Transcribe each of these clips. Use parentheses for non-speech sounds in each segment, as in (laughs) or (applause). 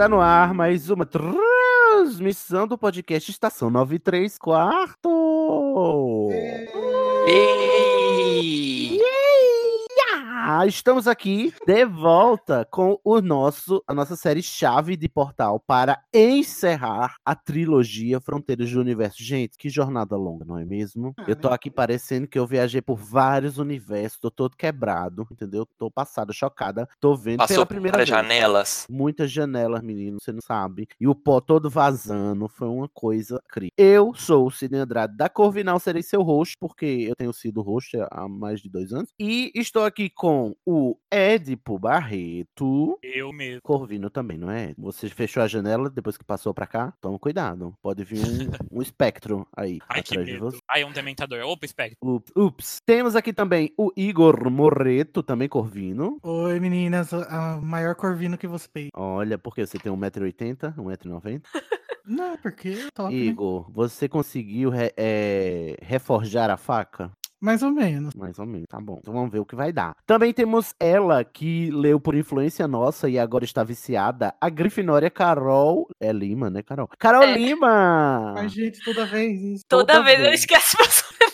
Está no ar mais uma transmissão do podcast Estação 93 Quarto. Ah, estamos aqui de volta com o nosso a nossa série chave de portal para encerrar a trilogia Fronteiras do Universo. Gente, que jornada longa, não é mesmo? Eu tô aqui parecendo que eu viajei por vários universos, tô todo quebrado, entendeu? Tô passada, chocada, tô vendo Passou pela primeira vez. janelas. Muitas janelas, menino, você não sabe. E o pó todo vazando, foi uma coisa incrível. Eu sou o Sidney Andrade da Corvinal, serei seu host, porque eu tenho sido host há mais de dois anos. E estou aqui com o Edipo Barreto. Eu mesmo. Corvino também, não é? Você fechou a janela depois que passou pra cá? Toma cuidado. Pode vir um, (laughs) um espectro aí Ai, que atrás de você. Ai, um dementador. Opa, espectro. Ups, ups. Temos aqui também o Igor Morreto, também Corvino. Oi, meninas, a maior corvino que você fez. Olha, porque você tem 1,80m, 1,90m? Não, porque é top, né? Igor, você conseguiu re- é, reforjar a faca? Mais ou menos. Mais ou menos, tá bom. Então vamos ver o que vai dar. Também temos ela, que leu por influência nossa e agora está viciada, a Grifinória Carol. É Lima, né, Carol? Carol É. Lima! Mas, gente, toda vez. Toda, Toda vez eu vez. esqueço meu sobrenome.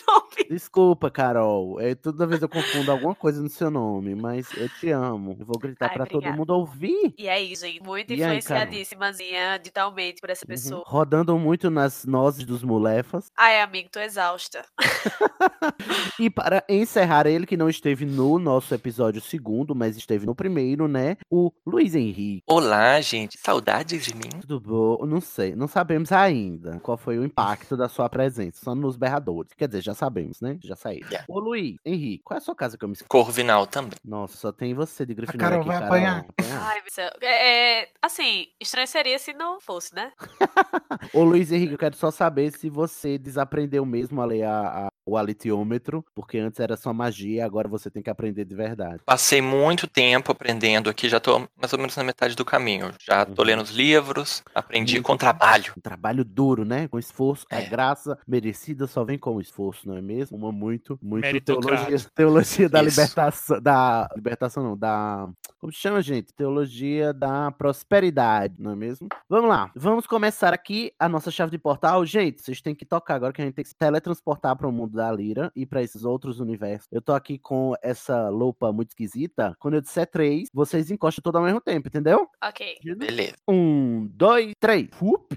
Desculpa, Carol. É, toda vez eu confundo alguma coisa no seu nome, mas eu te amo. Eu vou gritar pra todo mundo ouvir. E é isso, gente. Muito E aí, influenciadíssimazinha digitalmente por essa Uhum. pessoa. Rodando muito nas nozes dos mulefas. Ai, amigo, tô exausta. (laughs) E para encerrar, ele que não esteve no nosso episódio segundo, mas esteve no primeiro, né? O Luiz Henrique. Olá, gente. Saudades de mim? Tudo bom? Não sei, não sabemos ainda qual foi o impacto da sua presença, só nos berradores. Quer dizer, já sabemos, né? Já saíram. Yeah. Ô Luiz, Henrique, qual é a sua casa que eu me esqueci? Corvinal também. Nossa, só tem você de Grifinória Carol aqui, vai Carol. apanhar. Apanhar. Ai, meu céu. É, é, assim, estranho seria se não fosse, né? (laughs) Ô Luiz Henrique, eu quero só saber se você desaprendeu mesmo a ler a- a- o alitiômetro, porque antes era só magia, agora você tem que aprender de verdade. Passei muito tempo aprendendo aqui, já tô mais ou menos na metade do caminho. Já tô Uhum. lendo os livros, aprendi Muito com trabalho. Um trabalho duro, né? Com esforço. A É. graça merecida só vem com esforço, não é mesmo? Uma muito, muito teologia, teologia da Isso. libertação. Da libertação, não, da. Como se chama, gente? Teologia da prosperidade, não é mesmo? Vamos lá, vamos começar aqui a nossa chave de portal. Gente, vocês têm que tocar agora que a gente tem que se teletransportar para o mundo da Lira e para esses outros universos. Eu tô aqui com essa lupa muito esquisita. Quando eu disser três, vocês encostam tudo ao mesmo tempo, entendeu? Ok. Beleza. Um, dois, três. Fup.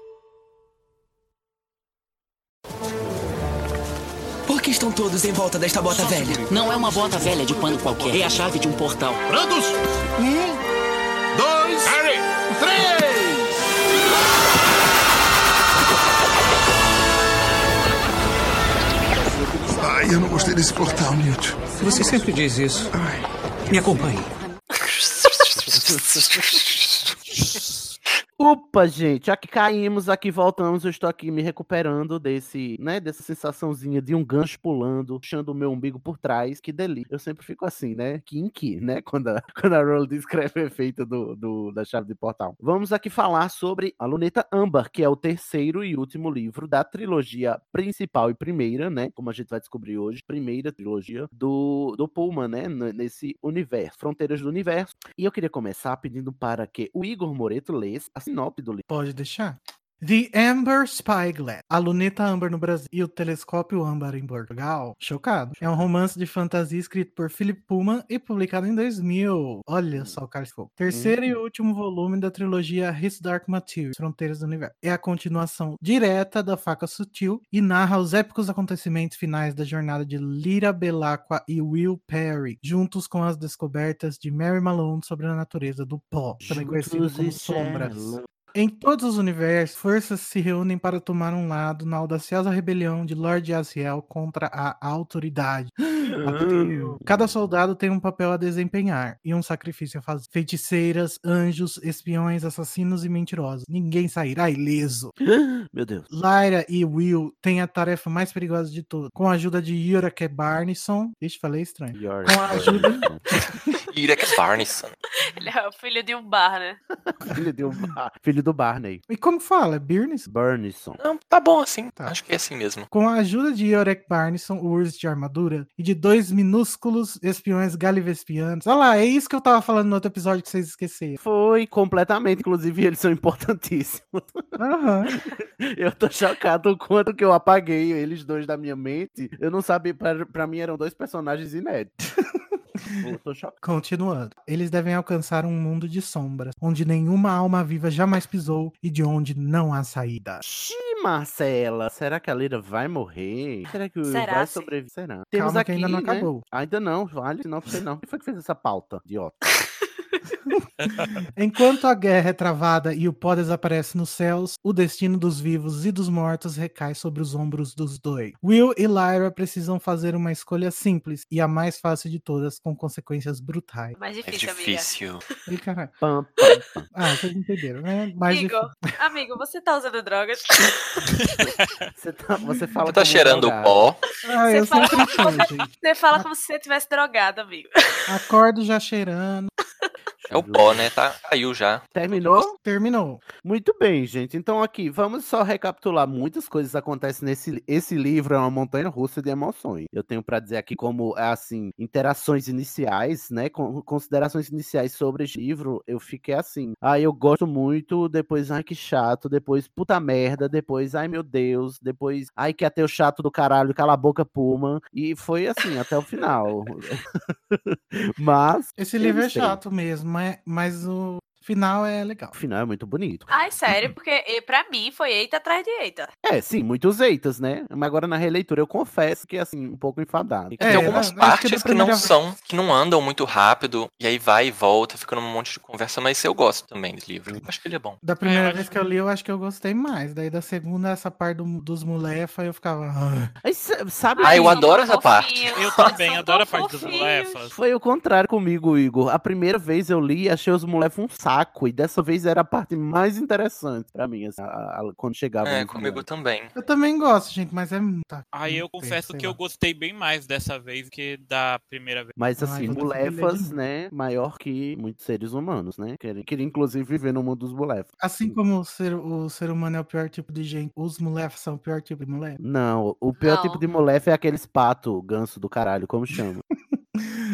Por que estão todos em volta desta bota velha? Não é uma bota velha de pano qualquer. É a chave de um portal. Prontos? Um, dois, três! Ai, eu não gostei desse portal, Newt. Você sempre diz isso. Me acompanhe. (laughs) Desculpa, gente. Aqui caímos, aqui voltamos. Eu estou aqui me recuperando desse, né, dessa sensaçãozinha de um gancho pulando, puxando o meu umbigo por trás. Que delícia. Eu sempre fico assim, né? Kinky, né? (laughs) Quando a, quando a Roll descreve o efeito do, do- da chave de portal. Vamos aqui falar sobre a Luneta Amber, que é o terceiro e último livro da trilogia principal e primeira, né? Como a gente vai descobrir hoje, primeira trilogia do, do Pullman, né? Nesse universo, Fronteiras do Universo. E eu queria começar pedindo para que o Igor Moreto lesse a sinopse do livro. Pode deixar. The Amber Spyglass, a luneta Amber no Brasil e o telescópio Amber em Portugal. Chocado. É um romance de fantasia escrito por Philip Pullman e publicado em 2000. Olha só o cara. Terceiro e último volume da trilogia His Dark Materials, Fronteiras do Universo. É a continuação direta da Faca Sutil e narra os épicos acontecimentos finais da jornada de Lyra Belacqua e Will Perry, juntos com as descobertas de Mary Malone sobre a natureza do pó, também conhecido como sombras. Em todos os universos, forças se reúnem para tomar um lado na audaciosa rebelião de Lord Aziel contra a autoridade. Bateu. Cada soldado tem um papel a desempenhar e um sacrifício a fazer. Feiticeiras, anjos, espiões, assassinos e mentirosos. Ninguém sairá ileso. (gasps) Meu Deus. Lyra e Will têm a tarefa mais perigosa de todas. Com a ajuda de Yurake Barnison. Ixi, falei estranho. Yorick Com a ajuda. Irek (laughs) Barnison. Ele é o filho de um bar, né? (laughs) filho, de um Bar- filho do Barney. E como fala? É Birnis? Burnison. Não, tá bom assim. Tá. Acho que é assim mesmo. Com a ajuda de Yorek Barnison, o urso de armadura, e de dois minúsculos espiões galivespianos. Olha lá, é isso que eu tava falando no outro episódio que vocês esqueceram. Foi completamente, inclusive eles são importantíssimos. Aham. (laughs) Eu tô chocado o quanto que eu apaguei eles dois da minha mente. Eu não sabia, pra, pra mim eram dois personagens inéditos. (laughs) Eu tô chocado. Continuando. Eles devem alcançar um mundo de sombras, onde nenhuma alma viva jamais pisou e de onde não há saída. Xiii, Marcela, será que a Lira vai morrer? Será que Será, vai sobreviver? Será? Calma que ainda não né? acabou. Ainda não, vale, não sei não. Quem foi que fez essa pauta, idiota? (laughs) Enquanto a guerra é travada e o pó desaparece nos céus, o destino dos vivos e dos mortos recai sobre os ombros dos dois. Will e Lyra precisam fazer uma escolha simples e a mais fácil de todas, com consequências brutais. Mais É difícil, amiga. difícil. Caralho. Pam, pam, pam. Ah, vocês entenderam, né? Mais Igor, amigo, você tá usando drogas? (laughs) Você, tá- você fala Você tá como cheirando o drogado. pó. Ah, eu Você fala- gente. Você fala como se você tivesse drogado, amigo. Acordo já cheirando. É o pó, né? Tá, caiu já. Terminou? Terminou. Muito bem, gente. Então aqui, vamos só recapitular. Muitas coisas acontecem nesse esse livro, é uma montanha russa de emoções. Eu tenho pra dizer aqui como, assim, interações iniciais, né? con- Considerações iniciais sobre esse livro, eu fiquei assim. Ah, eu gosto muito, depois, ai que chato, depois, puta merda, depois, ai meu Deus, depois, ai que até o chato do caralho, cala a boca, Puma. E foi assim, até o final. (laughs) (laughs) Mas. Esse livro é chato mesmo, mas o final é legal. O final é muito bonito. Ai, sério, (clears throat) porque pra mim foi eita atrás de eita. É, sim, muitos eitas, né? Mas agora na releitura eu confesso que, assim, um pouco enfadado. Tem É, algumas eu acho que partes que, não são, que não andam muito rápido, e aí vai e volta, fica num monte de conversa, mas eu gosto também do livro. Eu acho que ele é bom. Da primeira eu vez acho- que eu li, eu acho que eu gostei mais. Daí da segunda, essa parte do- dos molefa, eu ficava. "Ah". Aí, sa- sabe Ah, eu que adoro essa parte. Eu também adoro a parte dos molefas. Foi o contrário comigo, Igor. A primeira vez eu li, achei os moleques um saco. E dessa vez era a parte mais interessante pra mim, assim, a- a- quando chegava. É, comigo também. Eu também gosto, gente, mas é muita. Aí eu muito confesso que eu lá. gostei bem mais dessa vez que da primeira vez. Mas Ai, assim, molefas, novo. né? Maior que muitos seres humanos, né? Queria, queria inclusive viver no mundo dos molefas. Assim como o ser, o ser humano é o pior tipo de gente, os molefas são o pior tipo de molefe. Não, o pior Não. tipo de molefe é aqueles pato, ganso do caralho, como chama? (laughs)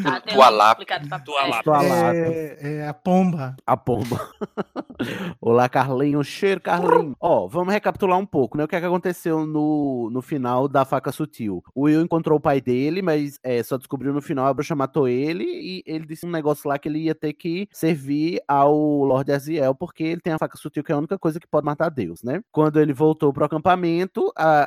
Ah, (laughs) Tualap. Tualap. Tualap. É, é a pomba. A pomba. (laughs) Olá, Carlinho. Cheiro, Carlinho. Ó, vamos recapitular um pouco, né? O que, é que aconteceu no, no final da faca sutil? O Will encontrou o pai dele, mas é, só descobriu no final, a bruxa matou ele e ele disse um negócio lá que ele ia ter que servir ao Lord Aziel, porque ele tem a faca sutil, que é a única coisa que pode matar Deus, né? Quando ele voltou pro acampamento, a-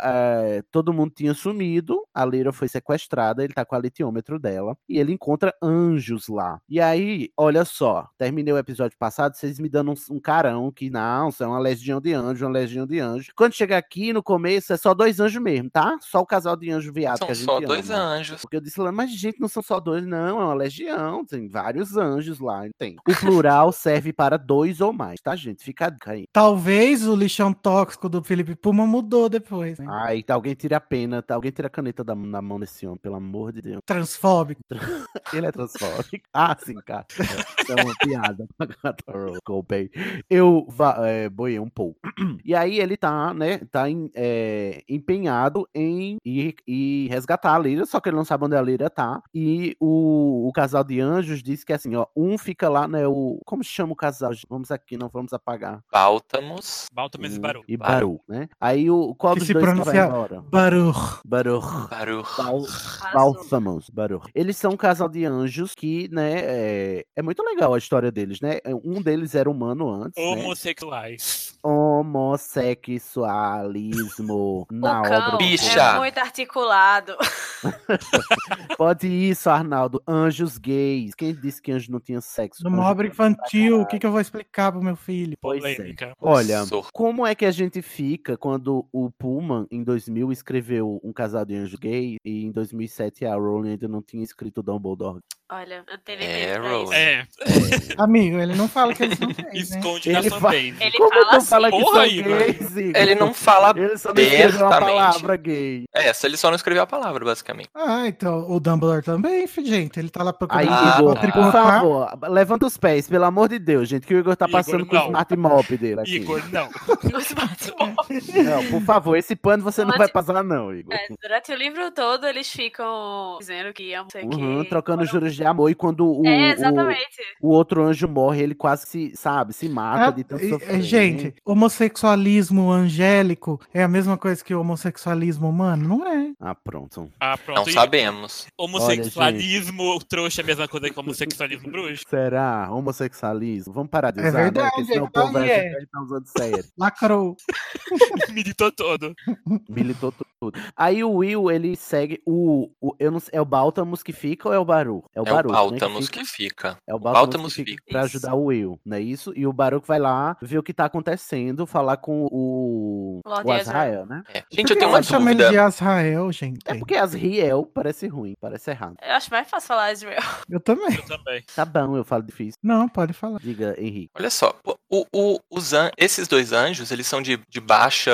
a- todo mundo tinha sumido, a Lyra foi sequestrada, ele tá com a litiômetro dela, e ele encontra anjos lá. E aí, olha só, terminei o episódio passado, vocês me dando um, um carão que, não, isso é uma legião de anjos, uma legião de anjos. Quando chega aqui, no começo, é só dois anjos mesmo, tá? Só o casal de anjo viado São que a gente só dois ama. anjos. Porque eu disse lá, mas gente, não são só dois, não, é uma legião, tem vários anjos lá, tem. O plural serve para dois ou mais, tá, gente? Fica a dica aí. Talvez o lixão tóxico do Felipe Puma mudou depois, né? Ai, tá, alguém tira a pena, tá, alguém tira a caneta da, da mão desse homem, pelo amor de Deus. Transfóbico. (laughs) Ele é transfóbico. Ah, sim, cara. É uma piada. Eu va- é, boiei um pouco. (clears throat) E aí ele tá, né, tá em- é, empenhado em ir, ir resgatar a Lyra, só que ele não sabe onde a Lyra tá. E o, o casal de anjos diz que assim, ó, um fica lá, né, o... Como se chama o casal? Vamos aqui, não vamos apagar. Báltamos. Baltamas e Baru. E Baru, né? Aí o qual Que dos se dois que vai pronuncia embora? Baruch. Baruch. Baruch. Bal- Bálsamos, Baruch. Eles são um casal de anjos que, né, é, é muito legal a história deles, né? Um deles era humano antes, né? Homossexuais. Homossexualismo (laughs) na o obra do Bicha. é muito articulado. (laughs) Pode isso, Arnaldo. Anjos gays. Quem disse que anjo não tinha sexo? Numa Anjo obra infantil, o caralho. que, que eu vou explicar pro meu filho? Pois é. Polêmica. Olha, como é que a gente fica quando o Pullman, em 2000, escreveu Um Casal de Anjos Gay e em 2007 a Rowling ainda não tinha escrito Dumbledore? Olha, eu não tenho É, isso. É, (laughs) Amigo, ele não fala que eles não têm, né? esconde na Ele fanbase. Ele Como fala assim. fala que Porra, são Igor. gays? Ele não fala Ele só não escreveu uma abertamente. palavra gay. É, só ele só não escreveu a palavra, basicamente. Ah, então o Dumbledore também, gente. Ele tá lá procurando. Aí, Ah, Igor, tá. por favor, levanta os pés, pelo amor de Deus, gente, que o Igor tá Igor, passando com não. o smart mop dele aqui. Igor, não. (laughs) Não, por favor, esse pano você não Mas- vai passar não, Igor. É, durante o livro todo, eles ficam dizendo que amam, sei Uhum, que... trocando juros de amor e quando o, É, o, o outro anjo morre, ele quase se, sabe, se mata Ah, de tanto sofrer. é, gente, homossexualismo angélico é a mesma coisa que o homossexualismo humano? Não é. Ah, pronto. Ah, pronto. Não E sabemos. Homossexualismo trouxa é a mesma coisa que homossexualismo bruxo? Será? Homossexualismo? Vamos parar de É usar, né? verdade, Porque senão o então povo vai é. achar que a gente tá usando sério. Lacrou. (laughs) Militou todo. Militou tudo. Aí o Will, ele segue o. o eu não sei, é o Baltamus que fica ou é o Baru? É o Baruch, né, Báltamos fica? que fica. É o O Baltamus Báltamos que fica fica. pra ajudar o Will, não é isso? E o Baruch vai lá ver o que tá acontecendo, falar com o, Lord o. Azrael, né? É. Gente, que eu tenho uma chama ele de Azrael, gente? É porque Azriel parece ruim, parece errado. Eu acho mais fácil falar Israel. Eu também. Eu também. Tá bom, eu falo difícil. Não, pode falar. Diga, Henrique. Olha só, o, o- os an- esses dois anjos, eles são de, de baixa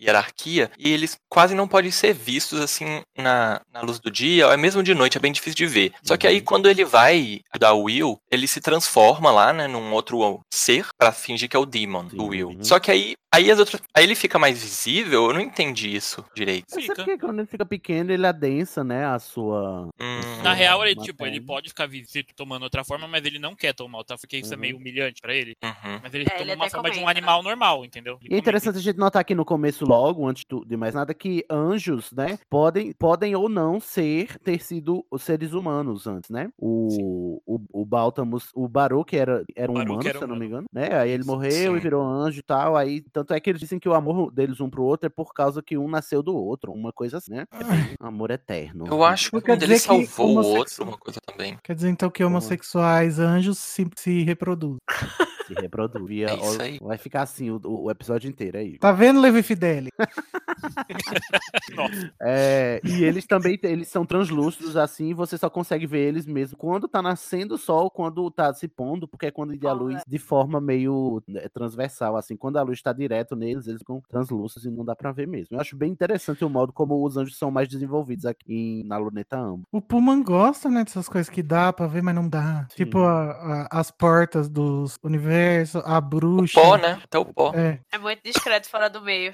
hierarquia e eles quase não podem ser vistos assim na, na luz do dia, ou é mesmo de noite, é bem difícil de ver. Só que aí quando ele vai ajudar o Will, ele se transforma lá, né, num outro ser pra fingir que é o Demon do Sim, Will. uhum. Só que aí, aí as outras, aí ele fica mais visível, eu não entendi isso direito. Mas sabe porque quando ele fica pequeno, ele adensa, né, a sua... Hum, Na real, ele, tipo, ele pode ficar visito tomando outra forma, mas ele não quer tomar outra, porque isso é Uhum. meio humilhante pra ele. uhum. Mas ele É, toma ele uma forma de um comenta, né? animal normal, entendeu? Ele E é interessante a gente notar aqui no começo, logo, antes de mais nada, que anjos, né, podem, podem ou não ser, ter sido os seres humanos antes, né? O, o, o Baltamus, o Baruch era, era um Baruch humano, era se eu não me engano, né? Aí ele morreu e Sim. virou anjo e tal, aí, tanto é que eles dizem que o amor deles um pro outro é por causa que um nasceu do outro, uma coisa assim, né? É amor eterno. Eu acho que Não quer que salvou o outro, uma coisa também. Quer dizer então que homossexuais anjos se, se reproduzem. (laughs) Se reproduz. E, É ó, isso aí. Vai ficar assim o, o episódio inteiro aí. Tá vendo, Levi Fideli? (laughs) Nossa. É, e eles também eles são translúcidos assim, você só consegue ver eles mesmo quando tá nascendo o sol, quando tá se pondo, porque é quando a luz de forma meio né, transversal, assim, quando a luz tá direto neles, eles ficam translúcidos e não dá pra ver mesmo. Eu acho bem interessante o modo como os anjos são mais desenvolvidos aqui em- na Luneta Ambo. O Pullman gosta, né, dessas coisas que dá pra ver, mas não dá. Sim. Tipo a- a- as portas dos universos, a bruxa. Pó, né? Até o pó. É, É muito discreto fora do meio.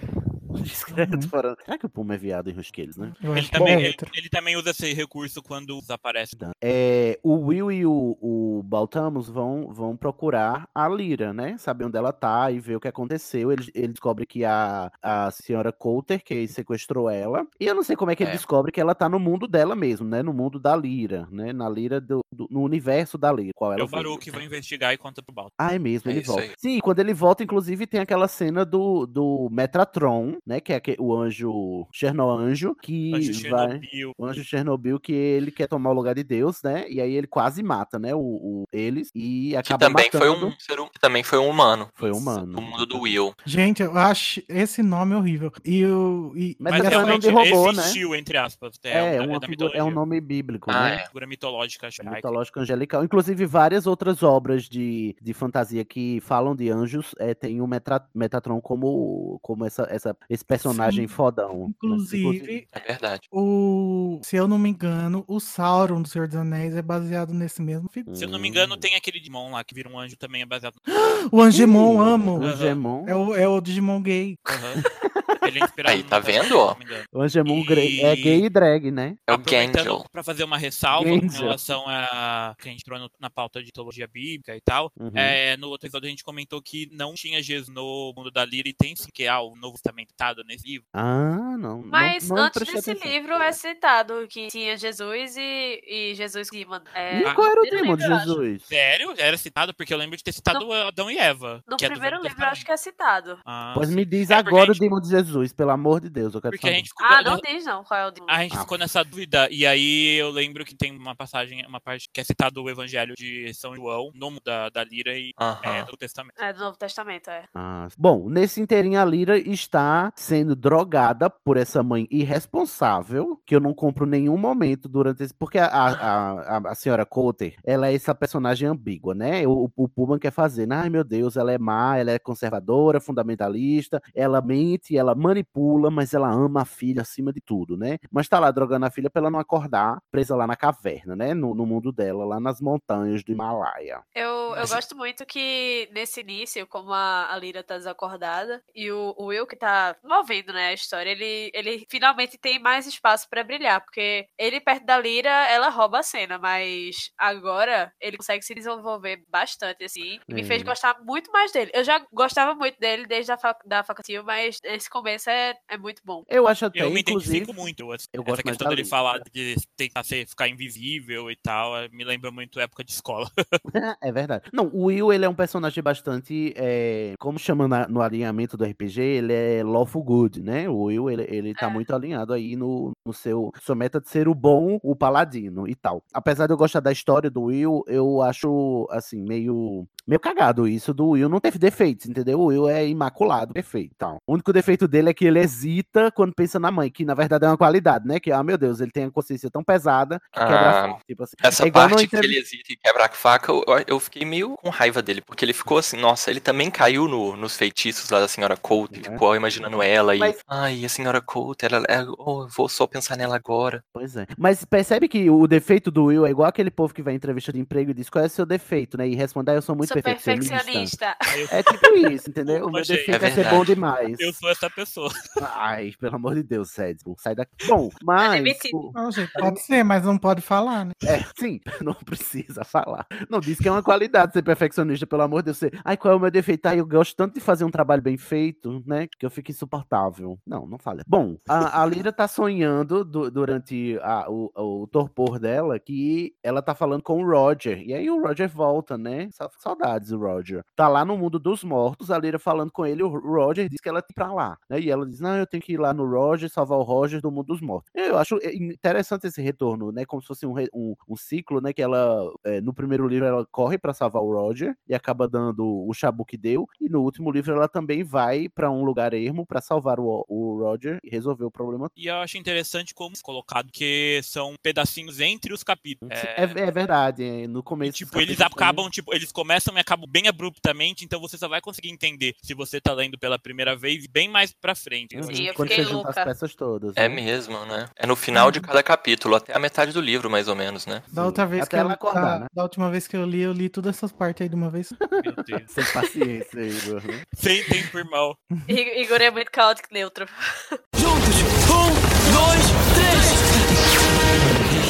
(laughs) Discreto fora. Será que o Puma é viado em Rusqueles, né? Ele acho que também, é ele, ele também usa esse recurso quando desaparece. É, o Will e o, o Baltamos vão, vão procurar a Lyra, né? Saber onde ela tá e ver o que aconteceu. Ele, ele descobre que a, a senhora Coulter, que sequestrou ela. E eu não sei como é que ele É. descobre que ela tá no mundo dela mesmo, né? No mundo da Lyra, né? Na Lyra, do, do- no universo da Lyra. Qual É ela o Baruch que vai investigar e conta pro Balto. Ah, é mesmo, É ele volta. aí. Sim, quando ele volta, inclusive, tem aquela cena do, do Metatron, né? Que é o anjo Chernoanjo, que Anjo vai. Chernobyl. O anjo Chernobyl, que ele quer tomar o lugar de Deus, né? E aí ele quase mata, né? O, o- eles e Que acaba também foi matando. um ser que também foi um humano. Foi humano. Do mundo do Will. Gente, eu acho esse nome horrível. E o. E, Mas, Mas é só nome de robô, né? existiu, entre aspas. É, É, um, uma é um nome bíblico, Ah, né? é. Figura mitológica, acho. Mitológico angelical. Inclusive, várias outras obras de, de fantasia que falam de anjos é, tem o Metatron como, como essa, essa, esse personagem Sim. fodão. né? Inclusive, É verdade. o. Se eu não me engano, o Sauron do Senhor dos Anéis é baseado nesse mesmo figura. Se eu não me engano, tem aquele Digimon lá que vira um anjo também é baseado (gasps) O Angemon, amo. O Angemon. É o, é o Digimon gay. Aham. (laughs) Ele é inspirado Aí, no tá vendo, não. O Angemon E- é gay e drag, né? É o Gangel. pra fazer uma ressalva com Gangel. relação a que a gente entrou no- na pauta de teologia bíblica e tal. Uhum. É, no outro episódio a gente comentou que não tinha Jesus no mundo da Lira e tem sim que há o Novo Testamento citado nesse livro. Ah, não. não- Mas não, antes prestei desse atenção. livro é citado que tinha Jesus e, e Jesus que manda. É, E qual era o tema de. Jesus? Sério? Era citado? Porque eu lembro de ter citado Adão e Eva. No que é primeiro Velho livro eu acho que é citado. Ah, Pois sim. me diz É, agora o demônio de Jesus, pelo amor de Deus, eu quero Porque a saber. gente ficou, Ah, não diz não qual é o demônio. a gente ficou nessa dúvida, e aí eu lembro que tem uma passagem, uma parte que é citado o Evangelho de São João, no mundo da, da Lira e é, do Testamento. É do Novo Testamento, é. Ah, bom, nesse inteirinho a Lira está sendo drogada por essa mãe irresponsável, que eu não compro nenhum momento durante esse. Porque a, a, a, a senhora Coulter, ela é essa personagem ambígua, né? O, o Pullman quer fazer, ai meu Deus, ela é má, ela é conservadora, fundamentalista, ela mente, ela manipula, mas ela ama a filha acima de tudo, né? Mas tá lá drogando a filha pra ela não acordar, presa lá na caverna, né? No, no mundo dela, lá nas montanhas do Himalaia. Eu, eu Mas- gosto muito que nesse início, como a, a Lira tá desacordada, e o, o Will que tá movendo, né, a história, ele, ele finalmente tem mais espaço pra brilhar, porque ele perto da Lira, ela rouba a cena, mas agora ele consegue se desenvolver bastante, assim, e me É. fez gostar muito mais dele. Eu já gostava muito dele desde a fa da faculdade, mas esse começo é, é muito bom. Eu acho até, Eu me inclusive. identifico muito. Essa eu gosto mais questão dele falar de tentar ser, ficar invisível e tal, eh, me lembra muito época de escola. (laughs) É verdade. Não, o Will, ele é um personagem bastante, é, como chama na- no alinhamento do RPG, ele é lawful good, né? O Will, ele, ele tá É. muito alinhado aí no, no seu, sua meta de ser o bom, o paladino e tal. Apesar de eu gostar da história do Will, eu acho, assim, meio, meio cagado isso do Will. Não teve defeitos, entendeu? O Will é imaculado, perfeito e tal. O único defeito dele é que ele hesita quando pensa na mãe, que na verdade é uma qualidade, né? Que, ah, meu Deus, ele tem a consciência tão pesada que quebra a Ah, faca. Tipo assim. Essa É parte que ele hesita e quebra a faca, eu, eu fiquei meio com raiva dele, porque ele ficou assim, nossa, ele também caiu no- nos feitiços lá da senhora Coulter, É. ficou imaginando ela e, Mas- ai, a senhora Coulter, ela, ela- oh, eu vou só pensar nela agora. Pois é. Mas percebe que o defeito do Will é igual aquele povo que vai em entrevista de emprego e diz qual é o seu defeito, né? E responde, ah, eu sou muito Sou perfeccionista. perfeccionista. É tipo isso, entendeu? O meu Achei. defeito É é, ser bom demais. Eu sou essa pessoa. Ai, pelo amor de Deus, Sédio, sai daqui. Bom, mas. o- Não, gente, pode ser, mas não pode falar, né? É, sim, (laughs) não precisa falar. Não diz que é uma qualidade ser perfeccionista, pelo amor de Deus. Ai, qual é o meu defeito? Ai, eu gosto tanto de fazer um trabalho bem feito, né? Que eu fico insuportável. Não, não fala. Bom, a, a Lira tá sonhando du- durante a- o, o torpor dela que ela tá falando com o Roger. E aí o Roger volta, né? Sa- Saudades do Roger. Tá lá no mundo dos mortos, a Lira falando com ele, o Roger diz que ela tem que ir pra lá. Né? E ela diz: Não, eu tenho que ir lá no Roger, salvar o Roger do mundo dos mortos. Eu acho eh, interessante esse retorno, né? Como se fosse um, um, um ciclo, né? Que ela, eh, no primeiro livro, ela corre pra salvar o Roger e acaba dando o chabu que deu. E no último livro, ela também vai pra um lugar ermo pra salvar o, o Roger e resolver o problema. E eu acho interessante como colocado, que são pedacinhos entre os capítulos. É, é verdade, é, no começo. Tipo, eles acabam, tipo, eles começam e acabam bem abruptamente, então você só vai conseguir entender se você tá lendo pela primeira vez bem mais pra frente. Uhum, Sim, eu Quando você junta as louca. peças todas. É né? mesmo, né? É no final de cada capítulo, até a metade do livro, mais ou menos, né? Da outra vez Até que eu, acordar, da, né? da última vez que eu li, eu li todas essas partes aí de uma vez. Meu Deus. (laughs) Sem paciência, Igor. né? Sem tempo, irmão. Igor é muito caótico neutro. (laughs) Um, dois, três!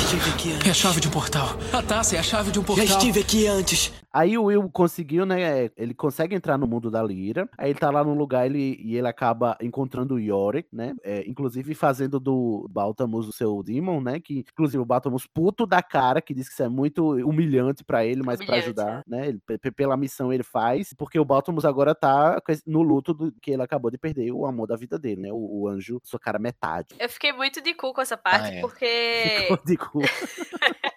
Estive aqui antes. É a chave de um portal. A taça é a chave de um portal. Já estive aqui antes. Aí o Will conseguiu, né? Ele consegue entrar no mundo da Lira. Aí ele tá lá num lugar ele, e ele acaba encontrando o Yorick, né? É, inclusive fazendo do Baltamus o seu Demon, né? Que inclusive o Baltamus puto da cara, que diz que isso é muito humilhante pra ele, mas pra Humilhante, ajudar, né? Ele, pe- pe- pela missão ele faz, porque o Baltamus agora tá no luto do que ele acabou de perder o amor da vida dele, né? O, o anjo, sua cara metade. Eu fiquei muito de cu com essa parte, Ah, é. porque. (laughs) Ficou de cu. (laughs)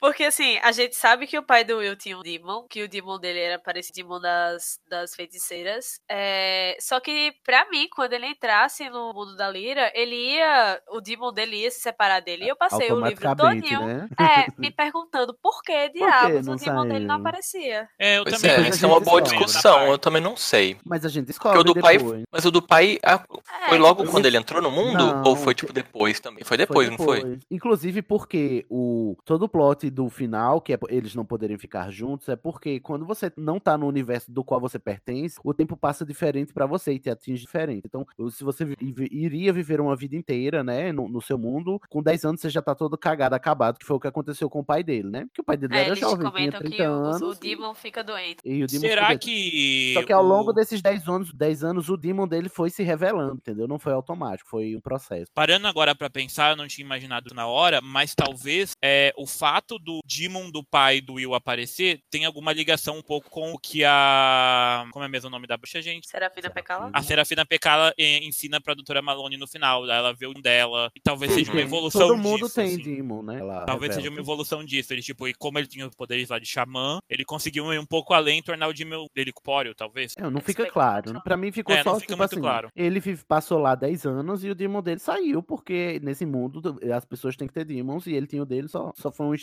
Porque assim, a gente sabe que o pai do Will tinha um Demon, que o Demon dele era parecido Demon das, das feiticeiras. É, só que, pra mim, quando ele entrasse no mundo da Lira, ele ia. O Demon dele ia se separar dele. E eu passei o livro todinho. né? É, me perguntando por que (laughs) que diabos não o Demon dele não aparecia. É, eu Pois também. é, isso é uma boa descobre. discussão, eu também não sei. Mas a gente Porque descobre o do pai, depois. mas o do pai ah, foi É, logo quando ele entrou no mundo Não, ou foi tipo depois também? Foi depois, não foi? Inclusive porque o todo o plot do final, que é eles não poderem ficar juntos, é porque quando você não tá no universo do qual você pertence, o tempo passa diferente pra você e te atinge diferente. Então, o- se você iria viver uma vida inteira, né, no, no seu mundo, com 10 anos você já tá todo cagado, acabado, que foi o que aconteceu com o pai dele, né? Porque o pai dele É, era eles jovem, tinha comentam 30 que o, anos. o Demon fica doente. E o Demon Será doente. que. Só que ao longo o- desses 10 anos, 10 anos, o Demon dele foi se revelando, entendeu? Não foi automático, foi um processo. Parando agora pra pensar, eu não tinha imaginado na hora, mas talvez é, o fato do Demon do pai do Will aparecer tenha alguma ligação um pouco com o que a. Como é mesmo o nome da bruxa, gente? Serafina Pecala? A Serafina Pecala eh, ensina pra doutora Malone no final. Ela vê um dela. E talvez seja uma Tem- evolução Todo mundo disso. tem assim. Demon, né? Ela Talvez revela. seja uma evolução disso. Ele, tipo, e como ele tinha os poderes lá de xamã, ele conseguiu ir um pouco além e tornar o Demon dele corpóreo, talvez. É, não fica claro. Pra mim ficou É, só não fica tipo muito assim, claro. ele passou lá 10 anos e o demon dele saiu, porque nesse mundo do- as pessoas têm que ter demons e ele tinha o dele, só, só foi uma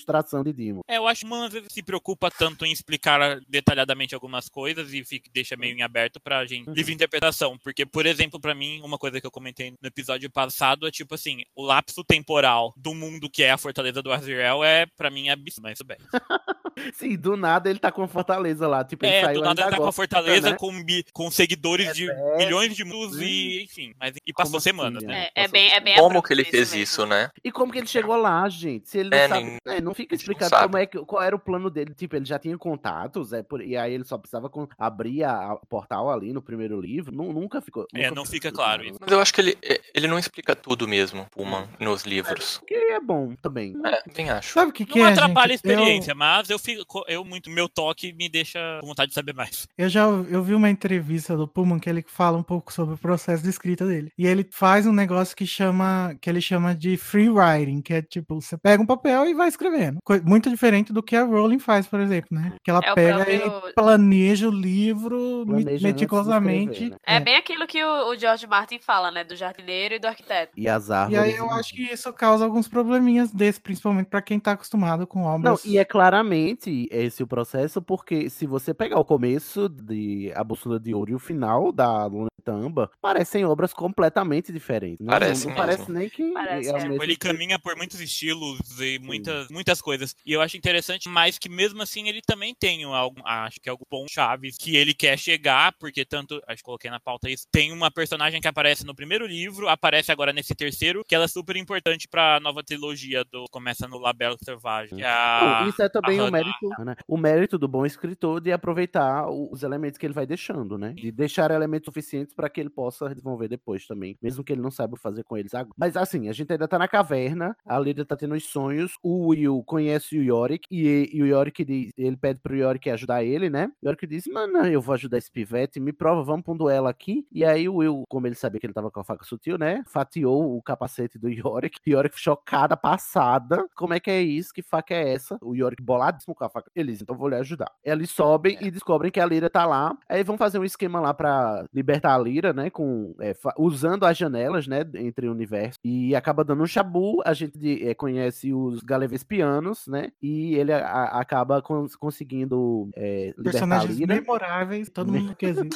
de demon. É, eu acho que vezes se preocupa tanto em explicar detalhadamente algumas coisas e fica, deixa meio em aberto pra gente Uhum. livre interpretação. Porque, por exemplo, pra mim, uma coisa que eu comentei no episódio passado é tipo assim: o lapso temporal do mundo que é a fortaleza do Azrael é, pra mim, absurdo, mas tudo bem. (laughs) (laughs) Sim, do nada ele tá com a fortaleza lá, tipo, ele É, saiu do nada ele tá com fortaleza né? com, com seguidores de É, milhões de mundos e, enfim. Mas, e passou Como semanas, assim, né? É, é bem, é bem Como que ele isso fez mesmo. isso, né? E como que ele chegou lá, gente? Se ele não É, sabe, nem- né, não fica não explicado sabe. como é que, qual era o plano dele. Tipo, ele já tinha contatos, é, por- e aí ele só precisava con- abrir a, a portal ali no primeiro livro. Nu- nunca ficou. É, nunca não ficou fica claro explicado. Mas eu acho que ele, ele não explica tudo mesmo, Pullman, nos livros. Que é bom também. É, bem acho. Sabe o que, que Não é, atrapalha gente? a experiência, mas eu fico, eu muito, meu toque me deixa com vontade de saber mais. Eu já eu vi uma entrevista do Pullman que ele fala um pouco sobre o processo de escrita dele. E ele faz um negócio que chama que ele chama de free writing, que é tipo, você pega um papel e vai escrevendo. Muito diferente do que a Rowling faz, por exemplo, né? Que ela É pega próprio- e planeja o livro Planeja meticulosamente. escrever, né? É bem aquilo que o, o George Martin fala, né? Do jardineiro e do arquiteto. E as E árvores. aí eu acho que isso causa alguns probleminhas desse, principalmente pra quem tá acostumado com Não, obras. e é claramente esse o processo, porque se você pegar o começo de A Bússola de Ouro e o final da Lunetamba, parecem obras completamente diferentes. né? Não- Parece não, parece nem que Parece, é é. Ele caminha por muitos estilos e muitas, muitas coisas. E eu acho interessante, mas que mesmo assim ele também tem algum, acho que algum ponto chaves que ele quer chegar, porque tanto, acho que coloquei na pauta isso, tem uma personagem que aparece no primeiro livro, aparece agora nesse terceiro, que ela é super importante pra nova trilogia do começa no Labelo Selvagem. que é a- isso é também Hannah. Mérito, né? O mérito do bom escritor de aproveitar os elementos que ele vai deixando, né? De deixar elementos suficientes para que ele possa desenvolver depois também, mesmo que ele não saiba fazer com eles agora. Mas assim, a gente ainda tá na caverna, a Lydia tá tendo os sonhos, o Will conhece o Yorick e, e o Yorick diz, ele pede pro Yorick ajudar ele, né? O Yorick diz: "Mano, eu vou ajudar esse pivete, me prova, vamos pra um duelo aqui". E aí o Will, como ele sabia que ele tava com a faca sutil, né? Fatiou o capacete do (laughs) Yorick. Yorick chocada, passada. Como é que é isso? Que faca é essa? O Yorick boladíssimo com a faca. Eles, então vou lhe ajudar. Eles sobem e descobrem que a Lyra tá lá. Aí vão fazer um esquema lá pra libertar a Lyra, né? Com, é, usando as janelas, né? Entre o universo. E acaba dando um chabu. A gente de- é, conhece os Galevespianos, né? E ele a- a- acaba cons- conseguindo é, libertar a Personagens Lyra. memoráveis, todo (laughs) mundo quer dizer.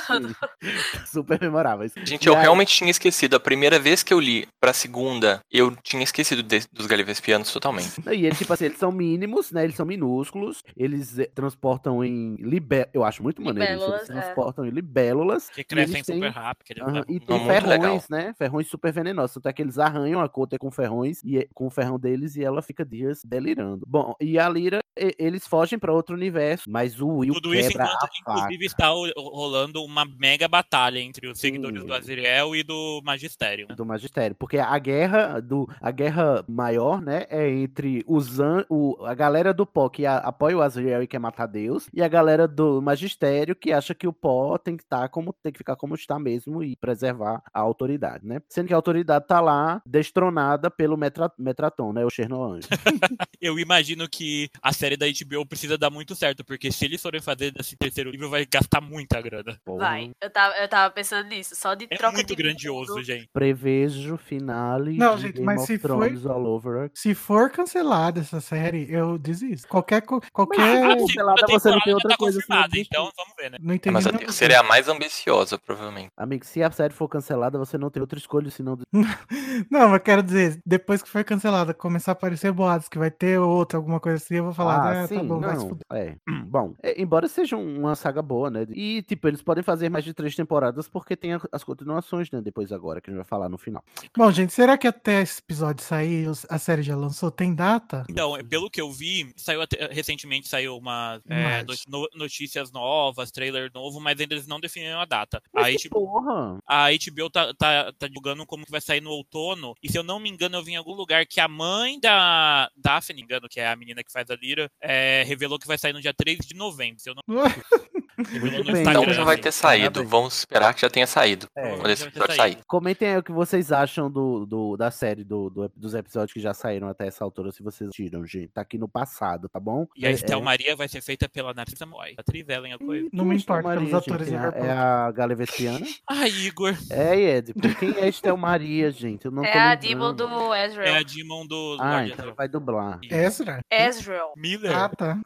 Super memoráveis. Gente, E eu aí- realmente tinha esquecido. A primeira vez que eu li pra segunda, eu tinha esquecido de- dos Galivespianos totalmente. E eles, tipo assim, eles são mínimos, né? Eles são minúsculos. Eles eh, transportam em libé... Eu acho muito maneiro isso. Eles Libélulas, é. transportam em libélulas. Que e crescem eles têm- super rápido. leva E tem ferrões, né? Ferrões super venenosos. Tanto é que eles arranham a Coulter com ferrões e é- com o ferrão deles e ela fica dias delirando. Bom, e a Lyra, e- eles fogem pra outro universo, mas o Will Tudo isso enquanto, a faca. inclusive, está rolando uma mega batalha entre os seguidores Sim. do Azriel e do Magistério. né? do magistério, porque a guerra do a guerra maior, né, é entre os an, o, a galera do pó que a- apoia o Azriel e quer matar Deus e a galera do magistério que acha que o pó tem que estar como tem que ficar como está mesmo e preservar a autoridade, né? Sendo que a autoridade tá lá destronada pelo Metra, Metraton, né, o Chernoanjo. (laughs) Eu imagino que a série da HBO precisa dar muito certo, porque se eles forem fazer desse terceiro livro, vai gastar muita grana. Vai. Eu tava, eu tava pensando nisso. Só de É troca muito de grandioso, mundo. gente. Prevejo finale Não, de gente, Game mas of se foi- Thrones all over. Se for cancelada essa série, eu desisto. Qualquer. co- qualquer... cancelada, você não tem outra tá coisa desistir. então vamos ver, né? Não entendi. Mas a terceira é a mais ambiciosa, provavelmente. Amigo, se a série for cancelada, você não tem outra escolha senão (laughs) Não, mas quero dizer, depois que foi cancelada, começar a aparecer boatos que vai ter outra, alguma coisa assim, eu vou falar, Ah, ah, sim, tá bom, vai se não, fuder. é. (clears throat) Bom, é, embora seja uma saga boa, né? E, tipo, eles podem fazer mais de três temporadas porque tem as continuações, né? Depois agora, que a gente vai falar no final. Bom, gente, será que até esse episódio sair, a série já lançou? Tem data? Então, pelo que eu vi, saiu até- recentemente saiu uma é, Mas- no- notícias novas, trailer novo, mas ainda eles não definiram a data. Mas A que HBO, porra! a HBO tá, tá, tá divulgando como que vai sair no outono. E se eu não me engano, eu vi em algum lugar que a mãe da Daphne, engano, que é a menina que faz a Lira, é, revelou que vai sair no dia 3 de novembro. Se eu não (laughs) no bem. Então já vai ter saído. Parabéns. Vamos esperar que já tenha saído. É, quando esse episódio sair. Comentem aí o que vocês acham do, do- da série, do, do- dos episódios que já saíram até essa altura, se vocês tiram, gente. Tá aqui no passado, tá bom? E a É- Estel é- Maria vai ser feita pela Narcisa Moy. Atriz ela em a coisa. Não me é importa pelos Maria, atores gente? É a- Liverpool. É a Gale Vespiana? Ai, (laughs) Igor. É, Ed. Quem é Estel Maria, gente? Eu não tô É a. Demon do É Ezreal. a Demon do Ah, Lord então vai dublar. Ezra? Ezreal. Miller. Ah, tá.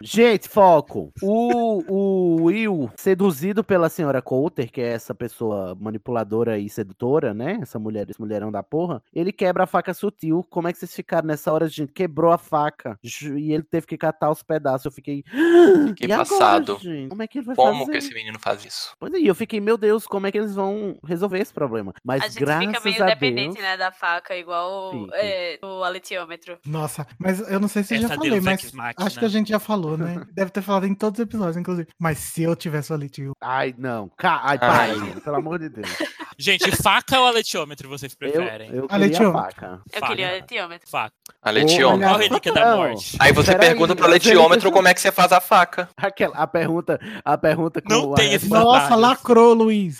Gente, foco. O, o Will, seduzido pela senhora Coulter, que é essa pessoa manipuladora e sedutora, né? Essa mulher, esse mulherão da porra, ele quebra a faca sutil. Como é que vocês ficaram nessa hora, gente? Quebrou a faca. E ele teve que catar os pedaços. Eu fiquei. Fiquei e agora, passado. gente? Como é que ele vai Como fazer? que esse menino faz isso? Pois é, e eu fiquei, meu Deus, como é que eles vão resolver esse problema? Mas A gente graças fica meio a dependente, Deus. né, da faca, igual é, o aletiômetro. Nossa, mas eu não sei se eu já Essa falei, Deus mas acho que a gente já falou, né? (laughs) Deve ter falado em todos os episódios, inclusive. Mas se eu tivesse o Alito Ai, não. Ca... Ai, Ai. pelo amor de Deus. Gente, faca ou aletiômetro vocês Eu, preferem? eu A queria faca. Eu Faca. queria aletiômetro. Faca. A Letiômetro. Olha, Qual relíquia da morte? Aí você Peraí, pergunta pro as letiômetro relíquias- como é que você faz a faca. Aquela, a pergunta, a pergunta com Não tem esse Nossa, detalhes. lacrou, Luiz.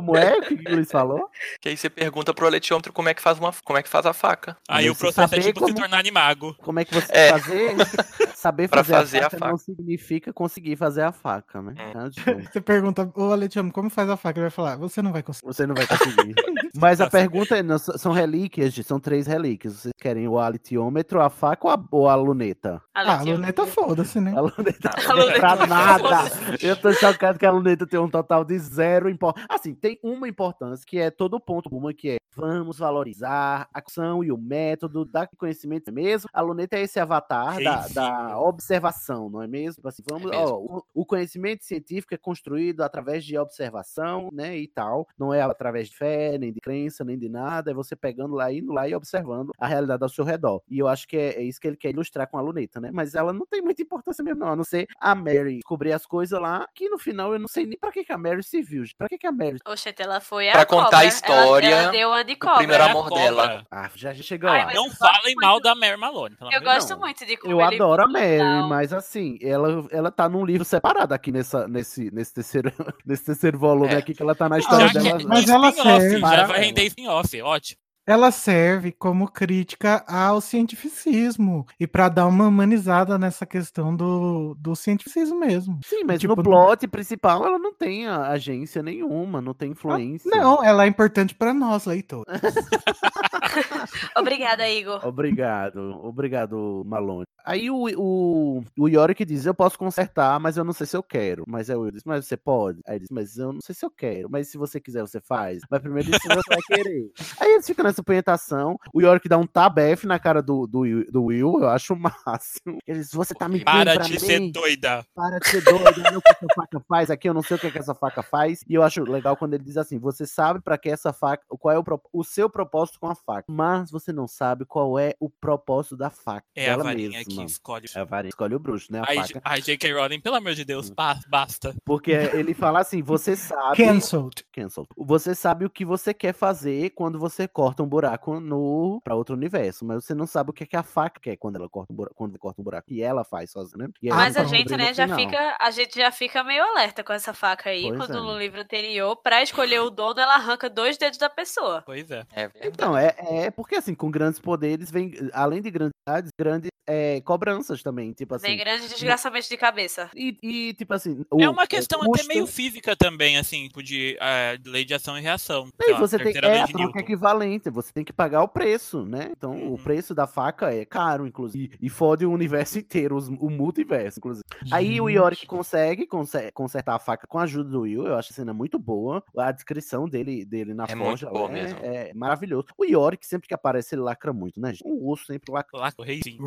Como é que o Luiz falou? (laughs) Que aí você pergunta pro letiômetro como é que faz, uma, como é que faz a faca. Aí o processo é tipo se como- tornar animago. Como é que você É. fazer? (laughs) Saber Pra fazer, fazer a, a faca não significa conseguir fazer a faca, né? Hum. Tá, tipo, (laughs) Você pergunta, ô Aletiano, como faz a faca? Ele vai falar, você não vai conseguir. Você não vai conseguir. Mas a pergunta é: não, são relíquias, gente, são três relíquias. Vocês querem o alitiômetro, a faca ou a, ou a luneta? Ah, a Aletiômetro. luneta foda-se, né? A luneta A é luneta pra nada. Eu tô chocado que a luneta tem um total de zero importância. Assim, tem uma importância, que é todo o ponto uma, que é vamos valorizar a ação e o método da conhecimento, é mesmo? A luneta é esse avatar da, da observação, não é mesmo? Assim, vamos, É mesmo. ó, o, o conhecimento científico é construído através de observação, né, e tal. Não é através de fé, nem de crença, nem de nada. É você pegando lá, indo lá e observando a realidade ao seu redor. E eu acho que é, é isso que ele quer ilustrar com a luneta, né? Mas ela não tem muita importância mesmo, não. A não ser a Mary descobrir as coisas lá, que no final eu não sei nem pra que, que a Mary se viu. Pra que, que a Mary. Oxente, ela foi a Pra contar cobra. a história Ela, ela deu uma de cobra. primeiro a amor cobra. dela. Ah, já chegou Ai, lá. Não falem muito. mal da Mary Malone. Eu gosto Não. muito de como Eu ele adoro a Mary, Não. mas assim, ela, ela tá num livro separado aqui nessa, nesse, nesse, terceiro, (laughs) nesse terceiro volume É. aqui, que ela tá na história Já que dela. é mas ela serve. já vai render spin-off, ótimo. Ela serve como crítica ao cientificismo e pra dar uma humanizada nessa questão do, do cientificismo mesmo. Sim, mas Tipo, no plot principal ela não tem agência nenhuma, não tem influência. Não, ela é importante pra nós, leitores. (laughs) (laughs) Obrigada, Igor. Obrigado, obrigado, Malone. Aí o, o, o Yorick diz: Eu posso consertar, mas eu não sei se eu quero. Mas aí o Will diz: Mas você pode? Aí ele diz: Mas eu não sei se eu quero. Mas se você quiser, você faz. Mas primeiro diz se você vai querer. Aí eles ficam nessa punhetação. O Yorick dá um tabef na cara do, do, Will- do Will, eu acho o (laughs) máximo. Ele diz: Você tá mentindo Para de mim? ser doida. Para de ser doido, eu não sei o que essa faca faz aqui, eu não sei o que, que essa faca faz. E eu acho legal quando ele diz assim: você sabe pra que essa faca, qual é o, o seu propósito com a faca, mas você não sabe qual é o propósito da faca. É a varinha mesma. que escolhe. É a varinha que escolhe o bruxo, né? A Ai, faca. ai, J.K. Rowling, pelo amor de Deus, ba- basta. Porque ele fala assim: você sabe. Cancelled. Cancelled. Você sabe o que você quer fazer quando você corta um buraco no para outro universo, mas você não sabe o que, é que a faca quer quando ela corta um buraco, quando corta um buraco. E ela faz sozinha, né? E aí Mas a gente, né, já fica, a gente já fica meio alerta com essa faca aí, Pois quando é. no livro anterior, pra escolher o dono, ela arranca dois dedos da pessoa. Pois é. É Então, é, é porque assim, com grandes poderes vem, além de grandes cidades, grandes é, cobranças também, tipo assim. Vem grande desgraçamento de cabeça. E, e, tipo assim. é o- uma questão o até custo- meio física também, assim, tipo de, de lei de ação e reação. E lá, você tem é, a troca equivalente, você tem que pagar o preço, né? Então, Uhum. o preço da faca é caro, inclusive. E fode o universo (laughs) inteiro, os- o multiverso, inclusive. Aí o Yorick consegue, conse- consertar a faca com a ajuda do Will. Eu acho a cena muito boa. A descrição dele, dele na É muito forja boa é, mesmo. é maravilhoso. O Yorick, sempre que aparece, ele lacra muito, né? gente? O osso sempre lacra. Lá, o reizinho.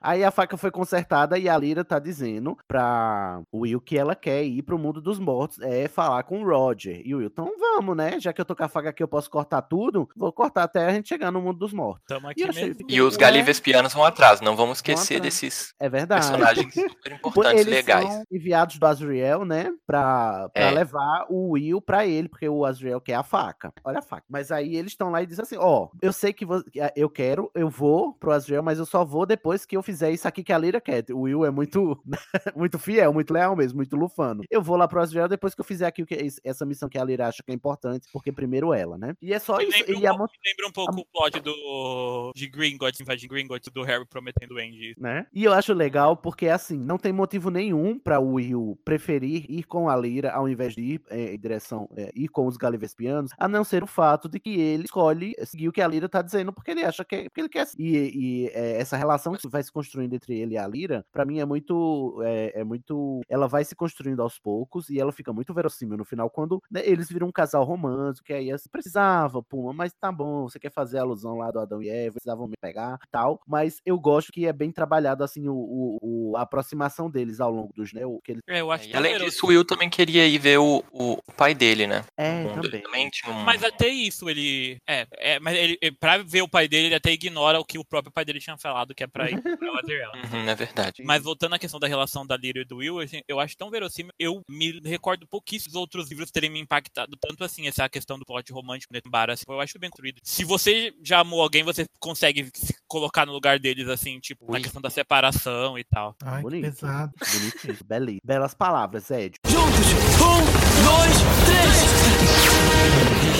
Aí a faca foi consertada e a Lyra tá dizendo pra Will que ela quer ir pro mundo dos mortos, é falar com o Roger. E o Will, então vamos, né? Já que eu tô com a faca aqui, eu posso cortar tudo, vou cortar até a gente chegar no mundo dos mortos. Tamo E aqui eu achei- mesmo. E os. Galivespianos vão atrás, não vamos esquecer atrás. desses É verdade. personagens (laughs) super importantes, Eles legais. são enviados do Azriel, né? Pra, pra É. levar o Will pra ele, porque o Azriel quer a faca. Olha a faca. Mas aí eles estão lá e dizem assim: Ó, eu sei que ah, eu quero, eu vou pro Azriel, mas eu só vou depois que eu fizer isso aqui que a Lyra quer. O Will é muito, (laughs) muito fiel, muito leal mesmo, muito lufano. Eu vou lá pro Azriel depois que eu fizer aqui o que, is- essa missão que a Lyra acha que é importante, porque primeiro ela, né? E é só isso. lembra, um E a, pouco, lembra um pouco o plot do, de Gringotts, invadindo Gringotts, do Harry prometendo o Andy. né? E eu acho legal porque, assim, não tem motivo nenhum pra o Will preferir ir com a Lyra ao invés de ir eh, em direção, eh, ir com os Galivespianos, a não ser o fato de que ele escolhe seguir o que a Lyra tá dizendo porque ele acha que, é- porque ele quer. E, e, eh, essa relação que vai se construindo entre ele e a Lyra, pra mim é muito, é, é muito, ela vai se construindo aos poucos e ela fica muito verossímil no final quando né, eles viram um casal romântico, que aí assim, precisava, Puma, mas tá bom, você quer fazer a alusão lá do Adão e Eva, precisavam me pegar, tal, mas eu gosto que é bem trabalhado assim o, o- o- a aproximação deles ao longo dos, né, o que eles É, eu acho E tão além disso, o Will também queria ir ver o, o, pai dele, né? É, também. também um... Mas até isso, ele. É, é mas ele, é, pra ver o pai dele, ele até ignora o que o próprio pai dele tinha falado, que é pra ir pra Lateral. (laughs) Uhum, é verdade. Mas voltando à questão da relação da Lyra e do Will, assim, eu acho tão verossímil. Eu me recordo pouquíssimos outros livros terem me impactado tanto assim, essa questão do plot romântico dentro do bar, assim, eu acho bem construído. Se você já amou alguém, você consegue se colocar no lugar deles, assim, tipo, na Ui. questão da separação e tal. Ai, Bonito. pesado. (laughs) bonitinho, beli- belas palavras, Ed. Juntos! Um, dois, três!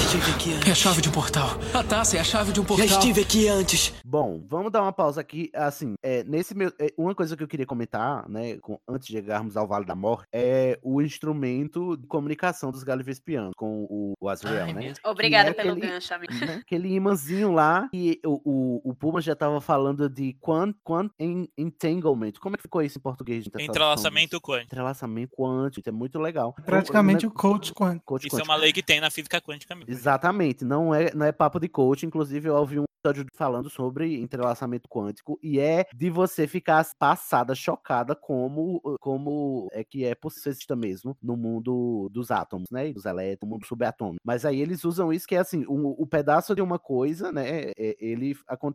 Estive aqui antes. É a chave de um portal. A taça é a chave de um portal. Já estive aqui antes. Bom, vamos dar uma pausa aqui. Assim, é, nesse meu, é, uma coisa que eu queria comentar, né, com- antes de chegarmos ao Vale da Morte, é o instrumento de comunicação dos Galivespianos com o, o Azrael, Ai, né? mesmo. Obrigada é pelo aquele- gancho, amigo. né, Aquele imãzinho lá e o, o, o Puma já tava falando de quant, quant en- entanglement. Como é que ficou isso em português? Entrelaçamento quântico. Entrelaçamento quântico, é muito legal. Praticamente o o coach quântico. coach Isso é quântico. uma lei que tem na física quântica mesmo. Exatamente, não é, não é papo de coach. Inclusive, eu ouvi um episódio falando sobre entrelaçamento quântico e é de você ficar passada, chocada, como, como é que é possível isso mesmo no mundo dos átomos, né? Dos elétrons, no mundo subatômico. Mas aí eles usam isso que é assim: o, o pedaço de uma coisa, né? é- Ele.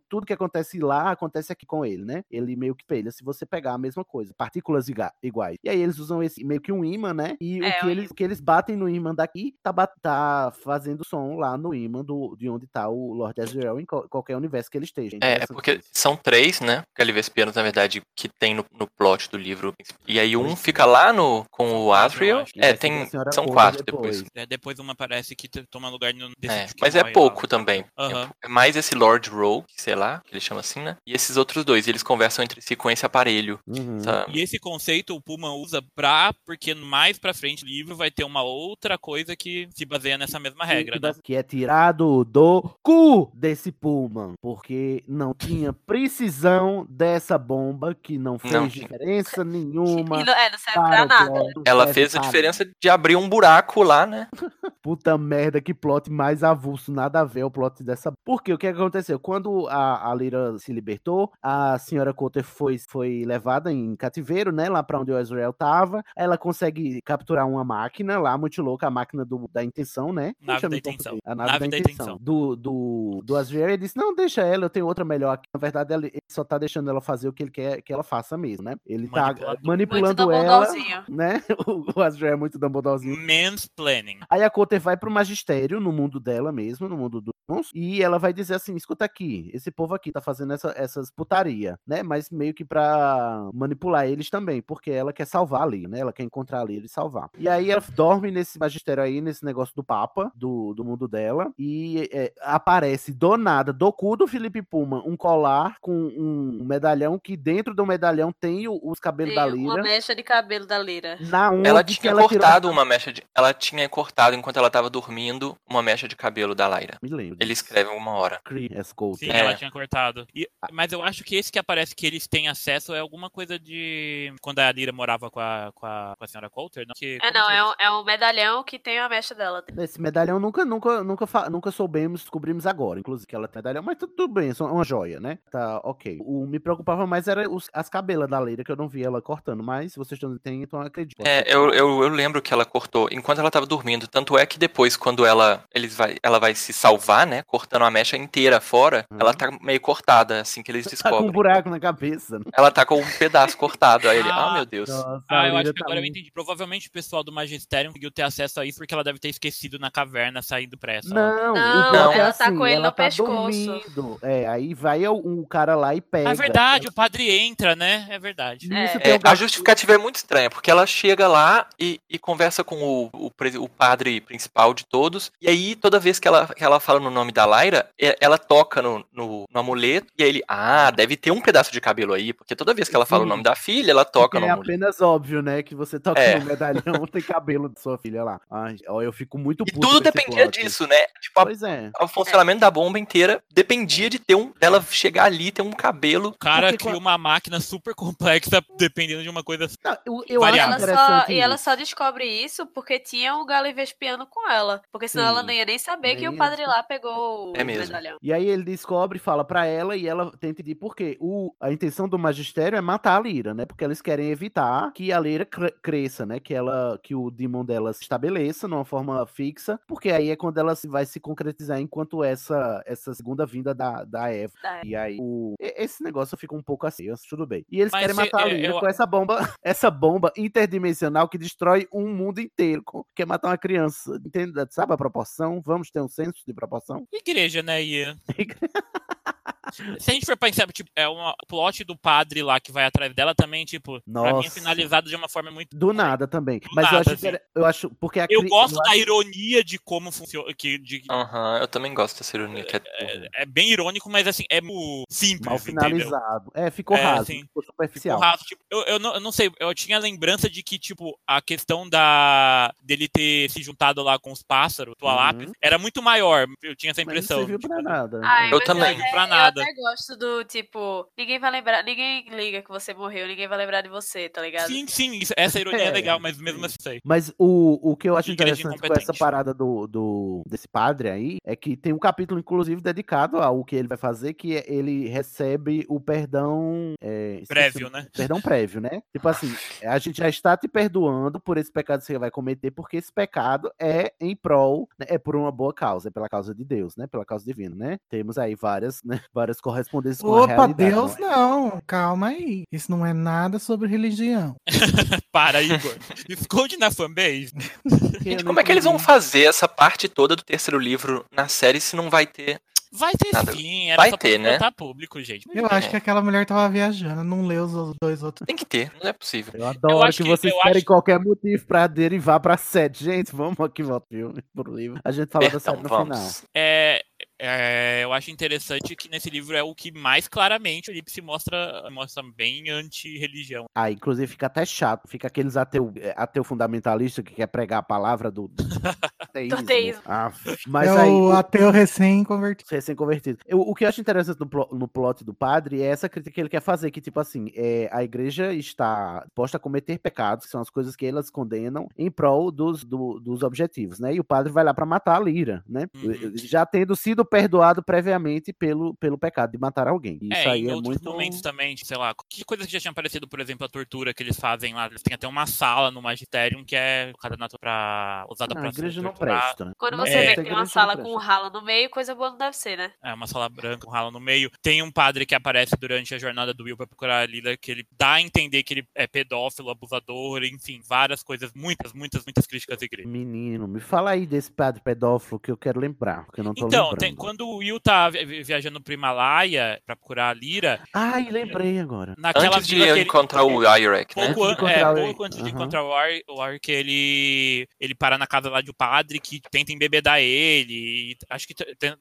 Tudo que acontece lá acontece aqui com ele, né? Ele meio que espelha se você pegar a mesma coisa, partículas iguais. E aí eles usam esse meio que um imã, né? E É, o que eles, o que eles batem no imã daqui tá, ba- tá fazendo som lá no imã do, de onde tá o Lord Ezreal enco- qualquer universo que ele esteja. É, é Interessante porque isso. são três, né? Calivespianos, na verdade, que tem no, no plot do livro. E aí um fica lá no com o. E É, ser tem. São quatro depois. depois. É, depois uma parece que toma lugar no É, mas é pouco também. Aham. É mais esse Lord Rogue, sei lá, que ele chama assim, né? E esses outros dois, eles conversam entre si com esse aparelho. Uhum. E esse conceito o Pullman usa pra, porque mais pra frente no livro vai ter uma outra coisa que se baseia nessa mesma regra, né? Que é tirado do cu desse Pullman. Porque não tinha precisão dessa bomba que não fez Não diferença nenhuma. E não, é, não serve para pra nada. plot, Ela fez a para diferença de abrir um buraco lá, né? (laughs) Puta merda, que plot mais avulso, nada a ver o plot dessa. Porque o que aconteceu? Quando a, a Lyra se libertou, a senhora Coulter foi, foi levada em cativeiro, né? Lá pra onde o Ezreal tava. Ela consegue capturar uma máquina lá, muito louca, a máquina do, da intenção, né? Como Nave da intenção. português? A nave, Nave da, da intenção. intenção. Do, do, do Azrael, ele disse: Não, deixa ela, eu tenho outra melhor aqui. Na verdade, ele, só tá deixando ela fazer o que ele quer que ela faça mesmo, né? Ele tá manipulando Muito ela, né? (laughs) O, o Azrael é muito Dumbledorezinho. Mansplaining. Aí a Coulter vai pro magistério, no mundo dela mesmo, no mundo irmãos, e ela vai dizer assim: escuta aqui, esse povo aqui tá fazendo essa, essas putaria, né? Mas meio que pra manipular eles também, porque ela quer salvar ali, né? Ela quer encontrar ali e salvar. E aí ela dorme nesse magistério aí, nesse negócio do Papa, do, do mundo dela, e é, aparece do nada, do cu do Felipe Puma, um colar com um medalhão que dentro do medalhão tem o- os cabelos da Tem uma Lira. mecha de cabelo da Lira. Na onde Ela tinha ela tirou- cortado uma mecha de. Ela tinha cortado enquanto ela tava dormindo uma mecha de cabelo da Lyra. Me lembro. Ele escreve uma hora. As. Sim, É. ela tinha cortado. E- mas eu acho que esse que aparece que eles têm acesso é alguma coisa de. Quando a Lyra morava com a, com a, com a senhora Coulter, não? Que, É, não, que é um, é um medalhão que tem a mecha dela. Esse medalhão nunca, nunca, nunca, fa- nunca soubemos, descobrimos agora, inclusive, que ela tem medalhão, mas tudo, tudo bem, é só uma joia, né? Tá, ok. O me preocupava mais era os- as cabelas da Leira, que eu não vi ela cortando, mas se vocês não têm, então eu acredito. É, eu, eu, eu lembro que ela cortou enquanto ela tava dormindo. Tanto é que depois, quando ela, eles vai, ela vai se salvar, né? Cortando a mecha inteira fora, ela tá meio cortada, assim que eles Tá com um descobrem. buraco na cabeça. né? Ela tá com um pedaço cortado. Aí ele, ah, Ah, meu Deus. Nossa, Ah, eu acho que tá agora eu muito- entendi. Provavelmente o pessoal do Magistério conseguiu ter acesso a isso porque ela deve ter esquecido na caverna saindo pressa. Não, Não, o plot é ela tá assim, com ele ela no tá pescoço. dormindo. É, aí vai o- um cara lá e pega. É verdade, o padre entra, né? É verdade. É. É, a justificativa é muito estranha, porque ela chega lá e, e conversa com o, o, o padre principal de todos, e aí toda vez que ela, que ela fala no nome da Lyra, é- ela toca no, no, no amuleto, e aí ele, ah, deve ter um pedaço de cabelo aí, porque toda vez que ela fala o Sim. nome da filha, ela toca Porque no é amuleto. apenas óbvio, né? Que você toca É. no medalhão, (laughs) tem cabelo da sua filha lá. Ai, ó, eu fico muito E puto tudo com esse dependia disso, né? Tipo, a- Pois é. o funcionamento da bomba inteira dependia de ter um, dela chegar ali, ter um cabelo. O cara Porque cria uma máquina super complexa dependendo de uma coisa assim. Não, eu, eu Variável. acho Ela só, e ela só descobre isso porque tinha um Galo Vespiano com ela. Porque senão Sim. ela não ia nem saber que o padre lá pegou o É mesmo. medalhão. E aí ele descobre, fala pra ela e ela tenta entender por quê. O, a intenção do magistério é matar a Lyra, né? Porque eles querem evitar que a Lyra cre- cresça, né? Que ela que o demon dela se estabeleça numa forma fixa, porque aí é quando ela se- vai se concretizar enquanto essa essa segunda vinda da, da Eva. Da E aí o, esse negócio fica um pouco assim, tudo bem. E eles Mas querem se- matar a é, Lyra eu- com essa bomba, (laughs) essa bomba interdimensional que destrói um mundo inteiro, com- quer matar uma criança. Entende? Sabe a proporção? Vamos ter um senso de proporção? Igreja, né, Ian? (laughs) Se a gente for pensar, tipo, é uma plot do padre lá que vai atrás dela também, tipo, pra mim é Nossa. finalizado de uma forma muito. Do nada também. Do Mas eu nada, acho, assim. que era- eu acho porque a Eu cri- gosto eu da ironia de como funciona. Que, de- Aham, eu também gosto dessa ironia que é. é bem irônico, mas assim, é muito simples. mal entendeu? finalizado. É, ficou É, raso, assim, ficou superficial. Ficou raso, tipo, eu, eu, não, eu não sei, eu tinha a lembrança de que, tipo, a questão da dele ter se juntado lá com os pássaros, tua Uhum. lápis, era muito maior. Eu tinha essa Mas não impressão. serviu tipo, pra nada. Ai, Eu também. até- Pra nada. Eu até gosto do tipo, ninguém vai lembrar, ninguém liga que você morreu, ninguém vai lembrar de você, tá ligado? Sim, sim, isso- essa ironia é, É, legal, mas mesmo assim, sei. Mas o, o que eu acho Igreja interessante com essa parada do, do desse padre aí é que tem um capítulo, inclusive, dedicado ao que ele vai fazer, que é ele recebe o perdão. é, Prévio, né? Perdão prévio, né? Tipo assim, (laughs) a gente já está te perdoando por esse pecado que você vai cometer, porque esse pecado é em prol, né, é por uma boa causa, é pela causa de Deus, né? Pela causa divina, né? Temos aí várias, né? (laughs) Várias correspondências com a Opa, realidade. Deus não é? não. Calma aí. Isso não é nada sobre religião. (laughs) Para, Igor. Esconde na fanbase. Eu Gente, como é que eles vão fazer essa parte toda do terceiro livro na série se não vai ter Vai ter Nada. sim, era Vai só ter, né? público, gente. Eu acho que aquela mulher tava viajando, não leu os dois outros. Tem que ter, não é possível. Eu adoro acho que, que- vocês eu querem acho- qualquer motivo pra derivar pra sete. Gente, vamos aqui voltar filme pro livro. A gente fala da Perdão, série no vamos. final. É, é, eu acho interessante que nesse livro é o que mais claramente o se mostra, mostra bem anti-religião. Ah, inclusive fica até chato. Fica aqueles ateu, é, ateu fundamentalista que quer pregar a palavra do, do (laughs) ateísmo. ateísmo. Ah, mas é aí, o ateu recém-convertido. recém-convertido. Eu- O que eu acho interessante no, plo- no plot do padre é essa crítica que ele quer fazer, que, tipo assim, é, a igreja está posta a cometer pecados, que são as coisas que elas condenam, em prol dos, do- dos objetivos, né? E o padre vai lá pra matar a Lira, né? Uhum. Já tendo sido perdoado previamente pelo, pelo pecado de matar alguém. Isso é, aí em é outros muito... momentos também, sei lá, que coisa que já tinha aparecido, por exemplo, a tortura que eles fazem lá. Eles têm até uma sala no magistério que é pra, usada Ah, pra a igreja não presta. né? Quando você É. vê que tem uma sala com um ralo no meio, coisa boa não deve ser, né? É uma sala branca, um ralo no meio. Tem um padre que aparece durante a jornada do Will pra procurar a Lila, que ele dá a entender que ele é pedófilo, abusador, enfim, várias coisas, muitas, muitas, muitas críticas à igreja. Menino, me fala aí desse padre pedófilo que eu quero lembrar, porque eu não tô Então, lembrando. Tem- quando o Will tá vi- vi- viajando pro Himalaia pra procurar a Lira, Ai, lembrei agora. naquela Antes de ele- encontrar o Irek, né? Pouco, é, o- pouco antes de Aham. encontrar o que ele, ele para na casa lá de um padre que tenta embebedar ele. acho que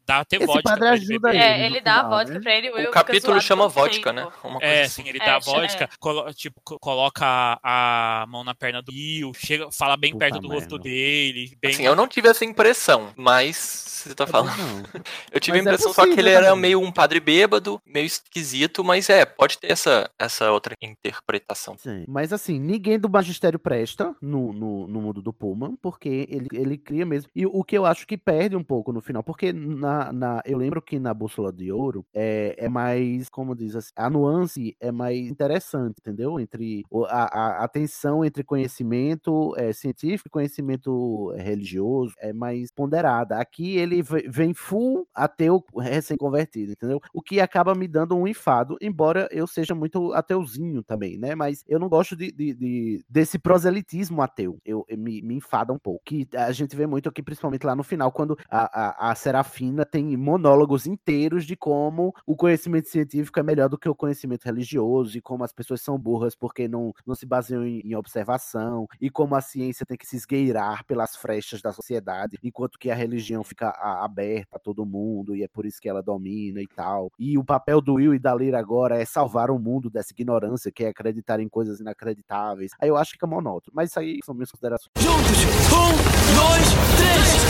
dá até Esse vodka. padre ele ajuda ele É, ele dá a final, vodka né? pra ele. o Will O capítulo chama vodka, tempo. né? Uma É, coisa sim, assim. ele É, dá a chama- vodka, colo- tipo, co- coloca a mão na perna do Will, chega, fala bem Puta perto do rosto dele. Bem... Assim, eu não tive essa impressão, mas você tá falando. Eu tive Mas a é impressão só que possível ele era meio um padre bêbado, meio esquisito, mas é, pode ter essa, essa outra interpretação. Sim. Mas assim, ninguém do magistério presta no, no, no mundo do Pullman, porque ele, ele cria mesmo. E o que eu acho que perde um pouco no final, porque na, na, eu lembro que na Bússola de Ouro é, é mais, como diz assim, a nuance é mais interessante, entendeu? Entre a, a, a tensão entre conhecimento é, científico e conhecimento é, religioso é mais ponderada. Aqui ele ve- vem full ateu recém-convertido, entendeu? O que acaba me dando um enfado, embora eu seja muito ateuzinho também, né? Mas eu não gosto de, de- de- desse proselitismo ateu. Eu, eu- me, me enfada um pouco. Que a gente vê muito aqui, principalmente lá no final, quando a, a, a Serafina tem monólogos inteiros de como o conhecimento científico é melhor do que o conhecimento religioso, e como as pessoas são burras porque não, não se baseiam em, em observação, e como a ciência tem que se esgueirar pelas frechas da sociedade, enquanto que a religião fica aberta todo mundo, e é por isso que ela domina e tal. E o papel do Will e da Lyra agora é salvar o mundo dessa ignorância, que é acreditar em coisas inacreditáveis. Aí eu acho que fica monótono. Mas isso aí são minhas considerações. Juntos! Um, dois, três!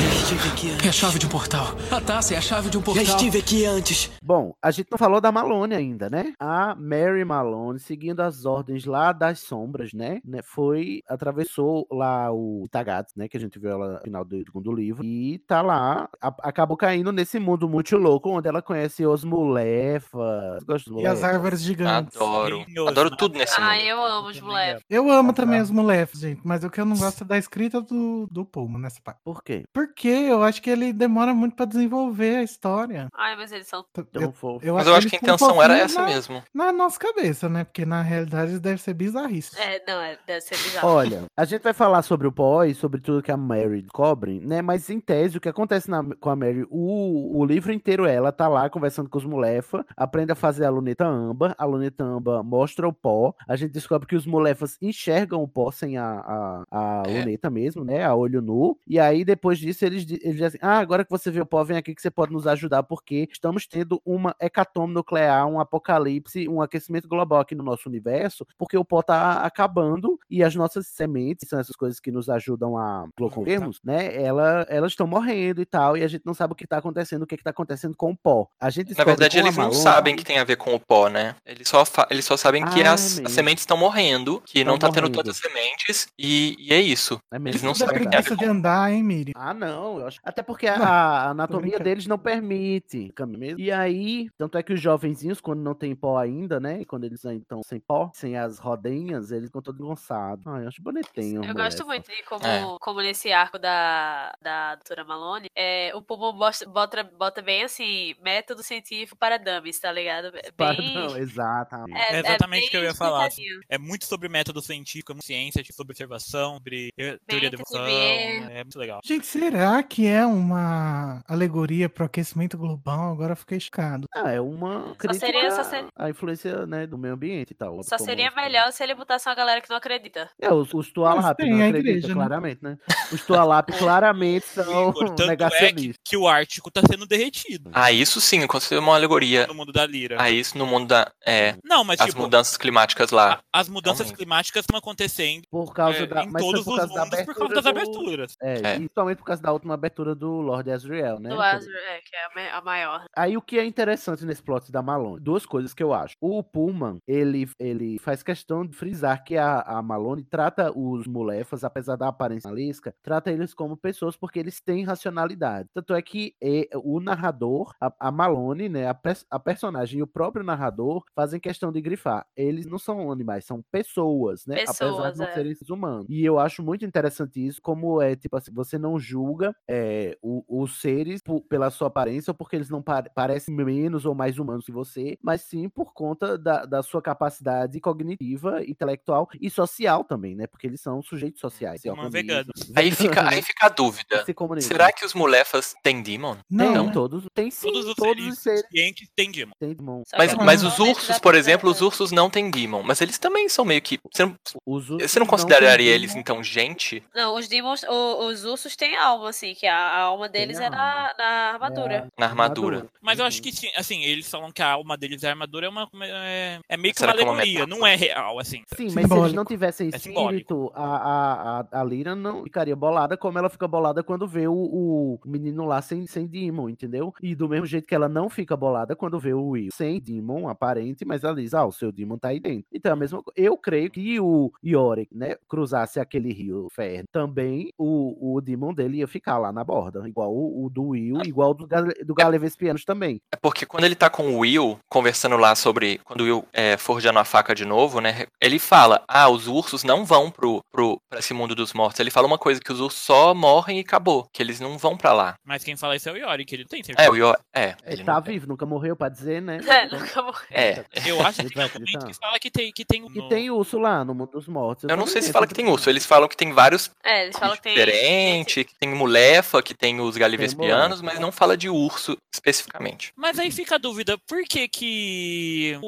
Já estive aqui antes. É a chave de um portal. A taça é a chave de um portal. Já estive aqui antes. Bom, a gente não falou da Malone ainda, né? A Mary Malone, seguindo as ordens lá das sombras, né? né, foi, atravessou lá o Tagats, né? Que a gente viu ela no final do segundo livro. E tá lá, a- acabou caindo nesse mundo muito louco, onde ela conhece os mulefas. Gosto E as mulefas? árvores gigantes. Adoro. Adoro tudo nesse Ai, mundo. eu amo os moleques. Eu amo também os moleques, gente, mas o que eu não gosto é da escrita do, do Pullman nessa parte. Por quê? Porque eu acho que ele demora muito pra desenvolver a história. Ai, mas eles são. Tão Eu, fofo. eu Mas eu acho que a são intenção era essa na, mesmo. Na nossa cabeça, né? Porque na realidade deve ser bizarrice. É, não, é, deve ser bizarro. Olha, a gente vai falar sobre o Paul e sobre tudo que a Mary descobre, né? Mas em tese, o que acontece na- com a Mary, o, o livro inteiro ela tá lá conversando com os Mulefa, aprende a fazer a luneta âmbar, a luneta âmbar mostra o pó, a gente descobre que os Mulefas enxergam o pó sem a, a, a É. mesmo, né? A olho nu, e aí depois disso eles, eles dizem assim, ah, agora que você vê o pó, vem aqui que você pode nos ajudar, porque estamos tendo uma hecatombe nuclear, um apocalipse, um aquecimento global aqui no nosso universo, porque o pó tá acabando e as nossas sementes, que são essas coisas que nos ajudam a locomovermos, né? Ela, elas estão morrendo e tal, e a gente não sabe o que tá acontecendo, o que, que tá acontecendo com o pó. A gente Na verdade, eles não sabem que tem a ver com o pó, né? Eles só, eles só sabem que Ah, as, é as mesmo. sementes estão morrendo, que Tão não tá tendo morrendo. tantas sementes, e, e é isso. É mesmo, Eles não é sabem preguiça de andar, hein, Miri? Ah, não, eu acho. Até porque a, Não, a anatomia deles não permite. caminho mesmo. E aí, tanto é que os jovenzinhos, quando não tem pó ainda, né? Quando eles ainda estão sem pó, sem as rodinhas, eles ficam todos engonçados. Ai, eu acho bonitinho. Eu gosto muito de como, É. como nesse arco da, da doutora Malone, é, o Puma bota, bota, bota bem assim, método científico para dummies, tá ligado? Bem... Pardão, exatamente. É, É exatamente o que eu ia falar. É muito sobre método científico, é ciência, tipo, sobre observação, sobre eh, teoria da evolução. É muito legal. Gente, será que é uma alegoria pro aquecimento global? Agora eu fiquei chocado. Ah, é uma crítica seria- só seria- à influência né, do meio ambiente e tal. Só como- seria melhor se ele botasse uma galera que não acredita. É, os, os Tualap não a acreditam, né? claramente, né? Os Tualap (laughs) claramente são Portanto, é que, negacionistas. que o Ártico tá sendo derretido Ah, isso sim, eu considero uma alegoria no mundo da Lira. a isso no mundo da. É, Não, mas as tipo, mudanças climáticas lá. a- as mudanças Realmente. climáticas estão acontecendo Por causa é, da. em mas todos por os causa da por causa abertura das do- aberturas. É, É. e principalmente por causa da última abertura do Lord Asriel, né? Do Azure, é, que é a maior. Aí o que é interessante nesse plot da Malone? Duas coisas que eu acho. O Pullman, ele, ele faz questão de frisar que a, a Malone trata os mulefas, apesar da aparência alisca, trata eles como pessoas porque eles têm racionalidade. Tanto é que é, o narrador, a, a Malone, né, a, a personagem e o próprio narrador fazem questão de grifar. Eles não são animais, são pessoas, né? apesar Pessoas, de não é. serem seres humanos. E eu acho muito interessante isso, como é, tipo assim, você não julga é, o- os seres pela sua aparência ou porque eles não pare- parecem menos ou mais humanos que você, mas sim por conta da, da sua capacidade cognitiva, intelectual e social também, né? Porque eles são sujeitos sociais. se Uma organizam, vegana. Aí fica, aí fica a dúvida. Será que os mulefas têm demon? Tem, Não, né? todos, tem sim, Todos os todos seres os seres cientes têm Demon. têm demon. Mas, mas não os ursos, por exemplo, os ursos não têm demon. Mas eles também são meio que. Você não, Os ursos você não consideraria eles, demon. então, gente? Não, os demons, o- os ursos têm alma, assim, que a, a alma deles é alma. na, na armadura. É, Na armadura. Mas eu Uhum. acho que sim, assim, eles falam que a alma deles, a armadura, é uma. É, é meio que Será uma que é uma alegoria, não é real, assim. Sim, mas se eles Simbólico. não tivessem É simbólico. espírito, a, a, a, a Lyra não ficaria bolada como ela fica bolada quando vê o, o menino lá sem, sem Demon, entendeu? E do mesmo jeito que ela não fica bolada quando vê o Will sem Demon, aparente, mas ela diz, ah, o seu Demon tá aí dentro. Então, é a mesma Eu creio que o Yorick, né, cruzasse aquele rio Também o, o Demon dele ia ficar lá na borda, igual o, o do Will, igual o do, Gale, do Galevespianos também. É porque quando ele tá com o Will, conversando lá sobre. Quando o Will é, forjando a faca de novo, né? Ele fala: Ah, os ursos não vão pro, pro, pra esse mundo dos mortos. Ele fala uma coisa: que os ursos só morrem e acabou. Que eles não vão pra lá. Mas quem fala isso é o Yori, que ele tem certeza. É, o Will. É, Ele ele tá não vivo, nunca morreu pra dizer, né? (laughs) É, Então, nunca morreu. É. (laughs) Eu acho que tem acreditar. que fala que tem, que tem um Que no- tem urso lá no mundo dos mortos. Eu não sei se fala que tem urso. Eles falam que tem vários É, eles falam que tem. diferentes, que tem mulefa, que tem os galivespianos, mas não fala de urso especificamente. Mas aí fica a dúvida, por que que...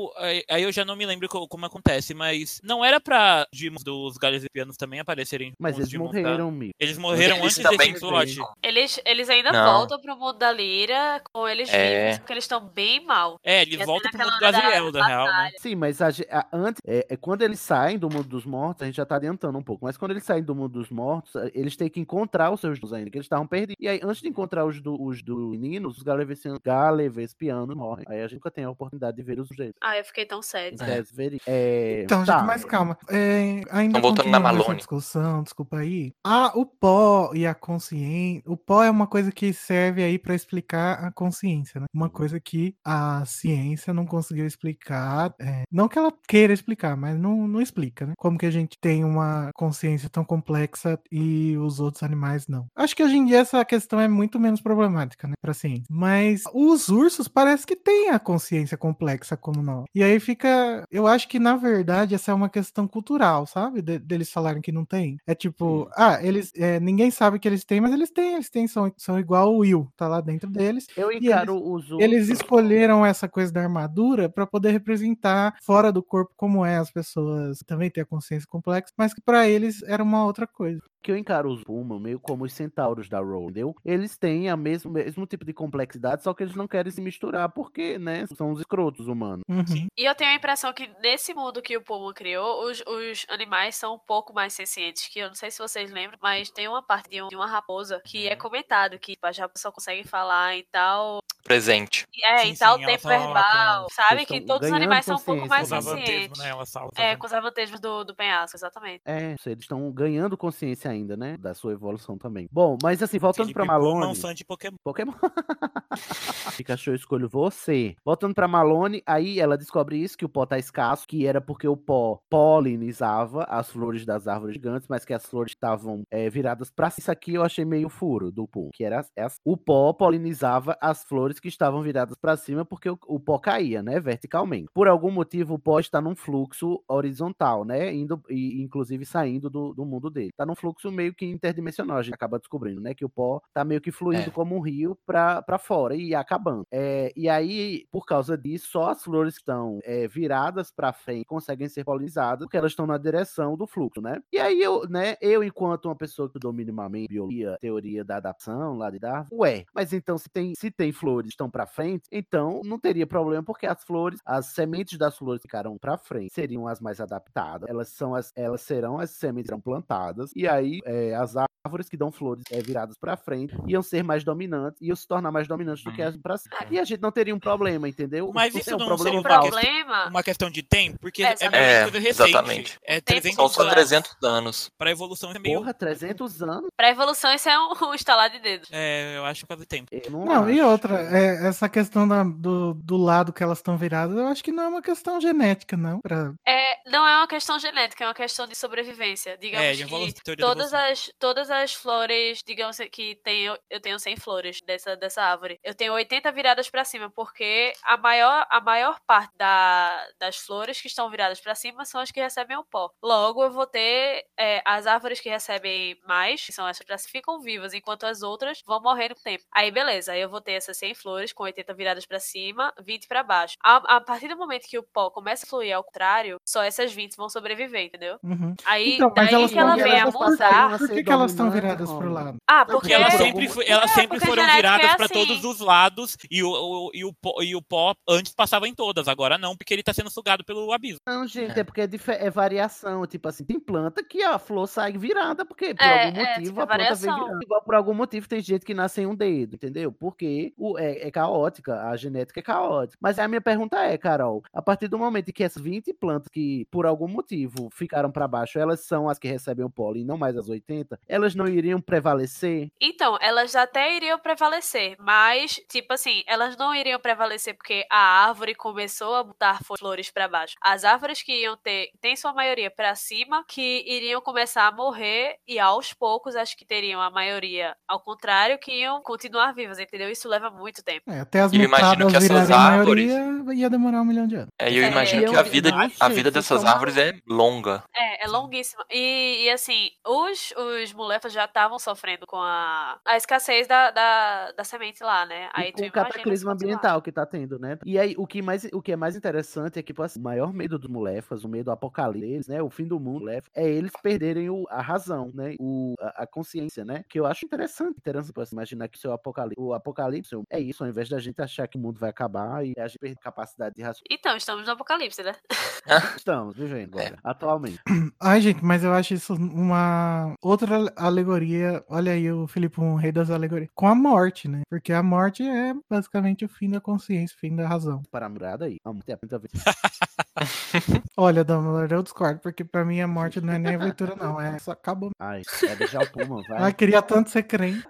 aí- eu já não me lembro co- como acontece, mas não era pra Demons dos Galezipianos também aparecerem Mas eles da- morreram. Eles morreram Eles antes desse veio. Eles, eles ainda Não. voltam pro mundo da Lira com eles É. vivos, porque eles estão bem mal. É, eles voltam pro mundo da Gaziel, na real, né? Sim, mas a a- antes, é, é quando eles saem do mundo dos mortos, a gente já tá adiantando um pouco, mas quando eles saem do mundo dos mortos, eh, eles têm que encontrar os seus ainda, que eles estavam perdidos. E aí, antes de encontrar os do, os do meninos, os galevespianos, galevespianos morrem. Aí a gente nunca tem a oportunidade de ver os jeitos. Ah, eu fiquei tão sério. É. Então, tá. gente, mas calma. É, ainda voltando na Malone. discussão, desculpa aí. Ah, o pó e a consciência. O pó é uma coisa que serve aí pra explicar a consciência, né? Uma coisa que a ciência não conseguiu explicar. é, não que ela queira explicar, mas não, não explica, né? Como que a gente tem uma consciência tão complexa e os outros animais não. Acho que hoje em dia essa questão é muito menos problemática, né? Pra ciência. Mas os ursos parece que têm a consciência complexa como nós. E aí fica. Eu acho que, na verdade, essa é uma questão cultural, sabe? De- deles falarem que não tem. É tipo, ah, eles. é, ninguém sabe que eles têm, mas eles têm, eles têm, são, são igual o Will, tá lá dentro deles. Eu E encaro os ursos. Eles escolheram essa coisa da armadura pra poder representar fora do corpo como é as pessoas também têm a consciência complexa, mas que pra eles era uma outra coisa. Que eu encaro os Puma meio como os centauros da Roll, entendeu? Eles têm a mesmo, mesmo tipo de complexidade, só que eles não querem se misturar porque, né, são os escrotos humanos. Uhum. E eu tenho a impressão que nesse mundo que o Puma criou, os, os animais são um pouco mais sencientes. Que eu não sei se vocês lembram, mas tem uma parte de, um- de uma raposa que é comentado que tipo, a raposa só consegue falar e tal. presente. É, Sim, em tal sim, tempo verbal, com- sabe? Que todos os animais são um pouco mais conscientes. né? É, com os avantejos do, do penhasco, exatamente. É, eles estão ganhando consciência ainda, né? Da sua evolução também. Bom, mas assim, voltando é Malone. um fã de Pokémon. Pokémon. (laughs) Pikachu, eu escolho você. Voltando pra Malone, aí ela descobre isso, que o pó tá escasso, que era porque o pó polinizava as flores das árvores gigantes, mas que as flores estavam é, viradas pra cima. Isso aqui eu achei meio furo do Pum, que era essa. o pó polinizava as flores que estavam viradas pra cima, porque o, o pó caía, né, verticalmente. Por algum motivo, o pó está num fluxo horizontal, né, indo e inclusive saindo do, do mundo dele. Tá num fluxo meio que interdimensional, a gente acaba descobrindo, né, que o pó tá meio que fluindo É. como um rio pra, pra fora e acabando. É, e aí, por causa disso, só as flores que estão é, viradas pra frente conseguem ser polinizadas, porque elas estão na direção do fluxo, né? E aí eu, né, eu enquanto uma pessoa que estudou minimamente biologia, teoria da adaptação lá de Darwin, ué, mas então se tem, se tem flores que estão pra frente, então não teria problema porque as flores, as sementes das flores ficaram pra frente, seriam as mais adaptadas. Elas são as, elas serão as sementes que serão plantadas e aí é, as árvores que dão flores é, viradas pra frente iam ser mais dominantes, iam se tornar mais dominantes do que as pra cima. E a gente não teria um problema, entendeu? Mas Não isso é um não problema seria questão, problema. uma questão de tempo, porque É, é, É, recente. exatamente. É Tempo 300 São só anos. 300 anos. Pra evolução é meio. Porra, 300 anos? Pra evolução, isso é um, um estalar de dedo. É, eu acho que faz tempo. Eu não, Não, e outra, é, essa questão da- do, do lado que elas estão viradas, eu acho que não é uma questão genética, não. Pra... É, não é uma questão genética, é uma questão de sobrevivência. Digamos É, que teoria da todas as, todas as flores, digamos que tem, eu tenho 100 flores dessa, dessa árvore. Eu tenho 80 viradas pra cima, porque a maior, a maior parte da, das flores que estão viradas pra cima são as que recebem o pó. Logo, eu vou ter é, as árvores que recebem mais, que são essas que ficam vivas, enquanto as outras vão morrer no tempo. Aí, beleza, aí eu vou ter essas 100 flores com 80 viradas pra cima, 20 pra baixo. A, a partir do momento que o pó começa a fluir ao contrário, só essas 20 vão sobreviver, entendeu? Uhum. Aí, Então, daí que ela vem a viradas por- mudar. Por que, que elas estão viradas pro lado? Ah, Porque porque elas por sempre, elas É, sempre foram viradas é pra assim. todos os lados e o, o- e, o pó, e o pó antes passava em todas, agora não, porque ele tá sendo sugado pelo abismo. Não, gente, é, porque é, é variação. Tipo assim, tem planta que a flor sai virada, porque por É, algum é, motivo tipo, a planta vem virada. Igual por algum motivo tem gente que nasce em um dedo, entendeu? Porque o, é, é caótica, a genética é caótica. Mas a minha pergunta é, Carol, a partir do momento em que essas 20 plantas que por algum motivo ficaram pra baixo, elas são as que recebem o pólen, não mais as 80, elas não iriam prevalecer? Então, elas até iriam prevalecer, mas, tipo assim, elas não iriam prevalecer porque a árvore começou a botar flores pra baixo. As árvores que iam ter, tem sua maioria pra cima, que iriam começar a morrer e aos poucos as que teriam a maioria ao contrário, que iam continuar vivas, entendeu? Isso leva muito tempo. É, até as Eu imagino que essas árvores- maioria, ia demorar um milhão de anos. É, eu É, imagino eu- que a vida, Nossa, a vida dessas árvores é longa. É, é longuíssima. E, e, assim, os, os mulefas já estavam sofrendo com a, a escassez da, da, da semente lá, né? Aí E tu com o cataclismo se ambiental que tá tendo, né? E aí, o que, mais, o que é mais interessante é que, tipo assim, o maior medo dos mulefas, o medo do apocalipse, deles, né? O fim do mundo, é eles perderem o, a razão, né? O, a, a consciência, né? Que eu acho interessante, interessante, tipo assim, imaginar que o seu apocalipse, o apocalipse é isso, ao invés da gente achar que o mundo vai acabar e a gente perder a capacidade de raciocínio. Então, estamos no apocalipse, né? Estamos vivendo agora, atualmente. Ai, gente, mas eu acho isso uma outra alegoria. Olha aí o Felipe, um rei das alegorias. Com a morte, né? Porque a morte é basicamente o fim da consciência, o fim da razão. Para a murada aí. Vamos ter muita vez. (laughs) Olha, Dumbledore, eu discordo, porque pra mim a morte não é nem aventura, não. É só acabou. Ai, vai deixar o Puma, vai. Ai, queria tanto ser crente.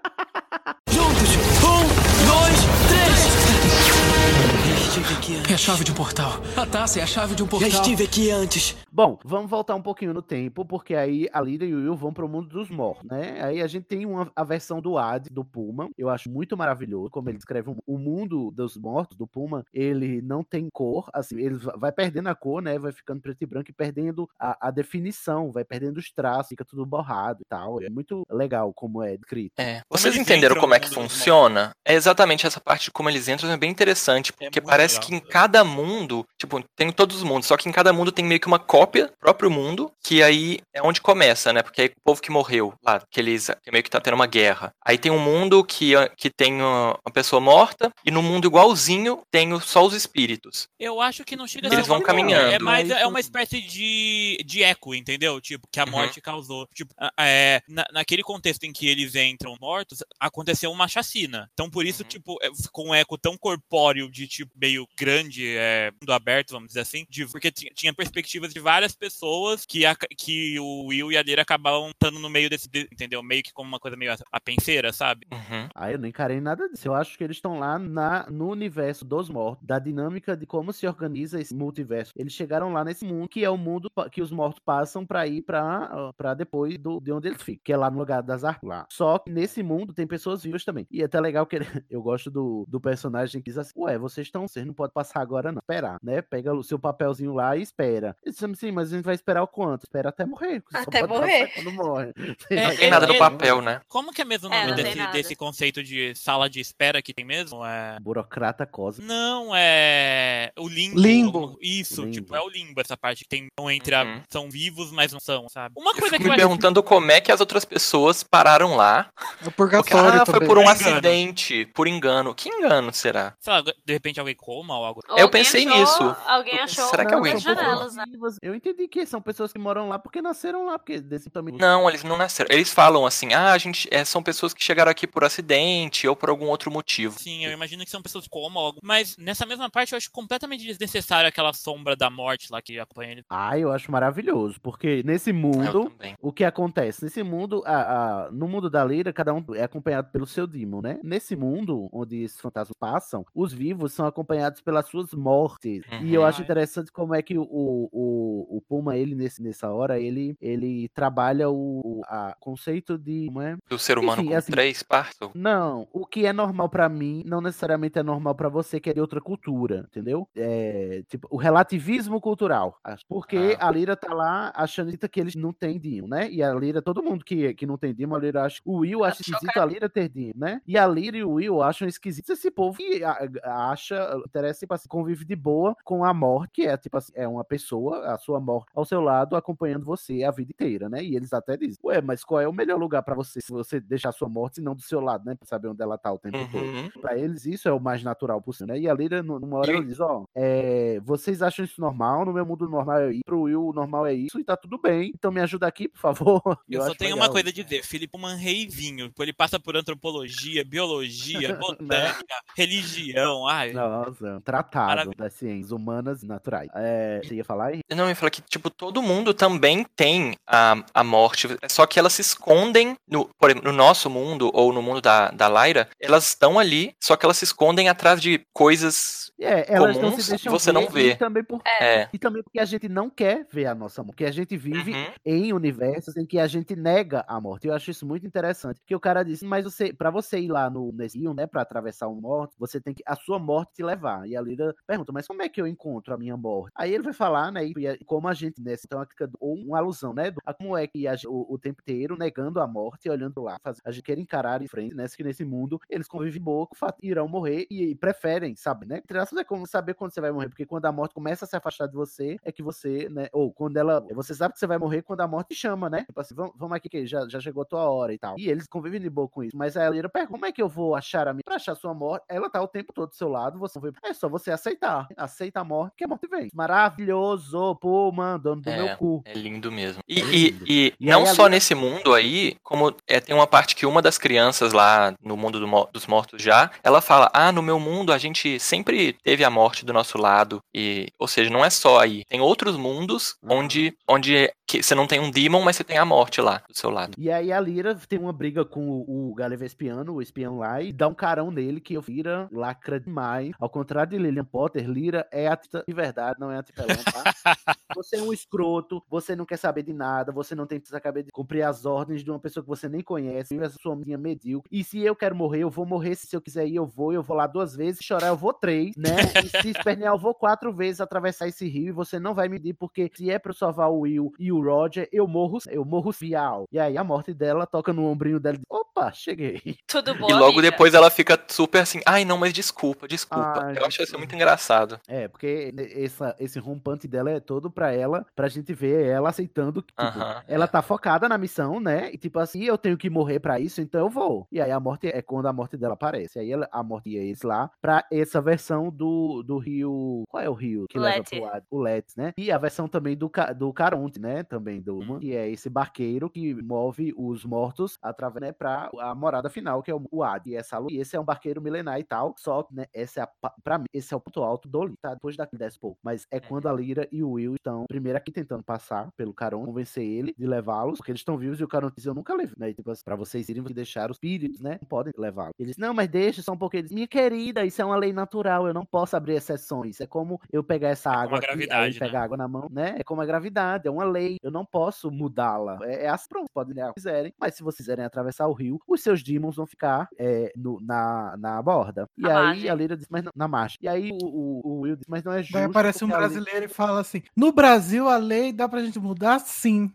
Estive aqui antes. É a chave de um portal. A taça é a chave de um portal. Já estive aqui antes. Bom, vamos voltar um pouquinho no tempo, porque aí a Lida e o Will vão pro mundo dos mortos, né? Aí a gente tem uma, a versão do Ad, do Puma. Eu acho muito maravilhoso como ele descreve o, o mundo dos mortos do Puma. Ele não tem cor, assim, ele va- vai perdendo a cor, né? Vai ficando preto e branco e perdendo a, a definição, vai perdendo os traços, fica tudo borrado e tal. É muito legal como é descrito. É. Vocês entenderam como é que funciona? É exatamente essa parte de como eles entram, é bem interessante, porque muito parece que em cada mundo, tipo, tem todos os mundos, só que em cada mundo tem meio que uma cópia, próprio mundo, que aí é onde começa, né? Porque aí o povo que morreu lá, que eles que meio que tá tendo uma guerra. Aí tem um mundo que, que tem uma pessoa morta, e no mundo igualzinho tem só os espíritos. Eu acho que não chega a Eles vão uma- caminhando. É, mais, é uma espécie de, de eco, entendeu? Tipo, que a Uhum. morte causou. Tipo, é, na- naquele contexto em que eles entram mortos, aconteceu uma chacina. Então, por Uhum. isso, tipo, é, ficou um eco tão corpóreo de, tipo, meio grande, é, mundo aberto, vamos dizer assim, de, porque tinha, perspectivas de várias pessoas que, a- que o Will e a Lyra acabavam estando no meio desse, de- entendeu? Meio que como uma coisa meio a, a penseira, sabe? Uhum. Ah, eu não encarei nada disso. Eu acho que eles estão lá na, no universo dos mortos, da dinâmica de como se organiza esse multiverso. Eles chegaram lá nesse mundo, que é o mundo que os mortos passam pra ir pra, pra depois do, de onde eles ficam, que é lá no lugar das artes lá. Só que nesse mundo tem pessoas vivas também. E é até legal que ele- (laughs) eu gosto do, do personagem que diz assim: Ué, vocês estão, vocês não podem passar agora, não. Esperar, né? Pega o seu papelzinho lá e espera. Eles dizem assim, mas a gente vai esperar o quanto? Espera até morrer. Até pode morrer. Quando morre. (laughs) É, Não tem nada no papel, né? Como que é mesmo o É, nome desse, desse conceito de sala de espera que tem mesmo? É... Burocrata cósmico. Não, é. O limbo. Limbo. Isso, Limbo. tipo, é o limbo, essa parte que tem então, entre a- Uhum. são vivos, mas não são, sabe? Uma Eu coisa fico que eu me perguntando como é que as outras pessoas pararam lá. O Porque, purgatório ah, foi também. por um engano. acidente, por engano. Que engano será? Sei lá, de repente alguém coma ou algo. Ou Eu pensei achou- nisso. Alguém achou será que alguém- janelas, né? Eu entendi que são pessoas que moram lá porque nasceram lá, porque desse também. Não, eles não nasceram. Eles falam assim, ah, a gente é, são pessoas que chegaram aqui por acidente ou por algum outro motivo. Sim, eu imagino que são pessoas comam algo. Mas nessa mesma parte eu acho completamente desnecessário aquela sombra da morte lá que acompanha ele. Ah, eu acho maravilhoso, porque nesse mundo, o que acontece? Nesse mundo, a, a- no mundo da Lira, cada um é acompanhado pelo seu demon, né? Nesse mundo, onde esses fantasmas passam, os vivos são acompanhados pelas suas mortes. E eu Uhum. acho interessante como é que o, o, o Puma, ele, nesse, nessa hora, ele, ele trabalha o, a conceito de. Como é? Do ser humano Enfim, com assim, três partes. Não, o que é normal pra mim não necessariamente é normal pra você que é de outra cultura, entendeu? É, tipo, o relativismo cultural. acho. Porque Ah. a Lira tá lá achando que eles não têm Dinho, né? E a Lira, todo mundo que, que não tem Dinho, a Lira acha. O Will acha esquisito a Lira ter Dinho, né? E a Lira e o Will acham esquisito esse povo que acha, interessa, tipo assim, convive de boa com a morte, que é tipo assim, é uma pessoa, a sua morte ao seu lado, acompanhando você a vida inteira, né? E eles até dizem, ué, mas qual é o melhor lugar pra você se você deixar a sua morte, se não do seu lado, né? Pra saber onde ela tá o tempo todo. Uhum. Pra eles, isso é o mais natural possível, né? E a nu- numa hora, E- ela diz: Ó, é, vocês acham isso normal? No meu mundo normal é isso, pro Will o normal é isso, e tá tudo bem. Então me ajuda aqui, por favor. (laughs) E Eu, só tenho legal uma coisa a dizer, Felipe Manreivinho, ele passa por antropologia, biologia, (laughs) botânica, religião, ai. Nossa, um tratado Maravilha. das ciências humanas e naturais. É, você ia falar aí? Não, eu ia falar que, tipo, todo mundo também tem a, a morte, só que elas se escondem, no, por exemplo, no nosso mundo, ou no mundo da, da Lyra, elas estão ali, só que elas se escondem atrás de coisas É, elas não comuns se que deixam você não ver, vê. E também, por, É. e também porque a gente não quer ver a nossa morte, porque a gente vive Uhum. em universos em que a gente nega a morte. Eu acho isso muito interessante. Que o cara disse, mas você, para você ir lá no nesse rio, né, para atravessar um morte, você tem que a sua morte te levar. E a Lira pergunta, mas como é que eu encontro a minha morte? Aí ele vai falar, né, e, e como a gente nessa então ou uma alusão, né, a como é que a, o, o tempo inteiro negando a morte e olhando lá, faz, a gente quer encarar em frente, né, que nesse mundo eles convivem boa com o fato de irão morrer e, e preferem, sabe, né? Aspas, é como saber quando você vai morrer, porque quando a morte começa a se afastar de você, é que você, né, ou quando ela, você sabe que você vai morrer quando a morte te chama, né? Tipo assim, vamos, aqui que já, já chegou a tua hora e tal. E eles convivem de boa com isso. Mas a Lira pergunta, como é que eu vou achar a minha? Pra achar sua morte, ela tá o tempo todo do seu lado, você vê. É só você aceitar. Aceita a morte, que a morte vem. Maravilhoso, pô, mano, dono do É, meu cu. É lindo mesmo. E, É e- lindo. e E não aí a só Lira- nesse mundo aí, como é, tem uma parte que uma das crianças lá no mundo do dos mortos já, ela fala: Ah, no meu mundo a gente sempre teve a morte do nosso lado. E, ou seja, não é só aí. Tem outros mundos onde, onde que você não tem um demon, mas você tem a morte lá do seu lado. E aí a Lira tem uma briga com o, o Galevespiano, o espião lá, e dá um carão nele que o Lira lacra demais. Ao contrário de Lilian Potter, Lira é a tita de verdade, não é a tipelão, tá? (laughs) você é um escroto, você não quer saber de nada, você não tem que saber de cumprir as ordens de uma pessoa que você nem conhece, essa sua minha medíocre. E se eu quero morrer, eu vou morrer. Se eu quiser ir, eu vou. Eu vou lá duas vezes, chorar, eu vou três, né? E se espernear, eu vou quatro vezes atravessar esse rio e você não vai medir, porque se é pra eu salvar o Will e o o Roger, eu morro, eu morro vial. E aí a morte dela toca no ombrinho dela e diz, opa, cheguei. Tudo bom, E logo amiga? depois ela fica super assim, ai não, mas desculpa, desculpa. Ai, eu acho isso muito engraçado. É, porque essa, esse rompante dela é todo pra ela, pra gente ver ela aceitando que, tipo, Aham, ela tá focada na missão, né? E tipo assim, eu tenho que morrer pra isso, então eu vou. E aí a morte é quando a morte dela aparece. Aí ela- a morte ia esse lá pra essa versão do, do rio. Qual é o rio que leva pro lado? O Letes, né? E a versão também do, do Caronte, né? Também do Uhum. que é esse barqueiro que move os mortos através, né, pra a morada final, que é o, Ad. E, essa, e esse é um barqueiro milenar e tal. Só que, né, essa é a, pra mim, esse é o ponto alto do livro, tá? Depois daqui desce pouco. Mas é quando a Lyra e o Will estão, primeiro aqui tentando passar pelo Caronte, convencer ele de levá-los, porque eles estão vivos e o Caronte diz, eu nunca levei, né? E, tipo assim, pra vocês irem, deixar os espíritos, né? Não podem levá-los. Eles, não, mas deixa só um pouquinho. Minha querida, isso é uma lei natural, eu não posso abrir exceções. É como eu pegar essa água a aqui, aí gravidade, pegar né? água na mão, né? É como a gravidade, é uma lei, eu não posso mudá-la. É, é assim, pronto, podem negar o que quiserem, mas se vocês quiserem atravessar o rio, os seus demons vão ficar é, no- na, na borda. E Na aí margem. a Lyra diz, mas não, na marcha. E aí o, o, o Will diz, mas não é justo. Daí aparece um Lyra- brasileiro e fala assim: No Brasil a lei dá pra gente mudar sim.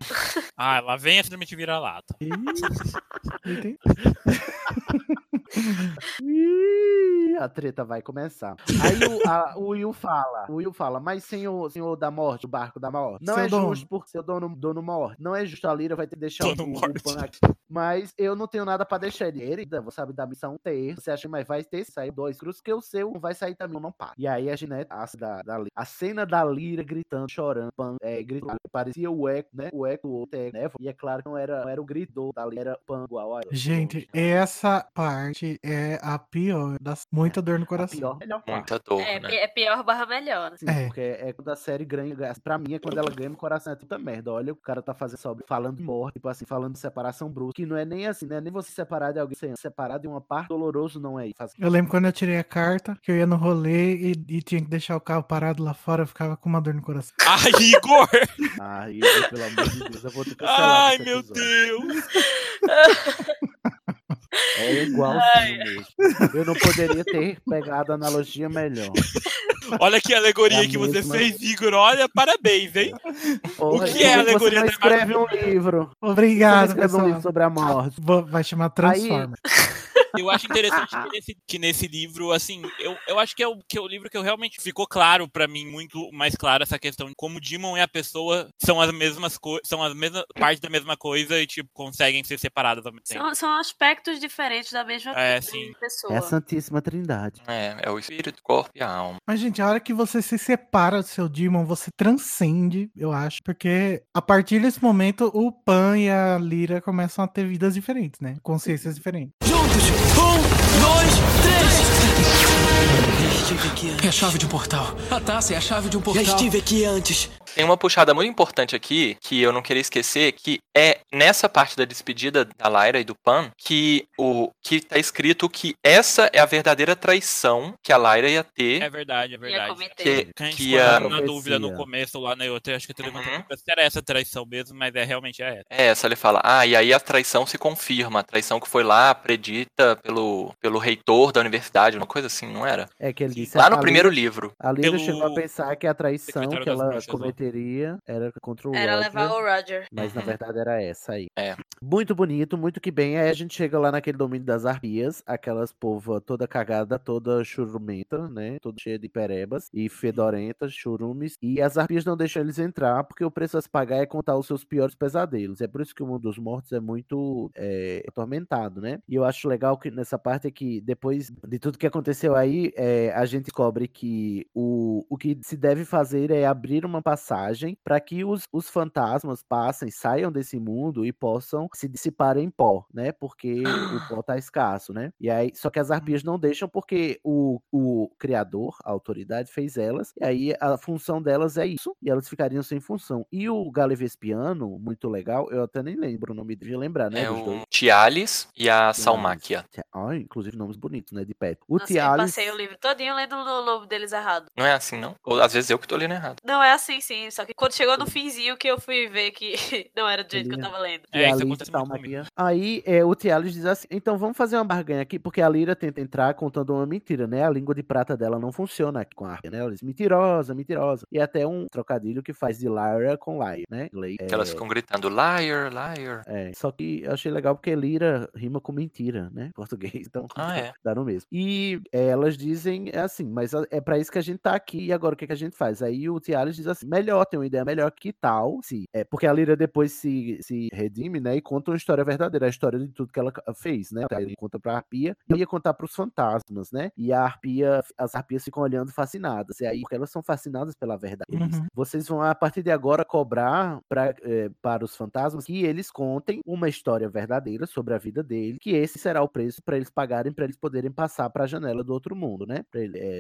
Ah, lá vem a finalmente vira-lata. Entendi. (laughs) A treta vai começar. Aí o, a- o Will fala, o Will fala, mas senhor, senhor da morte, o barco da morte, não Seu é dono. justo por seu dono, dono morte. Não é justo a Lyra vai ter que deixar o, Dono o, morte. pan aqui. Mas eu não tenho nada pra deixar ele. Ele, você sabe da missão ter. Você acha, mas vai ter sair dois cruzes, que o seu não vai sair também, não para. E aí a Ginete, a, da, da, a cena da Lyra gritando, chorando, pan, é, gritando, parecia o eco, né? O eco outro é, né? E é claro que não era, não era o grito da Lyra, era pan igual a Gente, essa parte é a pior. Das... Muita dor no a coração. pior, melhor. Muita dor, É, né? é pior barra melhor. Sim, É. porque é quando a série ganha. Pra mim, é quando ela ganha no coração. É puta merda. Olha, o cara tá fazendo sobre. Falando morte, tipo assim, falando de separação brusca. Que não é nem assim, né? Nem você separar de alguém sem separar de uma parte doloroso, não é isso. Eu lembro quando eu tirei a carta, que eu ia no rolê e, e tinha que deixar o carro parado lá fora, eu ficava com uma dor no coração. (laughs) Ai, Igor! Ai, Igor, pelo amor de Deus, eu vou ter que. Ai, meu episódio. Deus! (laughs) É igualzinho mesmo. Eu não poderia ter pegado a analogia melhor. Olha que alegoria É que você mesma- fez, Igor. Olha, parabéns, hein? Porra, que é a você alegoria não da escreve um livro? Você Obrigado, escreve um livro sobre a morte. Vai chamar Transformer. (laughs) Eu acho interessante que nesse, que nesse livro, assim, eu, eu acho que é, o, que é o livro que eu realmente ficou claro pra mim, muito mais claro essa questão de como o Demon e a pessoa são as mesmas coisas, são as mesmas parte da mesma coisa e, tipo, conseguem ser separadas ao mesmo tempo. São, são aspectos diferentes da mesma É, pessoa. É a Santíssima Trindade. É, é o espírito, o corpo e a alma. Mas, gente, a hora que você se separa do seu Demon, você transcende, eu acho. Porque a partir desse momento, o Pan e a Lyra começam a ter vidas diferentes, né? Consciências diferentes. Juntos! Um, dois, três! Já. É a chave de um portal. A taça é a chave de um Já portal. estive aqui antes. Tem uma puxada muito importante aqui, que eu não queria esquecer, que é nessa parte da despedida da Lyra e do Pan, que o que tá escrito que essa é a verdadeira traição que a Lyra ia ter. É verdade, é verdade. que, Que que ficou a, na dúvida no começo lá, né? Eu até acho que eu levantou Uhum. uhum. se era essa traição mesmo, mas é realmente é essa. é essa, ele fala, ah, e aí a traição se confirma, a traição que foi lá predita pelo, pelo reitor da universidade, uma coisa assim, não era? É que ele disse. Lá no a primeiro livro. A Lyra Pelo chegou a pensar que a traição que ela bruxas cometeria era contra o Era Roger, levar o Roger. mas na Uhum. verdade era essa aí. É. Muito bonito, muito que bem. Aí a gente chega lá naquele domínio das arpias, aquelas povo toda cagada, toda churumenta, né? Toda cheia de perebas e fedorentas, churumes. E as arpias não deixam eles entrar, porque o preço a se pagar é contar os seus piores pesadelos. É por isso que o mundo dos mortos é muito é, atormentado, né? E eu acho legal que nessa parte é que depois de tudo que aconteceu aí, é, a gente descobre que o, o que se deve fazer é abrir uma passagem para que os, os fantasmas passem, saiam desse mundo e possam se dissipar em pó, né? Porque o pó tá escasso, né? E aí, só que as arpias não deixam porque o, o criador, a autoridade, fez elas, e aí a função delas é isso, e elas ficariam sem função. E o Galevespiano, muito legal, eu até nem lembro o nome, devia lembrar, né? É o. Tialis e a Salmáquia. Ai, inclusive nomes bonitos, né? De pet. O Nossa, eu Tialis. passei o livro todinho lendo o nome deles errado. Não é assim, não? Ou às vezes eu que tô lendo errado. Não, é assim sim. Só que quando chegou no finzinho que eu fui ver que (laughs) não era do jeito que eu tava lendo. É, a isso Lira acontece tá muito comigo. Aí é, o Tialis diz assim: então vamos fazer uma barganha aqui, porque a Lira tenta entrar contando uma mentira, né? A língua de prata dela não funciona aqui com a Arpia, né? Ela diz mentirosa, mentirosa. E até um trocadilho que faz de Lyra com Liar, né? Lei- Que elas ficam gritando liar, liar. É, só que eu achei legal porque Lira rima com mentira, né? em Português, então Ah, é. (laughs) dá no mesmo. E é, elas dizem é assim, mas é pra isso que a gente tá aqui e agora o que, que a gente faz? Aí o Tialis diz assim: melhor, tem uma ideia melhor que tal, se é porque a Lira depois se, se redime, né? E conta uma história verdadeira, a história de tudo que ela fez, né? Ele conta pra Arpia e ia contar pros fantasmas, né? E a Arpia, as Arpias ficam olhando fascinadas. E aí, porque elas são fascinadas pela verdade. Uhum. Vocês vão, a partir de agora, cobrar pra, eh, para os fantasmas que eles contem uma história verdadeira sobre a vida dele, que esse será o preço para eles pagarem, para eles poderem passar para a janela do outro mundo, né?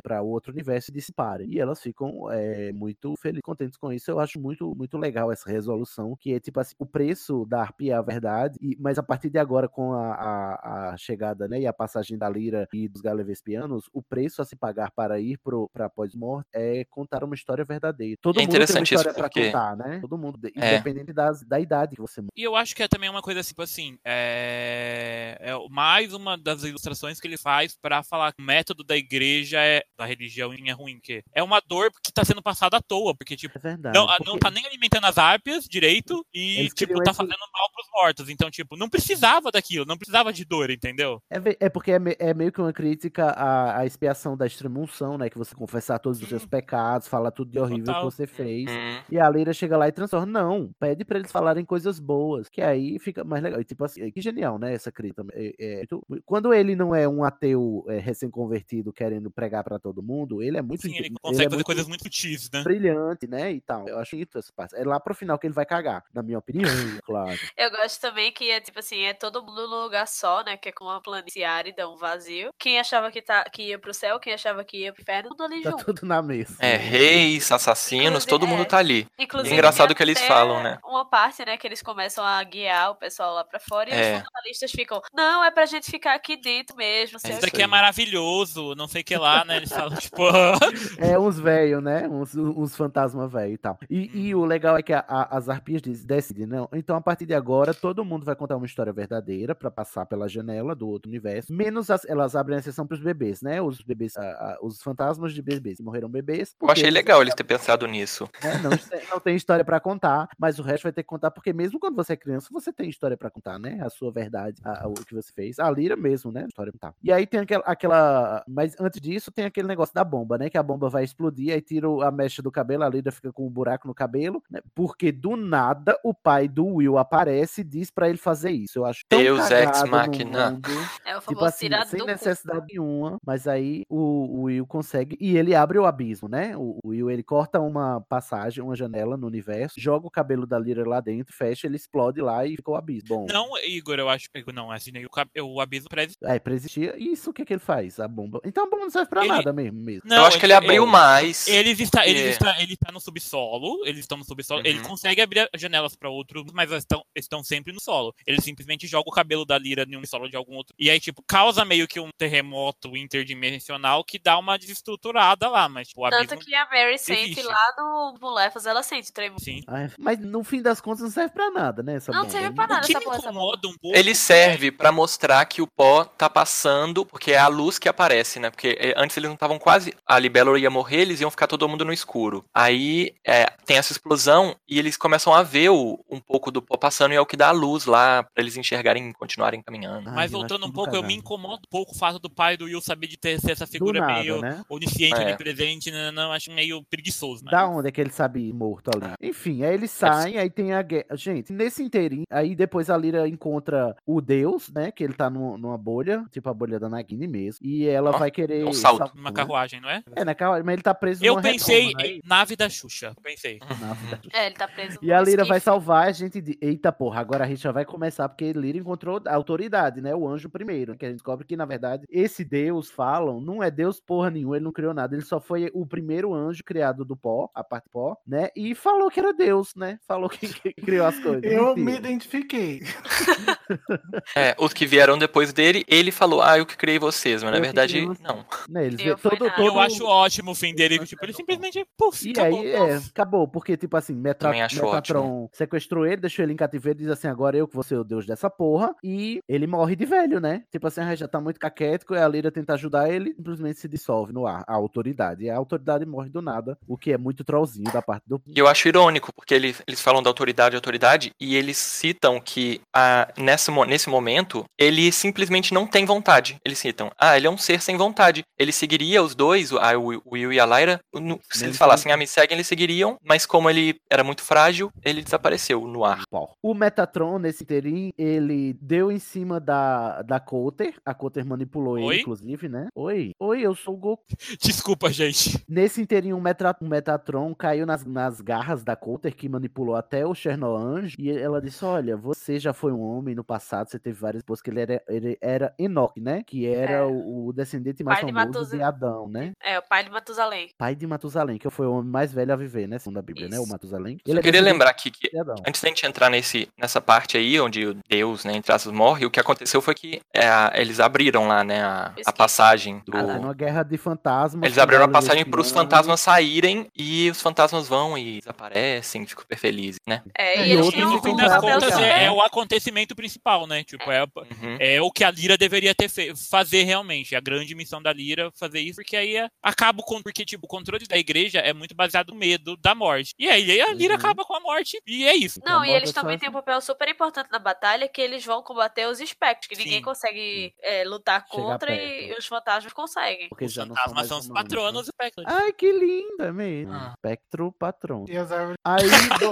Para o outro universo e dissiparem. E elas ficam eh, muito felizes, contentes com isso. Eu acho muito, muito legal essa resolução, que é tipo assim, o preço da arpia é a verdade, e, mas a partir de agora, com a, a, a chegada né, e a passagem da Lira e dos Galevespianos, o preço a se pagar para ir para pós-morte é contar uma história verdadeira. Todo É mundo tem uma história para porque- contar, né? Todo mundo, É. independente das, da idade que você E eu acho que é também uma coisa tipo assim, é, é mais uma das ilustrações que ele faz pra falar que o método da igreja é da religião é ruim, que é uma dor que tá sendo passada à toa, porque tipo, É verdade. não, porque não tá nem alimentando as árpias direito e tipo tá esse- fazendo mal pros mortos, então tipo, não precisava daquilo, não precisava de dor, entendeu? É, é porque é, me- é meio que uma crítica à, à expiação da extremunção, né? Que você confessar todos os seus pecados, falar tudo de horrível Total. que você fez. Hum. E a Leira chega lá e transforma. Não, pede pra eles falarem coisas boas, que aí fica mais legal. E, tipo assim, que genial, né? Essa crítica. É- é quando ele não é um ateu é, recém-convertido querendo pregar pra todo mundo, ele é muito. Sim, ele consegue é fazer muito coisas muito sutis, né? brilhante, né? E tal. Eu acho isso essa parte. É lá pro final que ele vai cagar, na minha opinião, (laughs) claro. Eu gosto também que é tipo assim, é todo mundo num lugar só, né? Que é com uma planície árida, um vazio. Quem achava que, tá, que ia pro céu, quem achava que ia pro inferno, tudo ali Tá junto. tudo na mesa. É, reis, assassinos, Inclusive, todo mundo é. tá ali. Inclusive, É engraçado o que eles falam, né? Uma parte, né, que eles começam a guiar o pessoal lá pra fora e É. os fundamentalistas ficam, não, é pra gente ficar aqui dentro mesmo. sei Isso o aqui quê." é maravilhoso, não sei o que lá, né? Eles falam, tipo, (laughs) É uns velhos, né? Uns, uns fantasmas velhos e tal. E, e o legal é que a- a- as arpias diz- decidem, não. Então, a partir de agora, todo mundo vai contar uma história verdadeira pra passar pela janela do outro universo. Menos as- elas abrem a exceção pros bebês, né? Os bebês, a- a- os fantasmas de bebês que morreram bebês. Eu achei eles- legal eles ter pensado nisso. né, Não, não tem história pra contar, mas o resto vai ter que contar, porque mesmo quando você é criança, você tem história pra contar, né? A sua verdade, a- a- o que você fez. A Lira mesmo, né? História pra contar. E aí tem aquela, aquela. Mas antes disso, tem aquele negócio da bomba, né? Que a bomba vai explodir, aí tira a mecha do cabelo, a Lira fica com um buraco no cabelo, né? Porque do nada o pai do Will aparece e diz pra ele fazer isso. Eu acho tão Deus ex machina. mundo. É o Tipo assim, sem do cu. necessidade nenhuma, mas aí o, o Will consegue e ele abre o abismo, né? O, o Will ele corta uma passagem, uma janela no universo, joga o cabelo da Lyra lá dentro, fecha, ele explode lá e fica o abismo. Bom, não, Igor, eu acho, Igor, não, assim, o, o abismo parece é, pra existir, e isso o que, que ele faz? A bomba. Então a bomba não serve pra Ele- nada mesmo. mesmo. Não, eu acho que ele abriu mais. Eles está, eles É. está, ele tá no subsolo, eles estão no subsolo, ele Uhum. consegue abrir as janelas pra outros, mas elas estão, estão sempre no solo. Ele simplesmente joga o cabelo da Lira em um solo de algum outro. E aí, tipo, causa meio que um terremoto interdimensional que dá uma desestruturada lá, mas tipo, o Tanto que a Mary sente existe. lá no Bulefas, ela sente o tremor. Sim. Ah, mas no fim das contas não serve pra nada, né? Essa Não bomba. serve pra nada O que essa me incomoda um pouco. Ele serve pra mostrar que o pó tá passando, porque é a luz que aparece, né? Porque é, antes eles não estavam quase. A Libélula ia morrer, eles iam ficar todo mundo no escuro. Aí é, tem essa explosão e eles começam a ver o- um pouco do pó passando e é o que dá a luz lá pra eles enxergarem e continuarem caminhando. Ai, Mas voltando um pouco, eu me incomodo um pouco o fato do pai do Will saber de ter essa figura nada, meio né? onisciente, É. onipresente, não, não, acho meio preguiçoso. Mas... Da onde é que ele sabe ir morto ali? Enfim, aí eles saem, aí tem a guerra. Gente, nesse inteirinho, aí depois a Lyra encontra o Deus, né? Que ele tá num- numa bolha, tipo a bolha da Nagini mesmo. E ela Ó, vai querer. um salto. salvar, Uma né? carruagem, não é? É, na carruagem, mas ele tá preso Eu pensei retoma, né? em nave da Xuxa. Pensei. (laughs) Na- É, ele tá preso E a Lira vai esquife. salvar a gente de. Eita porra, agora a gente já vai começar, porque Lira encontrou a autoridade, né? O anjo primeiro. Que a gente descobre que, na verdade, esse Deus, falam, não é Deus porra nenhuma, ele não criou nada. Ele só foi o primeiro anjo criado do pó, a parte pó, né? E falou que era Deus, né? Falou que, que criou as coisas. Eu Mentira. me identifiquei. (laughs) É, os que vieram depois dele, ele falou, ah, eu que criei vocês, mas na Eu verdade, vocês. não. Né, eles todo, todo... Eu acho ótimo o fim dele, tipo, ele simplesmente, puf, E acabou. aí, Não é, É, acabou, porque, tipo assim, Metra Metatron sequestrou ele, deixou ele em cativeiro, diz assim, agora eu que vou ser o deus dessa porra, e ele morre de velho, né? Tipo assim, ah, já tá muito caquético, e a Lyra tenta ajudar ele, simplesmente se dissolve no ar, a autoridade. E a autoridade morre do nada, o que é muito trollzinho da parte do... E eu acho irônico, porque eles, eles falam da autoridade, autoridade, e eles citam que a, nessa, mo- nesse momento, ele simplesmente não tem vontade. Eles citam, ah, ele é um ser sem vontade. Ele seguiria os dois, o, Will e a Lyra, no- se eles falassem, ah, me seguem, eles seguiriam, mas como ele era muito frágil, ele desapareceu no ar. O Metatron, nesse interim, ele deu em cima da, da Coulter. A Coulter manipulou Oi? ele, inclusive, né? Oi, oi, eu sou o Goku. (laughs) Desculpa, gente. Nesse interim, o, Metra, o Metatron caiu nas, nas garras da Coulter, que manipulou até o Chernoange. E ela disse: Olha, você já foi um homem no passado, você teve várias esposas, que ele era, ele era Enoch, né? Que era É. o, descendente mais Pai de famoso Matusa- de Adão, né? É, o pai de Matusalém. Pai de Matusalém, que foi o homem mais velho a viver, né? Segundo a Bíblia, né? O Isso. Matusalém. Eu é queria lembrar aqui que de. Antes da gente entrar nesse, nessa parte aí, onde o Deus, né, entre aspas, morre, o que aconteceu foi que é, eles abriram lá, né, a, a passagem do... Ah, Numa guerra de fantasmas. Eles abriram a passagem para os fantasmas saírem e os fantasmas vão e desaparecem, ficam super felizes, né? É, É, e e eles no fim das contas, é, é o acontecimento principal, né? Tipo, é, Uhum. é o que a Lira deveria ter fe fazer realmente. A grande missão da Lira fazer isso, porque aí é- acaba com. Porque, tipo, o controle da igreja é muito baseado no medo da morte. E aí a Lira Uhum. acaba com a morte. E é isso. Não, e eles é também têm um papel super importante na batalha, que eles vão combater os espectros, que ninguém Sim. consegue é, lutar contra e os fantasmas conseguem. Porque Os já não fantasmas são os humanos, né? patronos do Packlet. Ai, que lindo, é mesmo. Ah. Espectro patrão. E as árvores. Aí, bom,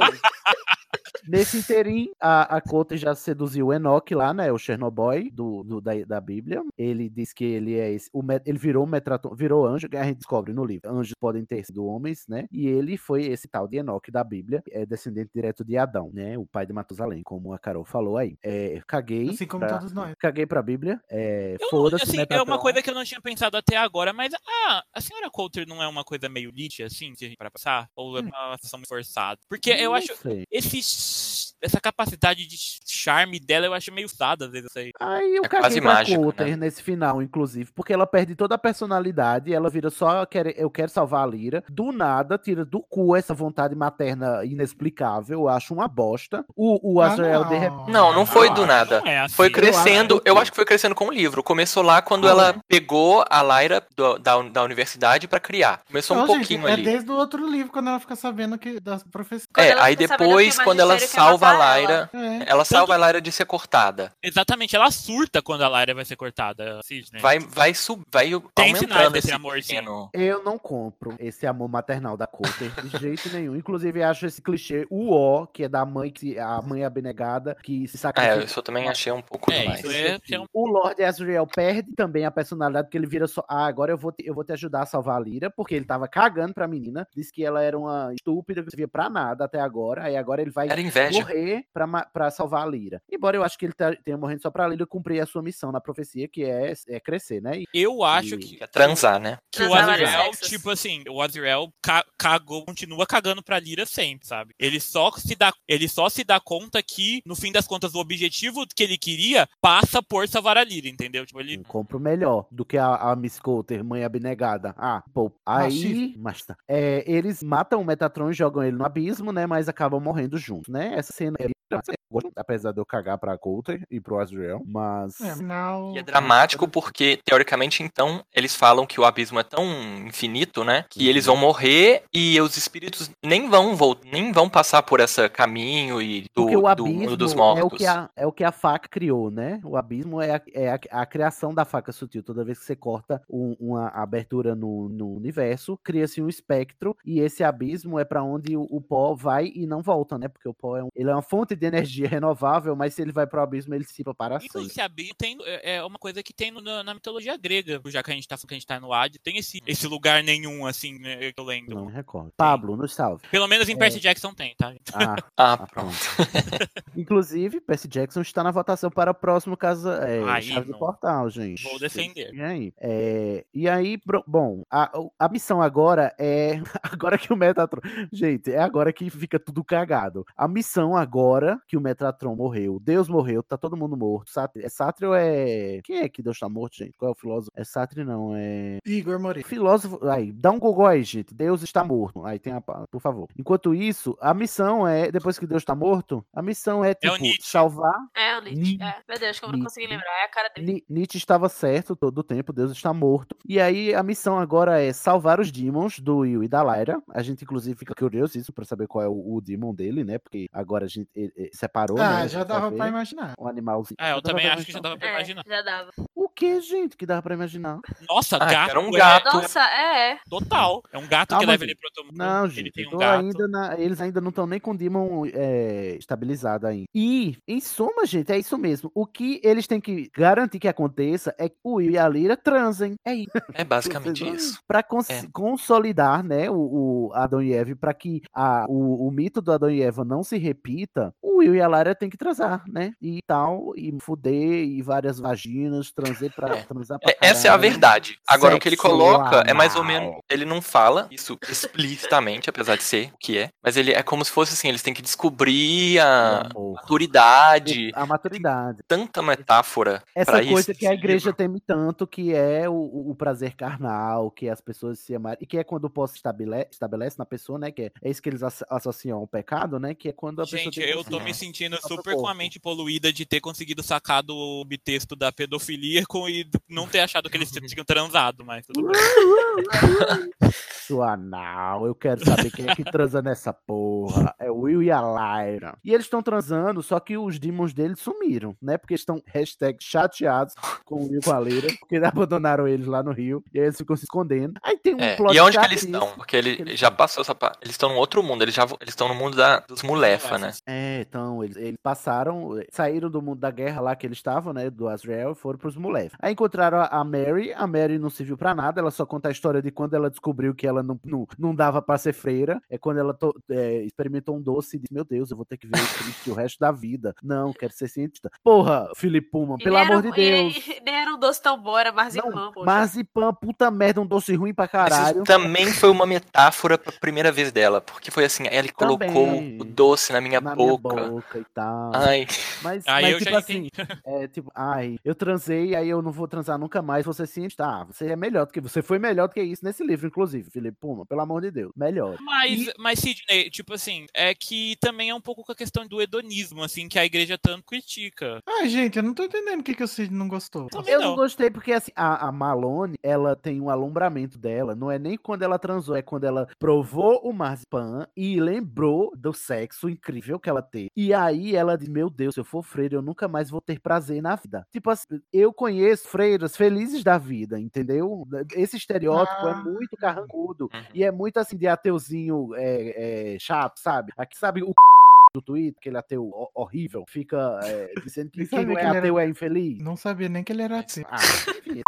nesse interim, a, a Coulter já seduziu o Enoch lá, né? O Chernobyl do, do- da, da Bíblia. Ele diz que ele é esse. O, Met- ele virou o Metraton, virou anjo, que a gente descobre no livro. Anjos podem ter sido homens, né? E ele foi esse tal de Enoch da Bíblia, é descendente direto de Adão, né? O pai de Matusalém, como a Carol falou aí. É, caguei. Assim como pra- todos nós. Caguei pra Bíblia. É, Foda-se, assim, é Metatron. uma coisa que eu não tinha pensado até agora, mas ah, a senhora Coulter não é uma coisa meio Nietzsche, assim, se a gente para passar? Ou é uma situação muito forçada? Porque eu Não acho. sei. Esse, essa capacidade de charme dela eu acho meio usada, às vezes. Aí. Eu É caguei quase pra mágico, Coulter né? Nesse final, inclusive, porque ela perde toda a personalidade, ela vira só quer, eu quero salvar a Lira. Do nada, tira do cu essa vontade materna inexplicável, eu acho uma bosta. O, o Ah, Azrael, de não. repente. Não, não foi Ah, do nada. É assim. Foi acho crescendo, que- eu acho que foi crescendo com o livro. Começou lá quando Ah, ela é? pegou a Lyra do- da, da universidade pra criar. Começou um Não, gente, pouquinho é ali. desde o outro livro, quando ela fica sabendo que das profecias. Quando É, ela aí depois, quando ela quer salva a Lyra, É. ela salva a Lyra de ser cortada. Exatamente, ela surta quando a Lyra vai ser cortada, Sidney. Vai, vai, sub, vai Tem aumentando esse amor, sim. pequeno... Eu não compro esse amor maternal da Coulter de jeito nenhum. Inclusive, acho esse clichê, o ó, que é da mãe, que a mãe abnegada, que se É, sacrifica. isso eu também achei um pouco É, demais. isso é, é um- O Lord Azrael perde também a personalidade, porque ele vira só. Ah, agora eu vou, te, eu vou te ajudar a salvar a Lyra, porque ele tava cagando pra menina. Disse que ela era uma estúpida, que não servia pra nada até agora. Aí agora ele vai morrer pra, pra salvar a Lyra. Embora eu acho que ele tá- tenha morrendo só pra Lyra cumprir a sua missão na profecia, que é, é crescer, né? E- Eu acho E- que, Que é transar, né? que o Transar Azrael, sexos. tipo assim, o Azrael ca- cagou, continua cagando pra Lira sempre, sabe? Ele só se dá, ele só se dá conta que, no fim das contas, o objetivo que ele queria passa por salvar a Lira, entendeu? Tipo, ele. compro melhor do que a, a Miss Coulter, mãe abnegada. Ah, pô, aí. Mas tá. É, eles matam o Metatron e jogam ele no abismo, né? Mas acabam morrendo juntos, né? Essa cena é. Apesar de eu cagar pra Coulter e pro Azrael, mas. É, afinal. E é dramático porque, teoricamente, então, eles falam que o abismo é tão infinito, né? Que eles vão morrer e os espíritos nem vão voltar, nem vão passar por esse caminho e do, Porque o do abismo mundo dos é o, mortos. que a, é o que a faca criou, né? O abismo é a, é a, a criação da faca sutil. Toda vez que você corta um- uma abertura no, no universo, cria-se um espectro e esse abismo é pra onde o, o pó vai e não volta, né? Porque o pó é, um- ele é uma fonte de energia renovável, mas se ele vai pro abismo, ele se dissipa para Isso sempre. se abrir tem, é é uma coisa que tem no- na, mitologia grega, já que a gente tá, que a gente tá no Ad, tem esse, esse lugar nenhum, assim, né, que eu lembro. Não me recordo. Pablo, nos salve. Pelo menos em Percy Jackson tem, tá? Ah, (laughs) Ah, ah, pronto. (laughs) Inclusive, Percy Jackson está na votação para o próximo caso, é, Aí, Chave do não. Portal, gente. Vou defender. E aí? É, e aí, bom, a, a missão agora é. (laughs) Agora que o Metatron. Gente, é agora que fica tudo cagado. A missão agora Agora que o Metatron morreu, Deus morreu, tá todo mundo morto. Sátrio, é Sátrio é. Quem é que Deus tá morto, gente? Qual é o filósofo? É Sátrio, não, é. Igor Moreira. Filósofo. Aí, dá um Google aí, gente. Deus está morto. Aí tem a. Por favor. Enquanto isso, a missão é. Depois que Deus está morto, a missão é, tipo, Nietzsche. salvar. É, o Nietzsche. Ni- É. Meu Deus, como eu não consegui lembrar. É a cara dele. Ni- Nietzsche estava certo todo o tempo, Deus está morto. E aí a missão agora é salvar os demons do Will e da Lyra. A gente, inclusive, fica curioso isso pra saber qual é o, o demon dele, né? Porque agora a gente separou. né? Ah, A já dava pra imaginar. Um animalzinho. É, eu também acho que já dava pra É, imaginar. já dava. O que, gente, que dava pra imaginar? Nossa, Ah, gato. era um é gato. Nossa, é, total. É um gato Calma, que leva gente. ele pro outro mundo. Não, ele gente, tem eu um gato. ainda na- eles ainda não estão nem com o Demon é, estabilizado ainda. E, em suma, gente, é isso mesmo. O que eles têm que garantir que aconteça é que o Will e a Lyra transem. É isso. É basicamente isso. Pra cons- É. consolidar, né, o, o Adão e Eva, pra que a, o, o mito do Adão e Eva não se repita, o Will e a Lara tem que transar, né? E tal, e fuder, e várias vaginas, transar pra, transar pra É, essa é a caralho. verdade. Agora, o que ele coloca é mais ou menos. Ele não fala isso (laughs) explicitamente, apesar de ser o que é. Mas ele é como se fosse assim: eles têm que descobrir a Amor. maturidade. A maturidade. Tanta metáfora Essa pra coisa isso. que a igreja livro. teme tanto, que é o, o- prazer carnal, que as pessoas se amarem, e que é quando o posse estabelece, estabelece na pessoa, né? Que é, é isso que eles asso- associam ao pecado, né? Que é quando a pessoa Gente, eu tô me sentindo super com a mente poluída de ter conseguido sacar do obtexto da pedofilia com, e não ter achado que eles (laughs) tinham transado, mas tudo bem. (laughs) Sua anal, eu quero saber quem é que transa nessa porra. É o Will e a Lyra. E eles estão transando, só que os demons deles sumiram, né? Porque estão hashtag chateados com o Will e com a Lyra, porque (laughs) abandonaram eles lá no Rio, e aí eles ficam se escondendo. Aí tem um É, plot e onde que eles estão? Porque ele já passou essa parte. Eles estão num outro mundo, eles já eles estão no mundo da, dos Mulefa, né? É, então, eles, eles passaram, saíram do mundo da guerra lá que eles estavam, né, do Azrael, e foram pros Mulef. Aí encontraram a, Mary, a Mary não serviu pra nada, ela só conta a história de quando ela descobriu que ela não, não, não dava pra ser freira, é quando ela to- é, experimentou um doce e disse, meu Deus, eu vou ter que ver o resto da vida. Não, quero ser cientista. Porra, Felipe Puma, pelo nem amor era- de Deus. Nem era um doce tão bom, era marzipan, poxa. Marzipan, puta merda, um doce ruim pra caralho. isso também foi uma metáfora pra primeira vez dela. Porque foi assim, ela colocou Também. o doce na minha na boca. minha boca e tal. Ai, Mas, Aí mas eu tipo já assim, é tipo, ai, eu transei, aí eu não vou transar nunca mais, você ciente, tá, você é melhor do que, você foi melhor do que isso nesse livro, inclusive, Felipe Puma, pelo amor de Deus, melhor. Mas, mas Sidney, tipo assim, é que também é um pouco com a questão do hedonismo, assim, que a igreja tanto critica. Ai, gente, eu não tô entendendo o que, que o Cid não gostou. Também Eu não não. gostei porque, assim, a, a Malone, ela tem um alumbramento dela, não é nem quando ela transou, é quando ela provou o marzipan e lembrou do sexo incrível que ela teve. E aí ela diz, meu Deus, se eu for freira, eu nunca mais vou ter prazer na vida. Tipo assim, eu conheço freiras felizes da vida, entendeu? Esse estereótipo é Ah. muito carrancudo. Uhum. E é muito assim de ateuzinho é, é, chato, sabe? Aqui sabe o do Twitter, aquele ateu ho- horrível, fica é, dizendo que quem não é que ele era- ateu é infeliz. Não sabia nem que ele era ateu. Ah, enfim,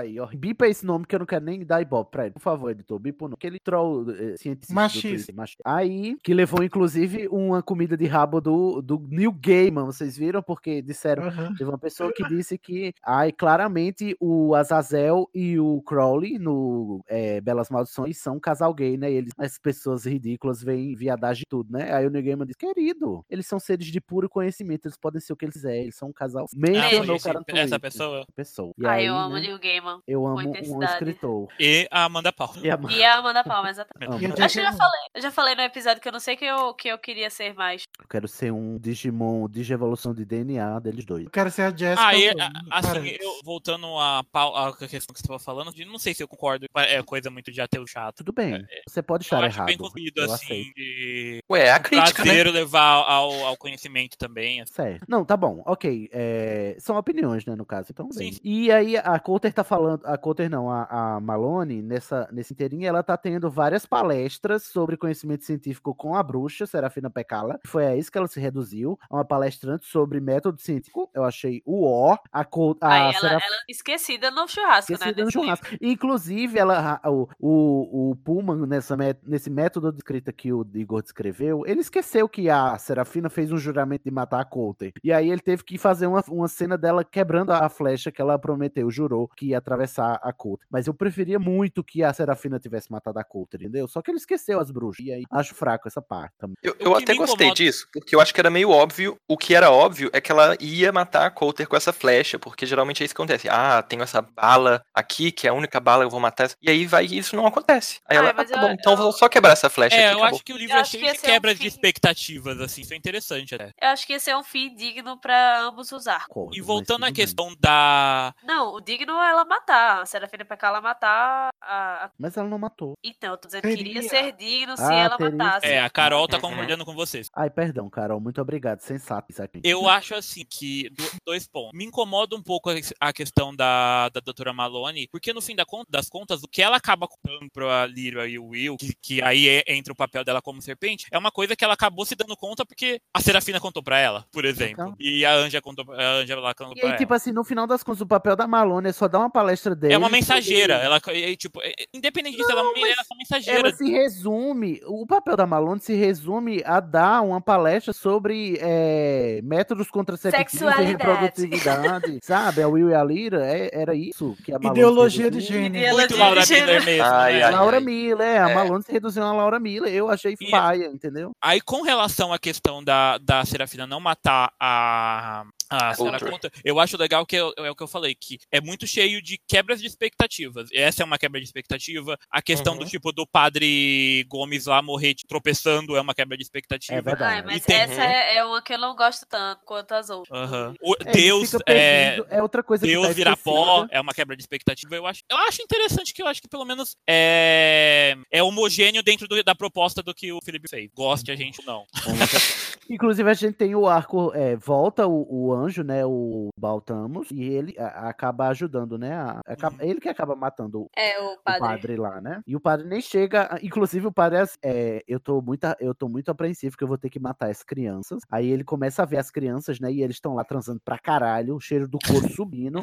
aí, ó. Bipa esse nome que eu não quero nem dar ibope pra ele. Por favor, editor. Bipa o nome. Aquele troll eh, cientista. Machista. Aí, que levou, inclusive, uma comida de rabo do, do Neil Gaiman. Vocês viram? Porque disseram. Aham. Teve uma pessoa que disse que, ai, claramente, o Azazel e o Crowley no eh, Belas Maldições são um casal gay, né? E eles, as pessoas ridículas veem viadagem e tudo, né? Aí o Neil Gaiman disse, querido, eles são seres de puro conhecimento, eles podem ser o que eles quiserem, eles são um casal. Ah, Mencionou foi o cara no esse- essa pessoa. pessoa. E Ai, aí, eu amo né, Neil Gaiman. eu amo um escritor. E a Amanda Paul. E a E a Amanda Palma, exatamente. E Acho que eu já falei. Eu já falei no episódio que eu não sei que eu, que eu queria ser mais. Eu quero ser um Digimon, Digievolução de DNA deles dois. Eu quero ser a Jessica. Aí, do- a- do assim, eu, voltando à questão que você estava falando, de- não sei se eu concordo, é coisa muito de ateu chato. Tudo bem, É, você pode estar errado. bem construído, eu assim, aceito. de ué, é a crítica, né? Levar ao, ao conhecimento também. assim. Certo. Não, tá bom, ok. é, São opiniões, né, no caso. Então, Sim, bem. sim. E aí, a Coulter tá falando. A Coulter não, a, a Malone, nessa, nesse inteirinho, ela tá tendo várias palestras sobre conhecimento científico com a bruxa, Serafina Pecala. Foi a isso que ela se reduziu. A uma palestrante sobre método científico. Eu achei o ó. A, Cou- a Aí ela, Seraf- ela esquecida no churrasco, né? Esquecida no desse livro. churrasco. Inclusive, ela, o, o, o Pullman, nessa, nesse método de escrita que o Igor descreveu, ele esqueceu que a Serafina fez um juramento de matar a Coulter. E aí ele teve que fazer uma, uma cena dela quebrando a flecha que ela prometeu, jurou que ia atravessar a Coulter. Mas eu preferia muito que a Serafina tivesse matado a Coulter, entendeu? Só que ele esqueceu as bruxas. E aí acho fraco essa parte também. Eu, eu até gostei disso, porque eu acho que era meio óbvio. O que era óbvio é que ela ia matar a Coulter com essa flecha, porque geralmente é isso que acontece. Ah, tenho essa bala aqui, que é a única bala que eu vou matar. E aí vai e isso não acontece. Aí Ah, ela, ah, tá eu- bom, então vou só quebrar essa flecha É, aqui. eu acabou. acho que o livro Eu é cheio de é um quebras de fim. Assim, isso é interessante até. Eu acho que esse é um fim digno pra ambos. Concordo, E voltando à tudo bem. questão da. Não, o digno é ela matar. A Serafina pra cá ela matar a. Mas ela não matou. Então, eu tô dizendo que iria ser digno se Ah, ela teria matasse. É, a Carol tá Uhum. concordando com vocês. Ai, perdão, Carol. Muito obrigado. Sensato isso aqui. Eu acho assim que do- dois pontos. Me incomoda um pouco a- questão da, da doutora Malone, porque no fim das contas, o que ela acaba contando pra Lyra e o Will, que, que aí é- entra o papel dela como serpente, é uma coisa que ela acabou se dando conta porque a Serafina contou pra ela, por exemplo. Então. E a Anja contou, a Anja lá contou E pra aí, ela. tipo assim, no final das contas, o papel da Malone é só dar uma palestra dele. É uma mensageira. Ela, e, tipo, é- independente disso, ela, ela é uma mensageira. Ela se resume, o papel da Malone se resume a dar uma palestra sobre é, métodos contraceptivos e Sexualidade. reprodutividade, (laughs) sabe? A Will e a Lyra, é- era isso que a Malone Ideologia de gênero. Ideologia Muito Laura. Miller mesmo. Ai, né? ai, Laura ai. Miller, é, a É. Malone se reduziu a Laura Miller, eu achei E- paia, entendeu? Aí, com relação à questão da, da Serafina não matar a, a Sarah Outra. Connor, eu acho legal que é, é o que eu falei, que é muito cheio de quebras de expectativas. Essa é uma quebra de expectativa. A questão Uhum. do tipo do padre Gomes lá morrer tropeçando é uma quebra de expectativa. É verdade. Ai, mas E tem- essa é, é uma que eu não gosto tanto quanto as outras. Aham. O- É, Deus é. é outra coisa que Deus tá virar pó é uma quebra de expectativa. Eu acho, eu acho interessante que eu acho que pelo menos é, é homogêneo dentro do- da proposta do que o Felipe fez. Goste a gente ou não. Inclusive, a gente tem o arco, é, volta o, o anjo, né, o Baltamos, e ele a- acaba ajudando, né, a- acaba- ele que acaba matando o É, o o padre. padre lá, né? E o padre nem chega. Inclusive, o padre é, assim, é, eu tô muito, eu tô muito apreensivo que eu vou ter que matar as crianças. Aí ele começa a ver as crianças, né? E eles estão lá transando pra caralho, o cheiro do couro subindo.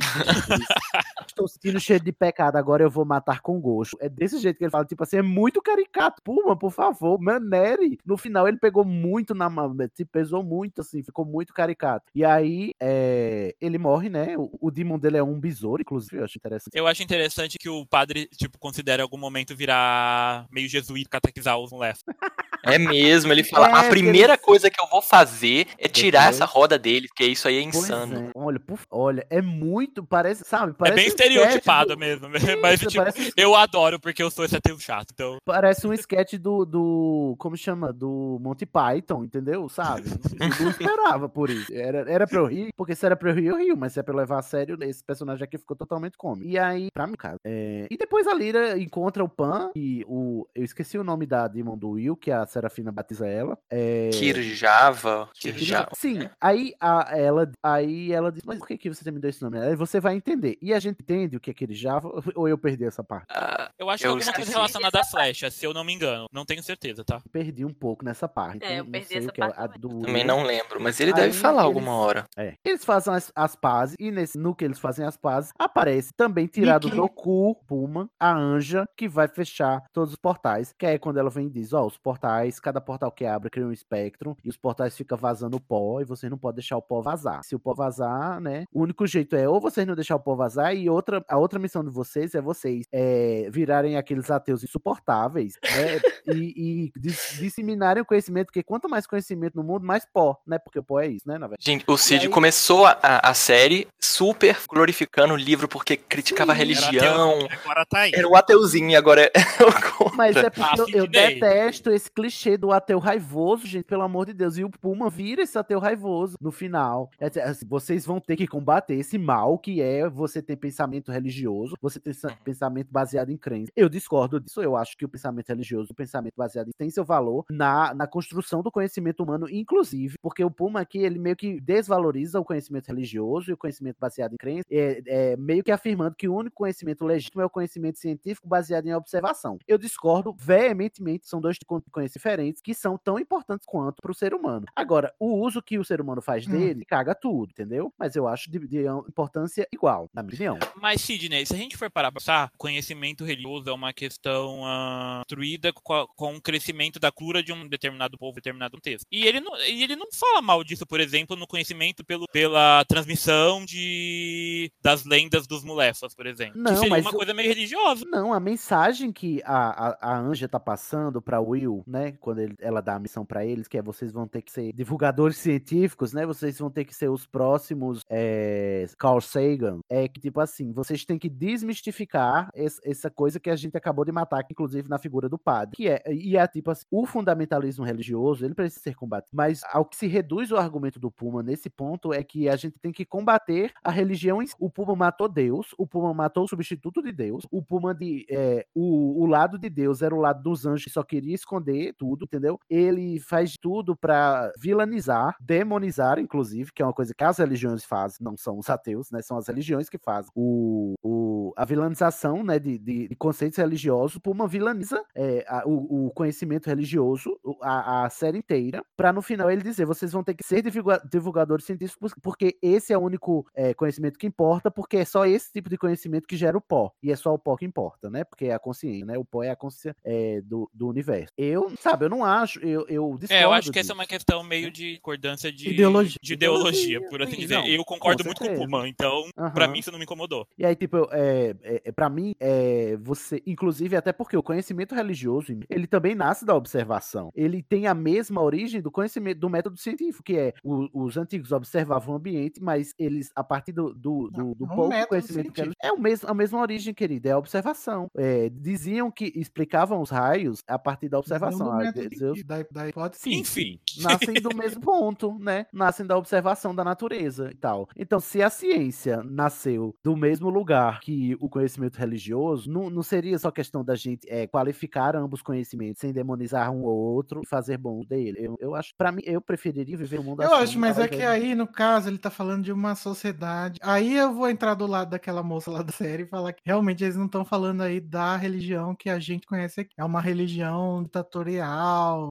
Estou (laughs) sentindo cheiro de pecado, agora eu vou matar com gosto. É desse jeito que ele fala, tipo assim, é muito caricato. Puma, por favor, manere. No final ele pegou muito na mão, se pesou muito, assim, ficou muito caricato. E aí, é, ele morre, né? O, o demon dele é um besouro, inclusive, eu acho interessante. Eu acho interessante que o padre, tipo, considere em algum momento virar meio jesuíta, catequizar os moleques. (laughs) É mesmo, ele fala, É, a primeira eles- coisa que eu vou fazer é tirar Depois- essa roda dele, porque isso aí é Pois insano. é. Olha, por- olha, é muito, parece, sabe? É Parece bem um estereotipado do- mesmo. (laughs) Mas, Isso, tipo, parece- eu adoro porque eu sou esse ateu chato. Então, Parece um sketch do, do. Como chama? Do Monty Python, entendeu? Sabe? Eu não (laughs) esperava por isso. Era, era pra eu rir, porque se era pra eu rir, eu rio, mas se é pra eu levar a sério, esse personagem aqui ficou totalmente cômico. E aí, pra mim, cara. é, E depois a Lyra encontra o Pan e o. Eu esqueci o nome da Demon do Will, que a Serafina batiza ela. É... Kirjava. Kirjava. Sim, aí a, ela, aí ela diz, mas por que, que você me deu esse nome? Aí você vai entender. E a gente entende o que é aquele Java, (laughs) ou eu perdi essa parte? Ah, eu acho que Eu alguma coisa esqueci. relacionada à flecha, se eu não me engano. Não tenho certeza, tá? Perdi um pouco nessa parte. É, eu então não perdi sei essa o que é parte a também. do também não lembro, mas ele Aí deve falar eles- alguma hora. É. Eles fazem as, as pazes, e nesse, no que eles fazem as pazes, aparece também tirado Mickey. do cu, Puma, a Anja, que vai fechar todos os portais. Que é quando ela vem e diz: Ó, os portais, cada portal que abre cria um espectro, e os portais ficam vazando pó, e você não pode deixar o pó vazar. Se o pó vazar, né? O único jeito é ou vocês não deixar o pó vazar, e outra, a outra missão de vocês é vocês é, virarem aqueles ateus insuportáveis, né? e, e dis- disseminarem o conhecimento, porque quanto mais conhecimento no mundo, mais pó, né? Porque o pó é isso, né? Na verdade. Gente, o Cid aí- começou a, a- a série super glorificando o livro porque criticava a Sim. religião. Agora tá aí. Era o ateuzinho e agora é (laughs) o contra. Mas é porque eu, eu Sidney. detesto esse clichê do ateu raivoso, gente, pelo amor de Deus. E o Puma vira esse ateu raivoso no final. É, dizer, assim, vocês vão ter que combater esse mal que é você ter pensamento religioso, você ter sa- pensamento baseado em crença. Eu discordo disso. Eu acho que o pensamento religioso, o pensamento baseado em tem seu valor na, na construção do conhecimento humano, inclusive, porque o Puma aqui, ele meio que desvaloriza o conhecimento religioso e o conhecimento baseado em crença, é, é, meio que afirmando que o único conhecimento legítimo é o conhecimento científico baseado em observação. Eu discordo veementemente, são dois tipos de conhecimento diferentes que são tão importantes quanto para o ser humano. Agora, o uso que o ser humano faz Hum. dele caga tudo, entendeu? Mas eu acho de, de importância igual, na minha opinião. Mas, Sidney, se a gente for parar pra pensar, conhecimento religioso é uma questão ah, construída com, a- com o crescimento da cultura de um determinado povo, determinado texto. E ele não, ele não fala mal disso, por exemplo, no conhecimento pelo, pela transmissão de das lendas dos mulefas, por exemplo. Não, mas uma coisa meio religiosa. Não, a mensagem que a, a, a Anja tá passando pra Will, né? Quando ele- ela dá a missão pra eles, que é vocês vão ter que ser divulgadores (laughs) científicos, né? Vocês vão ter que ser os próximos é, Carl Sagan. É que, tipo assim, vocês têm que desmistificar es- essa coisa que a gente acabou de matar, que, inclusive na figura do padre. Que é, e é tipo assim, o fundamentalismo religioso, ele precisa ser combatido. Mas ao que se reduz o argumento do Puma nesse ponto é que a gente tem que combater a religião. O Puma matou Deus, o Puma matou o substituto de Deus, o Puma de. é, o, o lado de Deus era o lado dos anjos que só queria esconder tudo, entendeu? Ele faz tudo pra vilanizar, demonizar, inclusive, que é uma coisa que as religiões fazem, não são os ateus, né? São as religiões que fazem o, o, a vilanização né, de, de, de conceitos religiosos. O Puma vilaniza é, a- o, o conhecimento religioso, a, a série inteira, pra no final ele dizer: vocês vão ter que ser divulga- divulgadores científicos, porque esse é o único é, conhecimento que importa, porque é só esse tipo de conhecimento que gera o pó. E é só o pó que importa, né? Porque é a consciência, né? O pó é a consciência é, do, do universo. Eu, sabe, eu não acho, eu, eu discordo. É, eu acho que essa é uma questão meio de concordância de Ideologia. de ideologia, Ideologia, por assim sim, dizer. não, eu concordo com muito com o. Puma, então, pra Aham. mim, isso não me incomodou. E aí, tipo, é, é, é, pra mim, é, você, inclusive, até porque o conhecimento religioso, ele também nasce da observação. Ele tem a mesma origem do conhecimento, do método científico, que é o- os antigos observavam o ambiente, mas eles, a partir do, do, do, do é um pouco conhecimento que eles, científico. é o mesmo, a mesma origem, querida, é a observação. É, diziam que explicavam os raios a partir da observação. Não que- da, da hipótese. Sim, Enfim. nascem do mesmo (laughs) ponto, né? Nascem da observação da natureza e tal. Então, se a ciência nasceu do mesmo lugar que o conhecimento religioso, não, não seria só questão da gente é, qualificar ambos conhecimentos sem demonizar um ou outro e fazer bom dele. Eu, eu acho, para mim, eu preferiria viver um mundo Eu assim. acho, mas é que aí, no caso, ele tá falando de uma sociedade. Aí eu vou entrar do lado daquela moça lá da série e falar que realmente eles não estão falando aí da religião que a gente conhece aqui. É uma religião ditatorial,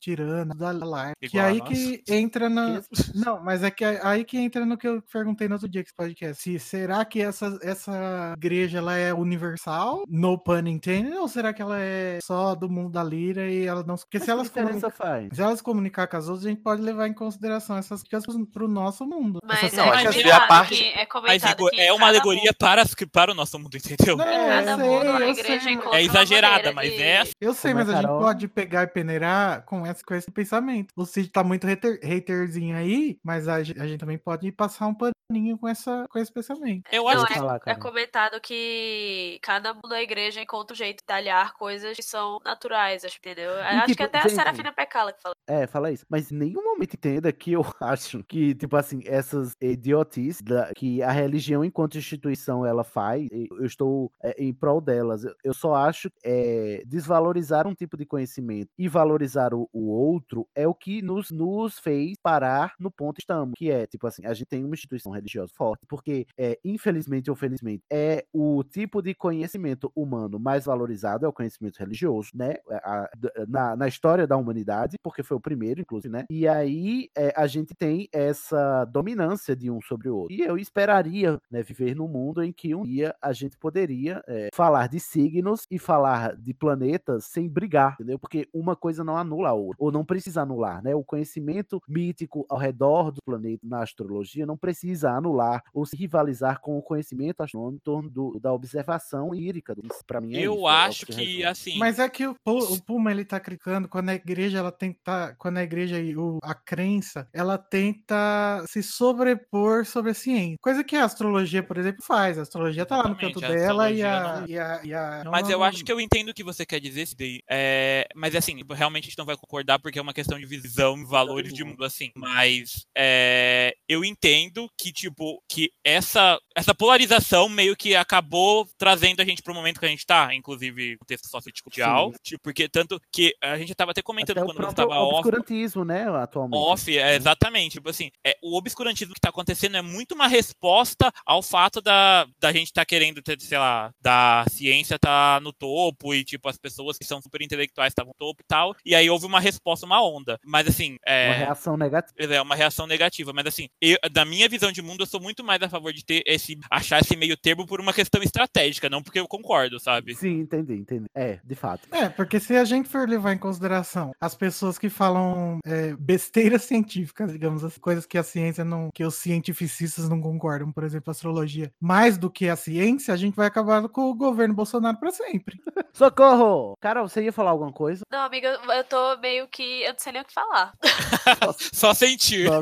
tirana, da lá. Que Igual a aí que entra na. (laughs) Não, mas é que aí que entra no que eu perguntei no outro dia que esse podcast. Se será que essa, essa igreja ela é universal, no pun intended, ou será que ela é só do mundo da lira e ela não. Porque Mas se que elas comunicam. faz? Se elas comunicar com as outras, a gente pode levar em consideração essas dicas pro, nosso mundo. Mas Essas é Não, acho que dicas- assim, a parte- que, é Mas, Igor, que é uma alegoria para, as- para o nosso mundo, entendeu? Não, É, cada eu mundo, sei, a eu igreja sei. É exagerada, mas de- é. Eu sei, Como é, mas a gente pode pegar e peneirar com esse, com esse pensamento. O Cid tá muito hater, haterzinho aí, mas a, a gente também pode passar um paninho com, essa, com esse pensamento. Eu acho que é, falar, é comentado que cada mundo da igreja encontra um jeito de talhar coisas que são naturais, acho, entendeu? acho tipo, que até a gente- Serafina Pecala que fala. É, fala isso. Mas em nenhum momento entenda que eu (laughs) acho que, tipo assim, essas idiotices da- que a religião enquanto instituição ela faz, e eu estou é, em prol delas. Eu- Eu só acho é, desvalorizar um tipo de conhecimento e valorizar o, o outro é o que nos, nos fez parar no ponto que estamos. Que é, tipo assim, a gente tem uma instituição religiosa forte, porque, é, infelizmente ou felizmente, é o tipo de conhecimento humano mais valorizado, é o conhecimento religioso, né? A- a- d- na, na história da humanidade, porque foi o primeiro, inclusive, né? E aí é, a gente tem essa dominância de um sobre o outro. E eu esperaria né, viver num mundo em que um dia a gente poderia é, falar de signos e falar de planetas sem brigar, entendeu? Porque uma coisa não anula a outra, ou não precisa anular, né? O conhecimento mítico ao redor do planeta na astrologia não precisa anular ou se rivalizar com o conhecimento astronômico em torno do- da observação írica. Para mim é Eu isso, é acho que, assim. Mas é que o, o Puma ele tá clicando quando a igreja ela tenta, quando a igreja e o- a crença, ela tenta se sobrepor sobre a ciência. Coisa que a astrologia, por exemplo, faz. A astrologia tá lá no canto a dela e a, não- e a, e a- Mas não- eu acho que eu entendo o que você quer dizer. É, mas assim, realmente a gente não vai concordar porque é uma questão de visão, valores de mundo, assim. Mas é, eu entendo que, tipo, que essa, essa polarização meio que acabou trazendo a gente pro momento que a gente tá, inclusive o texto sociocultural, tipo, porque tanto que a gente tava até comentando Até o quando você tava off, obscurantismo, né, atualmente. off, é, exatamente, tipo assim, é, o obscurantismo que tá acontecendo é muito uma resposta ao fato da, da gente tá querendo ter, sei lá, da ciência tá no topo e, tipo, as pessoas que são super intelectuais estavam no topo e tal, e aí houve uma resposta, uma onda, mas assim, é... Uma reação negativa. É uma reação negativa, mas assim, eu, da minha visão de mundo, eu sou muito mais a favor de ter esse, achar esse meio termo por uma questão estratégica, não porque eu concordo, sabe? Sim, entendi, entendi. É, de fato. É, porque se a gente for levar em consideração as pessoas que falam é, besteiras científicas, digamos assim, coisas que a ciência não, que os cientificistas não concordam, por exemplo, astrologia, mais do que a ciência, a gente vai acabar com o governo Bolsonaro para sempre. (laughs) Socorro! Carol, você ia falar alguma coisa? Não, amiga, eu- tô meio que. Eu não sei nem o que falar. (laughs) Só sentir. (laughs)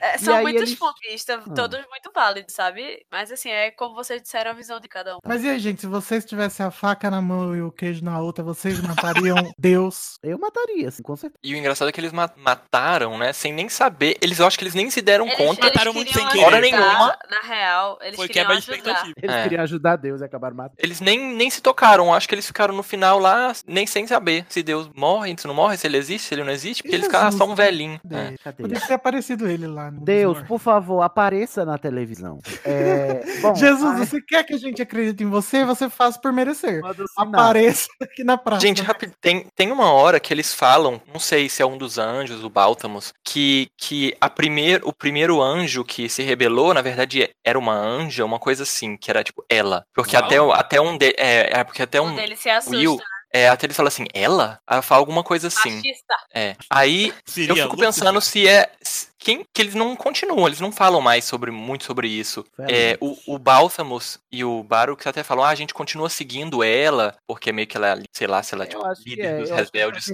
É, E são muitos eles- pontos vista, Ah. todos muito válidos, sabe? Mas assim, é como vocês disseram, a visão de cada um. Mas e aí, gente, se vocês tivessem a faca na mão e o queijo na outra, vocês matariam (laughs) Deus? Eu mataria, assim, com certeza. E o engraçado é que eles ma- mataram, né? Sem nem saber. Eles eu acho que eles nem se deram Eles, conta. eles Mataram muito sem Hora ajudar, nenhuma. Na real, eles Foi de ajudar. expectativa. Eles É. queriam ajudar Deus e acabaram matando. Eles nem, nem se tocaram. Acho que eles ficaram no final lá, nem sem saber se Deus morre, se não morre, se ele existe, se ele não existe, porque eles ficaram Jesus, só um velhinho. Cadê? É. Cadê? Podia ter aparecido ele lá. no Deus, por favor, apareça na televisão. É, (laughs) bom, Jesus, ai, você quer que a gente acredite em você? Você faz por merecer. Apareça aqui na praça. Gente, rápido, tem, tem uma hora que eles falam, não sei se é um dos anjos, o Báltamos, que, que a primeir, o primeiro anjo que se rebelou, na verdade, era uma anja, uma coisa assim, que era tipo ela. Porque Uau. até, até um de, é, é, porque até Um um deles se assusta. Will, é, até eles falam assim, ela? Aí fala alguma coisa assim. Machista. É. Aí Seria eu fico pensando se é. se- Quem, que eles não continuam, eles não falam mais sobre muito sobre isso. É, o, o Bálsamos e o Baruch até falam, ah, a gente continua seguindo ela, porque meio que ela, é, sei lá, se ela é tipo, Eu que líder é, dos eu que rebeldes.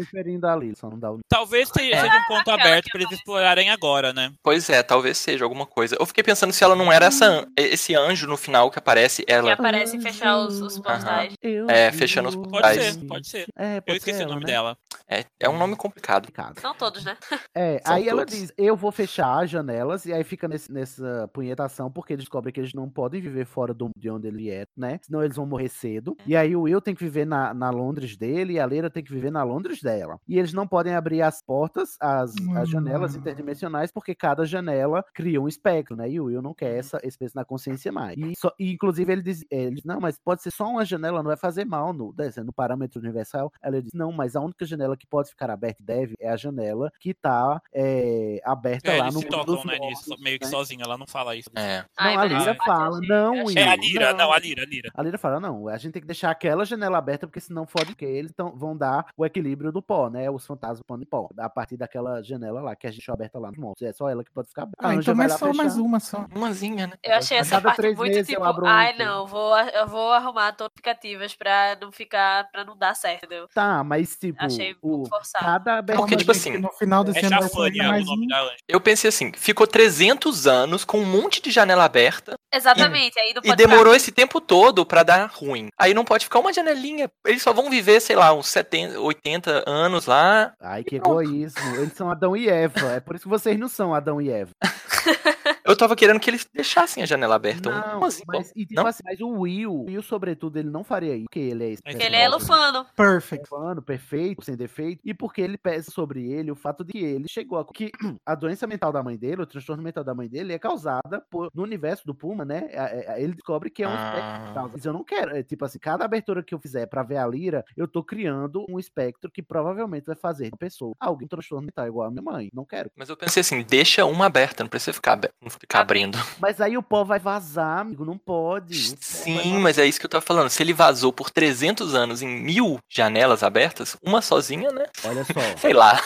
ali, só não dá o... Talvez seja, É. seja um ponto aberto que pra eles explorarem agora, né? Pois é, talvez seja alguma coisa. Eu fiquei pensando se ela não era essa, an- esse anjo no final que aparece, Que ela. aparece fechar os, os portais. Eu É, fechando os o- Pode portais. ser, pode ser. É, Eu pode esqueci ser o nome ela, né? dela. É, é um nome complicado. Complicado. São todos, né? É, São aí ela todos. diz, eu vou fechar as janelas, e aí fica nesse- nessa punhetação, porque eles descobrem que eles não podem viver fora do, de onde ele é, né? Senão eles vão morrer cedo. E aí o Will tem que viver na, na Londres dele, e a Leira tem que viver na Londres dela. E eles não podem abrir as portas, as, as janelas interdimensionais, porque cada janela cria um espectro, né? E o Will não quer essa, esse peso na consciência mais. E, só- e, inclusive ele diz, ele diz, não, mas pode ser só uma janela, não vai fazer mal no, né, no parâmetro universal. Ela diz, não, mas a única janela que pode ficar aberta e deve é a janela que tá é, aberta É, lá eles no se mundo tocam, dos né, nisso, mortos, meio que né? sozinha, ela não fala isso. É. Não, Ai, a Lira isso fala, faz não, sentido. Will. É a Lira, não, a Lira, a Lira. A Lira fala, não, a gente tem que deixar aquela janela aberta, porque senão fode que eles tão, vão dar o equilíbrio do pó, né? Os fantasmas pão de pó. A partir daquela janela lá, que a gente deixou aberta lá nos montes. É só ela que pode ficar aberta. Ah, A então mais lá só fechar. mais uma só. Umazinha, né? Eu achei A essa parte três muito tipo, um ai aqui. não, vou, eu vou arrumar notificativas pra não ficar, pra não dar certo, entendeu? Tá, mas tipo, Achei um o, forçado. cada abertura... Porque, tipo assim, no final desse É Chafânia o nome um. da. Eu pensei assim, ficou 300 anos com um monte de janela aberta Exatamente, aí não e pode demorou esse tempo todo pra dar ruim. Aí não pode ficar uma janelinha. Eles só vão viver, sei lá, uns 70, 80 anos lá. Ai, que egoísmo. Eles são Adão e Eva. É por isso que vocês não são Adão e Eva. (laughs) Eu tava querendo que eles deixassem a janela aberta. Não, um assim, mas, e, tipo não? assim, mas o Will, o Will, sobretudo, ele não faria isso, porque ele é esse Porque Ele é lufano. Perfect. humano, perfeito, sem defeito, e porque ele pesa sobre ele o fato de que ele chegou a que (clears throat) a doença mental da mãe dele, o transtorno mental da mãe dele é causada por, no universo do Puma, né? Ele descobre que é um espectro Ah. que causa. Mas eu não quero, é, tipo assim, cada abertura que eu fizer pra ver a Lira, eu tô criando um espectro que provavelmente vai fazer uma pessoa alguém transtorno mental igual a minha mãe. Não quero. Mas eu pensei assim, deixa uma aberta, não precisa ficar, abe- não ficar abrindo. Mas aí o pó vai vazar, amigo, não pode. Sim, mas é isso que eu tava falando. Se ele vazou por 300 anos em mil janelas abertas, uma sozinha, né? Olha só. (laughs) Sei lá.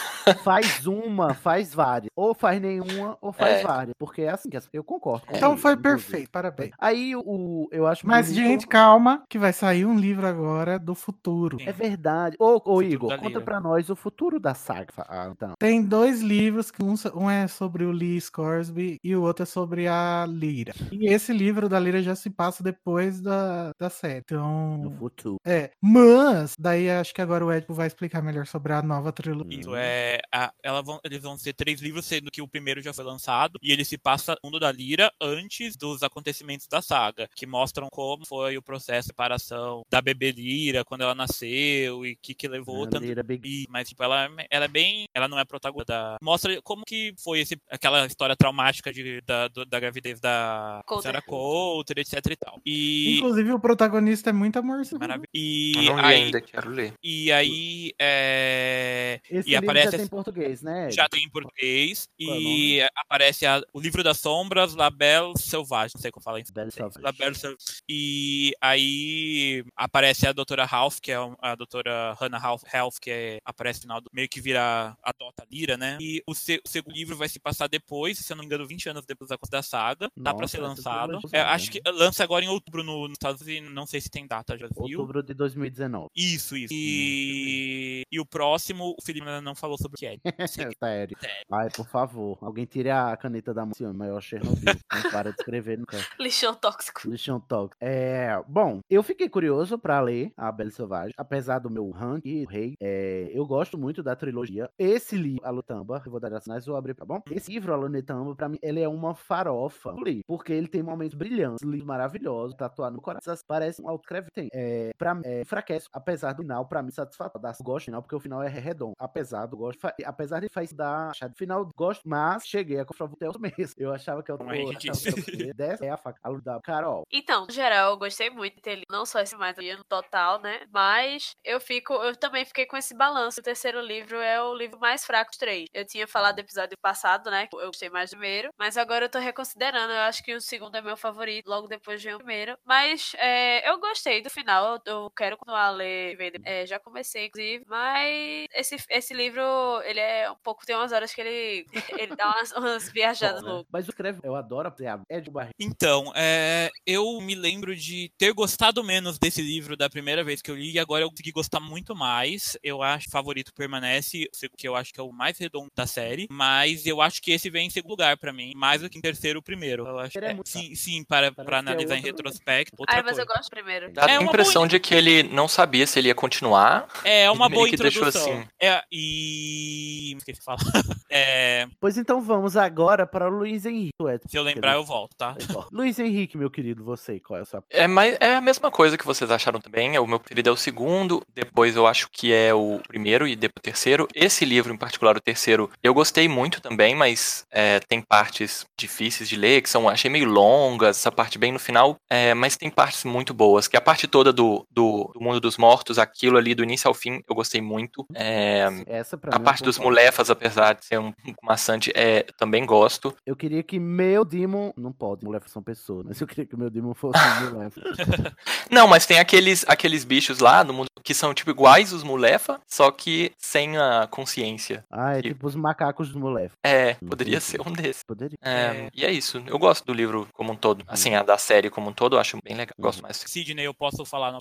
faz uma, faz várias. Ou faz nenhuma, ou faz É. várias. Porque é assim que eu concordo. com Então foi perfeito, parabéns. Aí o, eu acho Mas, gente, calma, que vai sair um livro agora do futuro. É verdade. Ô, ô Igor, conta Lira. pra nós o futuro da saga. Ah, então. Tem dois livros, que um, um é sobre o Lee Scoresby e o outro é sobre a Lira. E esse livro da Lira já se passa depois da, da série. No Então, futuro. é. Mas, daí acho que agora o Edipo vai explicar melhor sobre a nova trilogia. Isso é, é, a- ela vão, eles vão ser três livros, sendo que o primeiro já foi lançado e ele se passa no mundo da Lira antes dos acontecimentos da saga, que mostram como foi o processo de separação da bebê Lira quando ela nasceu e o que, que levou A tanto. Lyra Big- E, mas, tipo, ela, ela é bem. Ela não é protagonista. da- Mostra como que foi esse, aquela história traumática de, da, do- da gravidez da Coulter. Sarah Coulter, etc e tal. E. Inclusive, o protagonista é muito amorzinho. Maravilha. E Eu não li aí, ainda, quero ler. e aí é, Esse e aparece já tem em português, né? já tem em português Qual é e aparece a- o livro das sombras, La Belle Selvagem, não sei como isso. Belle Sauvage. La Belle Sau- E aí aparece a doutora Ralph, que é a doutora Hannah Ralph, Ralph, que é- aparece no final do meio que vira a Dota Lira, né? E o, se- o segundo livro vai se passar depois, se eu não me engano, 20 anos depois da, da saga. Tá pra Nossa, ser lançado. É, acho que lança agora em outubro no- nos Estados Unidos, não sei se tem data, já viu? Outubro de 2019. Isso, isso. E, e o próximo, o Felipe ainda não falou sobre o que é. (laughs) Sério. Ai, por favor. Alguém tire a caneta da mão, maior Chernobyl. (laughs) Não para de escrever nunca. Lixão tóxico. Lixão Talk. É, bom, eu fiquei curioso pra ler a Belle Sauvage, apesar do meu rank e o rei. é, eu gosto muito da trilogia. Esse livro, A Lutamba, eu vou dar as sinais, vou abrir, tá bom? Esse livro, A Lutamba, pra mim, ele é uma farofa. Eu li, Porque ele tem momentos brilhantes, livro maravilhoso, tatuado no coração. Parece um autoescreve tem. É, pra, é, enfraquece, apesar do final, pra mim, satisfatório. Eu gosto do final, porque o final é redondo. Apesar do gosto, apesar de faz da achar do final, gosto, mas cheguei a comprar o mesmo. Eu achava que eu, Como a gente eu achava que eu- dessa é a faca. A da Carol. Então, no geral, eu gostei muito de ter lido, não só esse mais no total, né? Mas eu fico, eu também fiquei com esse balanço. O terceiro livro é o livro mais fraco dos três. Eu tinha falado do episódio passado, né? Eu gostei mais do primeiro, mas agora eu tô reconsiderando. Eu acho que o segundo é meu favorito, logo depois vem o primeiro. Mas é, eu gostei do final. Eu, eu quero continuar a ler. É, já comecei, inclusive. Mas esse, esse livro, ele é um pouco. Tem umas horas que ele, (laughs) ele dá umas, umas (laughs) viajadas Bom, né? loucas. Mas o escreve, eu adoro a é de barriga. Então, é, eu me lembro de ter gostado menos desse livro da primeira vez que eu li e agora eu consegui gostar muito mais. Eu acho que o favorito permanece, que eu acho que é o mais redondo da série, mas eu acho que esse vem em segundo lugar pra mim, mais do que em terceiro o primeiro. Eu acho, é é, muito- sim, sim, para, Parece para é analisar em outro- retrospecto. Outra Ai, mas coisa. eu gosto do primeiro. Dá É a uma impressão boa- de que ele não sabia se ele ia continuar. É uma Ele meio boa introdução. assim. É, e. Esqueci de falar. (laughs) É, Pois então vamos agora para o Luiz Henrique. Se eu lembrar, eu volto, tá? Luiz Henrique, meu querido, você, qual é a sua. É, mais, é a mesma coisa que vocês acharam também. É, o meu preferido é o segundo, depois eu acho que é o primeiro e depois o terceiro. Esse livro, em particular, o terceiro, eu gostei muito também, mas é, tem partes difíceis de ler, que são, achei meio longas, essa parte bem no final, é, mas tem partes muito boas, que a parte toda do, do, do mundo dos mortos, aquilo ali do início ao fim, eu gostei muito. É, Essa pra a mim é parte dos ponto alto. mulefas, apesar de ser um pouco maçante, é, também gosto. Eu queria que meu Demon. Não pode, mulher são pessoas, mas eu queria que meu Demon fosse um mulefa. (laughs) Não, mas tem aqueles, aqueles bichos lá no mundo que são tipo iguais os mulefa, só que sem a consciência. Ah, é tipo os macacos do mulher. É, poderia ser um desses. Poderia. É, E é isso. Eu gosto do livro como um todo. Assim, a da série como um todo, eu acho bem legal. Gosto mais. Sidney, eu posso falar, não,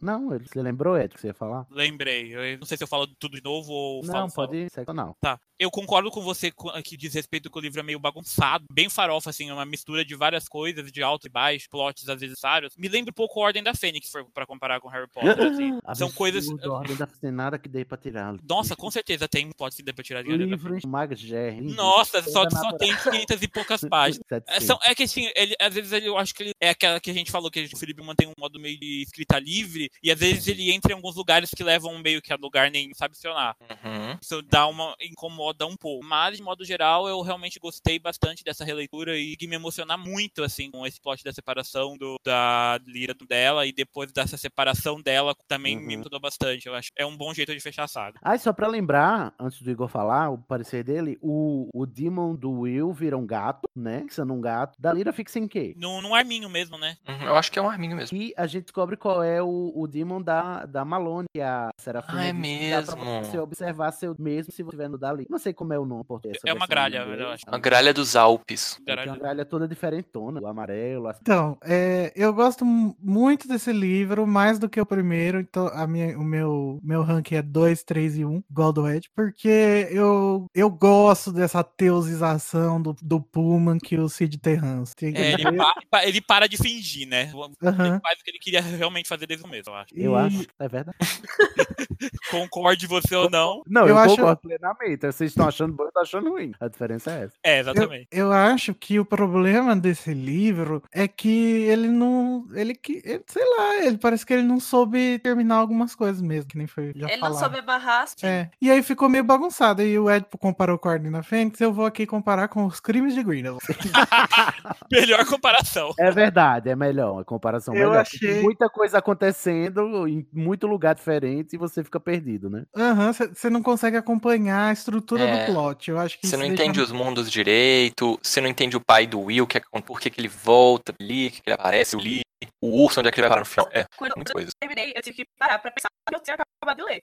Não, ele- você lembrou, Ed, que você ia falar? Lembrei. Eu não sei se eu falo tudo de novo ou Não, falo, falo. pode ir, segue não. Tá. Eu concordo com você que diz respeito que o livro é meio bagunçado, bem farofa, assim, é uma mistura de várias coisas, de alto e baixo, plots às vezes necessários. Me lembra um pouco Ordem da Fênix, pra comparar com Harry Potter, assim. (laughs) São coisas. A ordem da tem nada que dê pra tirar. Nossa, com certeza tem plots que dá pra tirar de Livro Magas GR. Nossa, só, só tem 500 e poucas páginas. (laughs) É, são- é que assim, ele, às vezes ele, eu acho que ele é aquela que a gente falou que o Felipe mantém um modo meio de escrita livre, e às vezes ele entra em alguns lugares que levam meio que a lugar nenhum, sabe acionar. Uhum. Isso dá uma. incomoda um pouco. Mas, de modo geral, eu realmente gostei bastante dessa releitura e que me emocionar muito, assim, com esse plot da separação do, da Lira dela e depois dessa separação dela também me Uhum. emocionou bastante. Eu acho é um bom jeito de fechar a saga. Ah, e só pra lembrar, antes do Igor falar, o parecer dele, o, o Demon do Will vira um gato, né? Sendo um gato. Da Lira fixa em quê? Num, num arminho mesmo, né? Uhum, Eu acho que é um arminho mesmo. E a gente descobre qual é o, o Demon da, da Malone, que a Serafina Ah, é dá pra mesmo. você observar seu mesmo se você estiver no Dali. não sei como é o nome. português, É uma gralha, eu acho. Uma gralha dos Alpes. É, Tem uma gralha toda diferentona, o amarelo, assim. Então, é, eu gosto mu- muito desse livro, mais do que o primeiro. Então, a minha, o meu, meu ranking é 2, 3 e 1, igual do Ed, porque eu, eu gosto dessa teusização do, do Pullman que o Cid que É, ele, ver- pa- ele para de fingir, né? Aham. Ele faz o que ele queria realmente fazer desde o começo, eu acho. Eu E- acho, é verdade. (laughs) Concorde você ou não. Não, Eu eu, acho- concordo plenamente. Vocês estão achando bom, eu tô achando ruim. A diferença é essa. É, Eu, exatamente. eu acho que o problema desse livro é que ele não. Ele que. ele- sei lá, ele parece que ele não soube terminar algumas coisas mesmo, que nem foi já Ele não falado. soube amarrar as É. E aí ficou meio bagunçado. E o Ed comparou com a Ordem na Fênix, eu vou aqui comparar com os crimes de Grindelwald. (laughs) Melhor comparação. É verdade, é melhor, a comparação Eu melhor. achei- Tem muita coisa acontecendo em muito lugar diferente e você fica perdido, né? Aham, você não consegue acompanhar a estrutura É. do plot. Eu acho que Você não deixa- entende os mundos direito, você não entende o pai do Will, que é, por que, que ele volta ali, que ele aparece, o Lee, o urso, onde é que ele vai parar no final. É, Quando muita eu terminei, eu tive que parar pra pensar que eu tinha acabado de ler.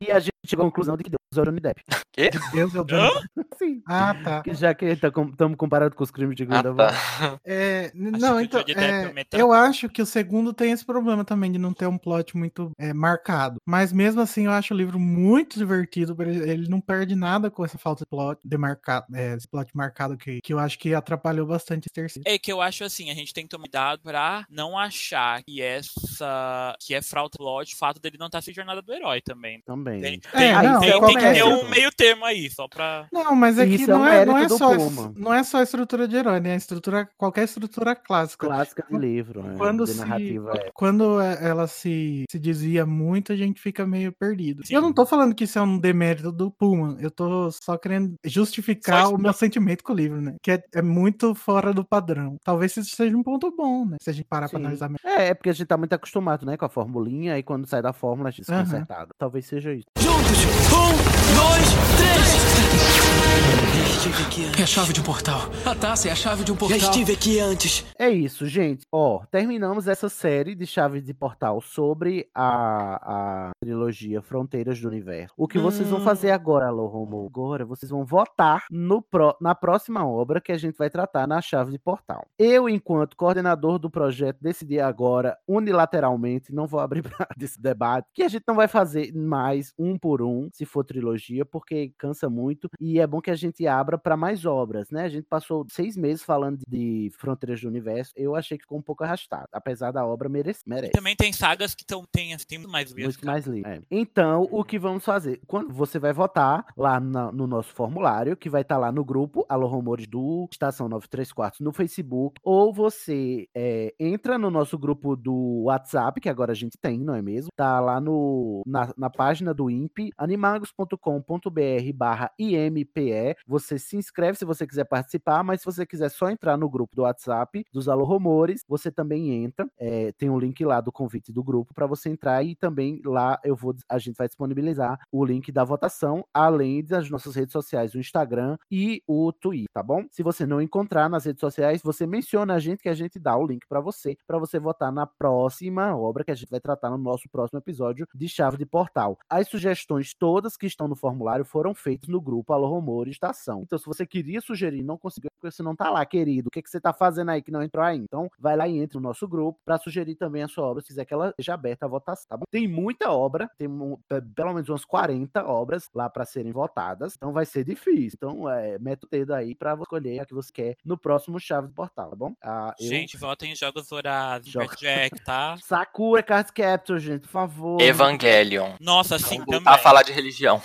E a gente chegou à conclusão de que Deus é o Johnny Depp. (laughs) Quê? Deus, eu Hã? (laughs) Sim. Ah, tá. Já que estamos comparando com os crimes de Ah, Grindelwald. tá. É, não, o então, Johnny Depp é, é eu acho que o segundo tem esse problema também de não ter um plot muito é, marcado. Mas mesmo assim, eu acho o livro muito divertido. Ele, ele não perde nada com essa falta de plot demarcado, é, esse plot marcado que, que eu acho que atrapalhou bastante esse terceiro. É que eu acho assim, a gente tem que tomar cuidado pra não achar que essa. que é fraude o fato dele não estar se jornada do herói também. Também. Tem, É, tem, não, tem- tem que ter um coisa. meio termo aí, só pra. Não, mas é que Isso é um não, é, não, é do só, Pullman. não é só a estrutura de herói, né? A estrutura, qualquer estrutura clássica. Clássica de livro, né? Quando, de se, narrativa é. quando é- ela se, se desvia muito, a gente fica meio perdido. Sim. Eu não tô falando que isso é um demérito do Pullman, eu tô só querendo justificar Só o meu sentimento com o livro, né? Que é, é muito fora do padrão. Talvez isso seja um ponto bom, né? Se a gente parar pra Sim. Analisar melhor. É, é porque a gente tá muito acostumado, né, com a formulinha, e quando sai da fórmula, a gente Aham. desconcertado. Talvez seja isso. Juntos! Um, dois, três! Estive aqui antes. É a chave de um portal. A taça é a chave de um Já portal. estive aqui antes. É isso, gente. Ó, terminamos essa série de Chaves de Portal sobre a, a trilogia Fronteiras do Universo. O que vocês vão fazer agora, Alô Romo? Agora vocês vão votar no pró- na próxima obra que a gente vai tratar na Chave de Portal. Eu, enquanto coordenador do projeto, decidi agora, unilateralmente, não vou abrir (laughs) pra desse debate, que a gente não vai fazer mais um por um, se for trilogia, porque cansa muito. E é bom que a gente abra para mais obras, né? A gente passou seis meses falando de Fronteiras do Universo. Eu achei que ficou um pouco arrastado, apesar da obra merece. merece. Também tem sagas que tão, tem, tem muito mais vezes. Muito mais livre. É. Então, o que vamos fazer? Quando você vai votar lá na- no nosso formulário, que vai estar lá no grupo Alô Rumores do Estação 93 Quartos no Facebook, ou você é, entra no nosso grupo do WhatsApp, que agora a gente tem, não é mesmo? Tá lá no, na, na página do INPE, animagos.com.br barra IMPE. Você se inscreve se você quiser participar, mas se você quiser só entrar no grupo do WhatsApp dos Alô Rumores, você também entra. É, tem um link lá do convite do grupo para você entrar e também lá eu vou a gente vai disponibilizar o link da votação, além das nossas redes sociais, o Instagram e o Twitter, tá bom? Se você não encontrar nas redes sociais, você menciona a gente que a gente dá o link para você, para você votar na próxima obra que a gente vai tratar no nosso próximo episódio de Chave de Portal. As sugestões todas que estão no formulário foram feitas no grupo Alô Rumor e Então, se você queria sugerir, e não conseguiu, porque você não tá lá, querido, o que, que você tá fazendo aí que não entrou aí? Então, vai lá e entre no nosso grupo para sugerir também a sua obra, se quiser que ela seja aberta à votação, tá bom? Tem muita obra, tem um- pe- pelo menos umas 40 obras lá para serem votadas, então vai ser difícil. Então, é, mete o dedo aí para escolher a que você quer no próximo Chave do Portal, tá bom? Ah, eu- Gente, votem em Jogos Vorazes, Joga- Jack, tá? (laughs) Sakura Card Capture, gente, por favor. Evangelion. Nossa, sim, Vamos também. voltar a falar de religião.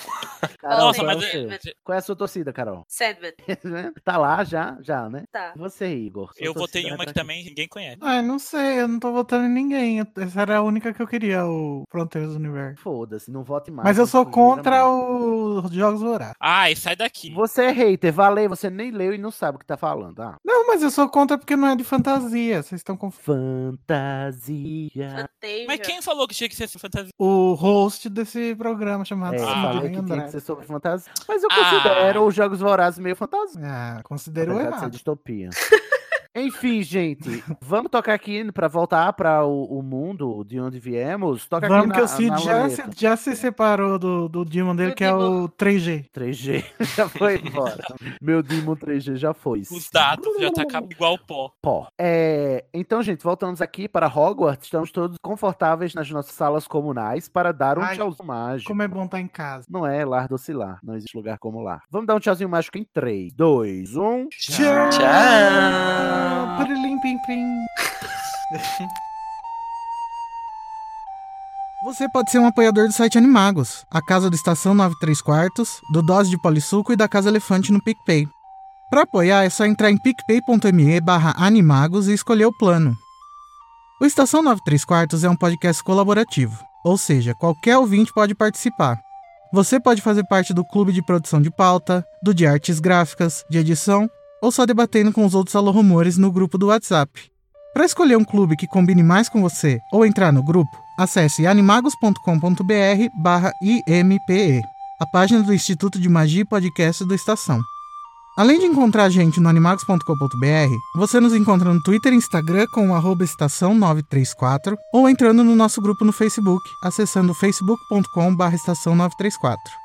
Carol, Nossa, qual, é mas é- seu? Qual é a sua torcida, Carol? Sandman. (laughs) tá lá já, já, né? Tá. Você, Igor. Eu votei em uma que também ninguém conhece. Ah, eu não sei, eu não tô votando em ninguém. Essa era a única que eu queria, o Fronteiras do Universo. Foda-se, não vote mais. Mas eu sou contra os Jogos Vorazes. Ai, sai daqui. Você é hater, valeu, você nem leu e não sabe o que tá falando. Ah. Não, mas eu sou contra porque não é de fantasia. Vocês estão confundindo. Fantasia. Fantasia. Mas quem falou que tinha que ser fantasia? O host desse programa chamado É, Ah, falei que tinha que ser sobre fantasia. Mas eu Ah. considero os Jogos Vorazes meio fantasia. Ah, considero Apesar de ser distopia. (laughs) Enfim, gente, vamos tocar aqui pra voltar para o, o mundo de onde viemos. Toca Vamos aqui que na, o Cid já se, já se separou do, do Demon dele, Do que é o 3G. 3G (laughs) já foi embora. Meu Demon 3G já foi. Os dados já tá igual pó. Pó. É, então, gente, voltamos aqui para Hogwarts. Estamos todos confortáveis nas nossas salas comunais para dar um Ai, tchauzinho mágico. Como é bom estar em casa. Não é lar do oscilar. Não existe lugar como lar. Vamos dar um tchauzinho mágico em 3, 2, 1. Tchau! Tchau. Pirilim, pim, pim. Você pode ser um apoiador do site Animagos, a casa do Estação 93 Quartos, do Dose de Polissuco e da Casa Elefante no PicPay. Para apoiar é só entrar em picpay.me barra animagos e escolher o plano. O Estação 93 Quartos é um podcast colaborativo, ou seja, qualquer ouvinte pode participar. Você pode fazer parte do clube de produção de pauta, do de artes gráficas, de edição ou só debatendo com os outros alô-rumores no grupo do WhatsApp. Para escolher um clube que combine mais com você ou entrar no grupo, acesse animagos.com.br IMPE, a página do Instituto de Magia e Podcast do Estação. Além de encontrar a gente no animagos.com.br, você nos encontra no Twitter e Instagram com o arroba estação 934 ou entrando no nosso grupo no Facebook, acessando facebook.com barra estação 934.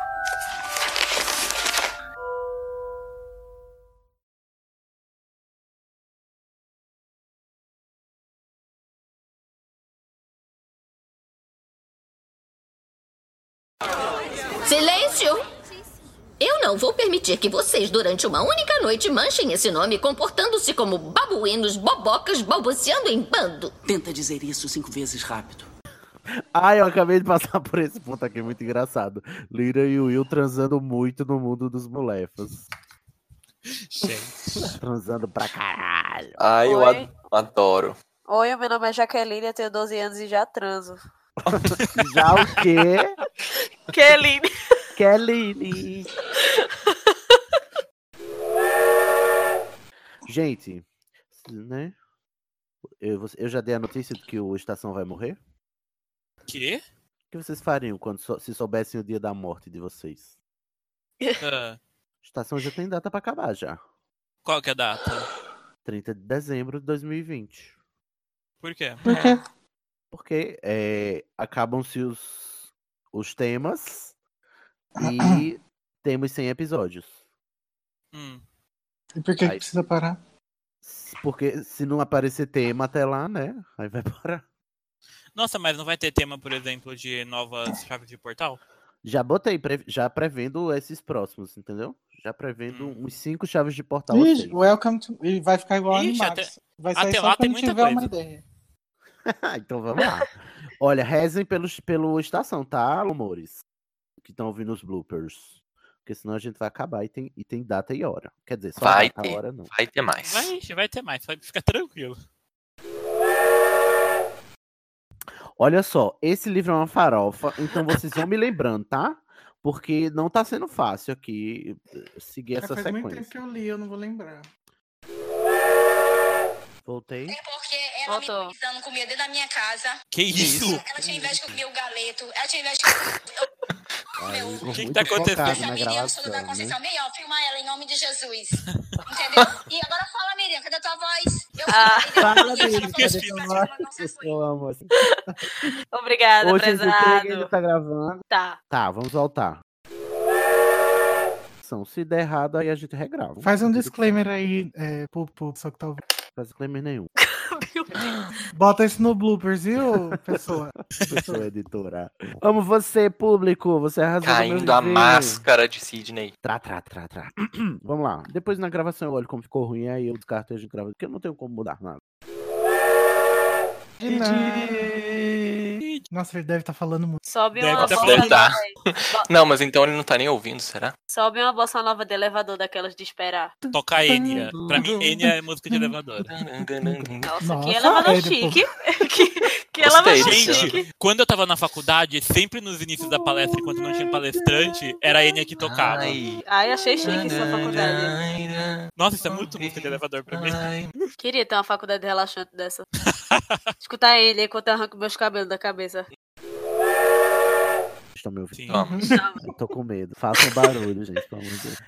não vou permitir que vocês, durante uma única noite, manchem esse nome comportando-se como babuínos, bobocas, balbuciando em bando. Tenta dizer isso cinco vezes rápido. Ai, eu acabei de passar por esse ponto aqui, muito engraçado. Lira e Will transando muito no mundo dos molefas. Gente. Transando pra caralho. Ai, eu Oi? ad- adoro. Oi, meu nome é Jaqueline, eu tenho 12 anos e já transo. (laughs) Já o quê? Keline. Kelly. Gente, né? Eu, você- eu já dei a notícia de que o Estação vai morrer? Quê? O que vocês fariam quando sou- se soubessem o dia da morte de vocês? Ah, Estação já tem data pra acabar já. qual que é a data? 30 de dezembro de 2020. Por quê? Por quê? Porque é, acabam-se os, os temas e temos 100 episódios. Hum. E por que, que Aí- precisa parar? Porque se não aparecer tema até lá, né? Aí vai (laughs) parar. Nossa, mas não vai ter tema, por exemplo, de novas chaves de portal? Já botei, pre- já prevendo esses próximos, entendeu? Já prevendo Hum. uns 5 chaves de portal. Assim. welcome to... E vai ficar igual Ixi, Animagos. até- Vai sair até só lá tem muita tiver uma coisa. ideia. (laughs) então vamos lá. Olha, rezem pelos, pelo estação, tá, amores? Que estão ouvindo os bloopers. Porque senão a gente vai acabar e tem, e tem data e hora. Quer dizer, só Vai data ter. hora não. Vai ter mais. Vai, vai ter mais, pode ficar tranquilo. Olha só, esse livro é uma farofa, então vocês vão me lembrando, tá? Porque não tá sendo fácil aqui eh, seguir Já essa faz muito tempo sequência. que eu li, eu não vou lembrar. Voltei. Porque ela Voltou. me dando comida dentro da minha casa. Que isso? Ela tinha inveja de comer o galeto. Ela tinha inveja de Aí, Meu, ficou que que tá acontecendo? Essa Miriam, gravação, sou da né? Conceição. Melhor, filma ela em nome de Jesus. Entendeu? E agora fala, Miriam, cadê a tua voz? Eu Ah. Fala, Miriam, Miriam, ela cadê assim, voz? "Nossa, Eu assim. Obrigada, o Craig prezado. tá gravando. Tá. Tá, vamos voltar. Se der errado, aí a gente regrava. Faz um disclaimer aí, é, pro, pro pessoal que tá ouvindo. Faz disclaimer nenhum. (laughs) Bota isso no bloopers, viu, pessoa? (laughs) Pessoa editora. Amo você, público. Você arrasou no meu Caindo a máscara de Sidney. Trá, trá, trá, trá. Vamos lá. Depois na gravação eu olho como ficou ruim, aí eu descarto e a gente grava, porque eu não tenho como mudar nada. De Nossa, ele deve estar falando muito. Sobe Deve uma tá bossa nova. tá. (laughs) Não, mas então ele não tá nem ouvindo, será? Sobe uma bossa nova de elevador daquelas de esperar. Toca Enya. Pra mim, Enya é música de elevador. Nossa, Nossa, que elevador é, chique. (laughs) que que elevador disso. chique. Gente, quando eu tava na faculdade, sempre nos inícios da palestra, enquanto não tinha palestrante, era a Enya que tocava. Ai. Ai, achei chique isso na faculdade. Nossa, isso é muito música de elevador pra mim. Queria ter uma faculdade relaxante dessa. (laughs) Escutar ele enquanto eu arranco meus cabelos da cabeça. Estão me ouvindo? Sim. Vamos. Tô com medo. Façam barulho, gente, pelo amor de Deus.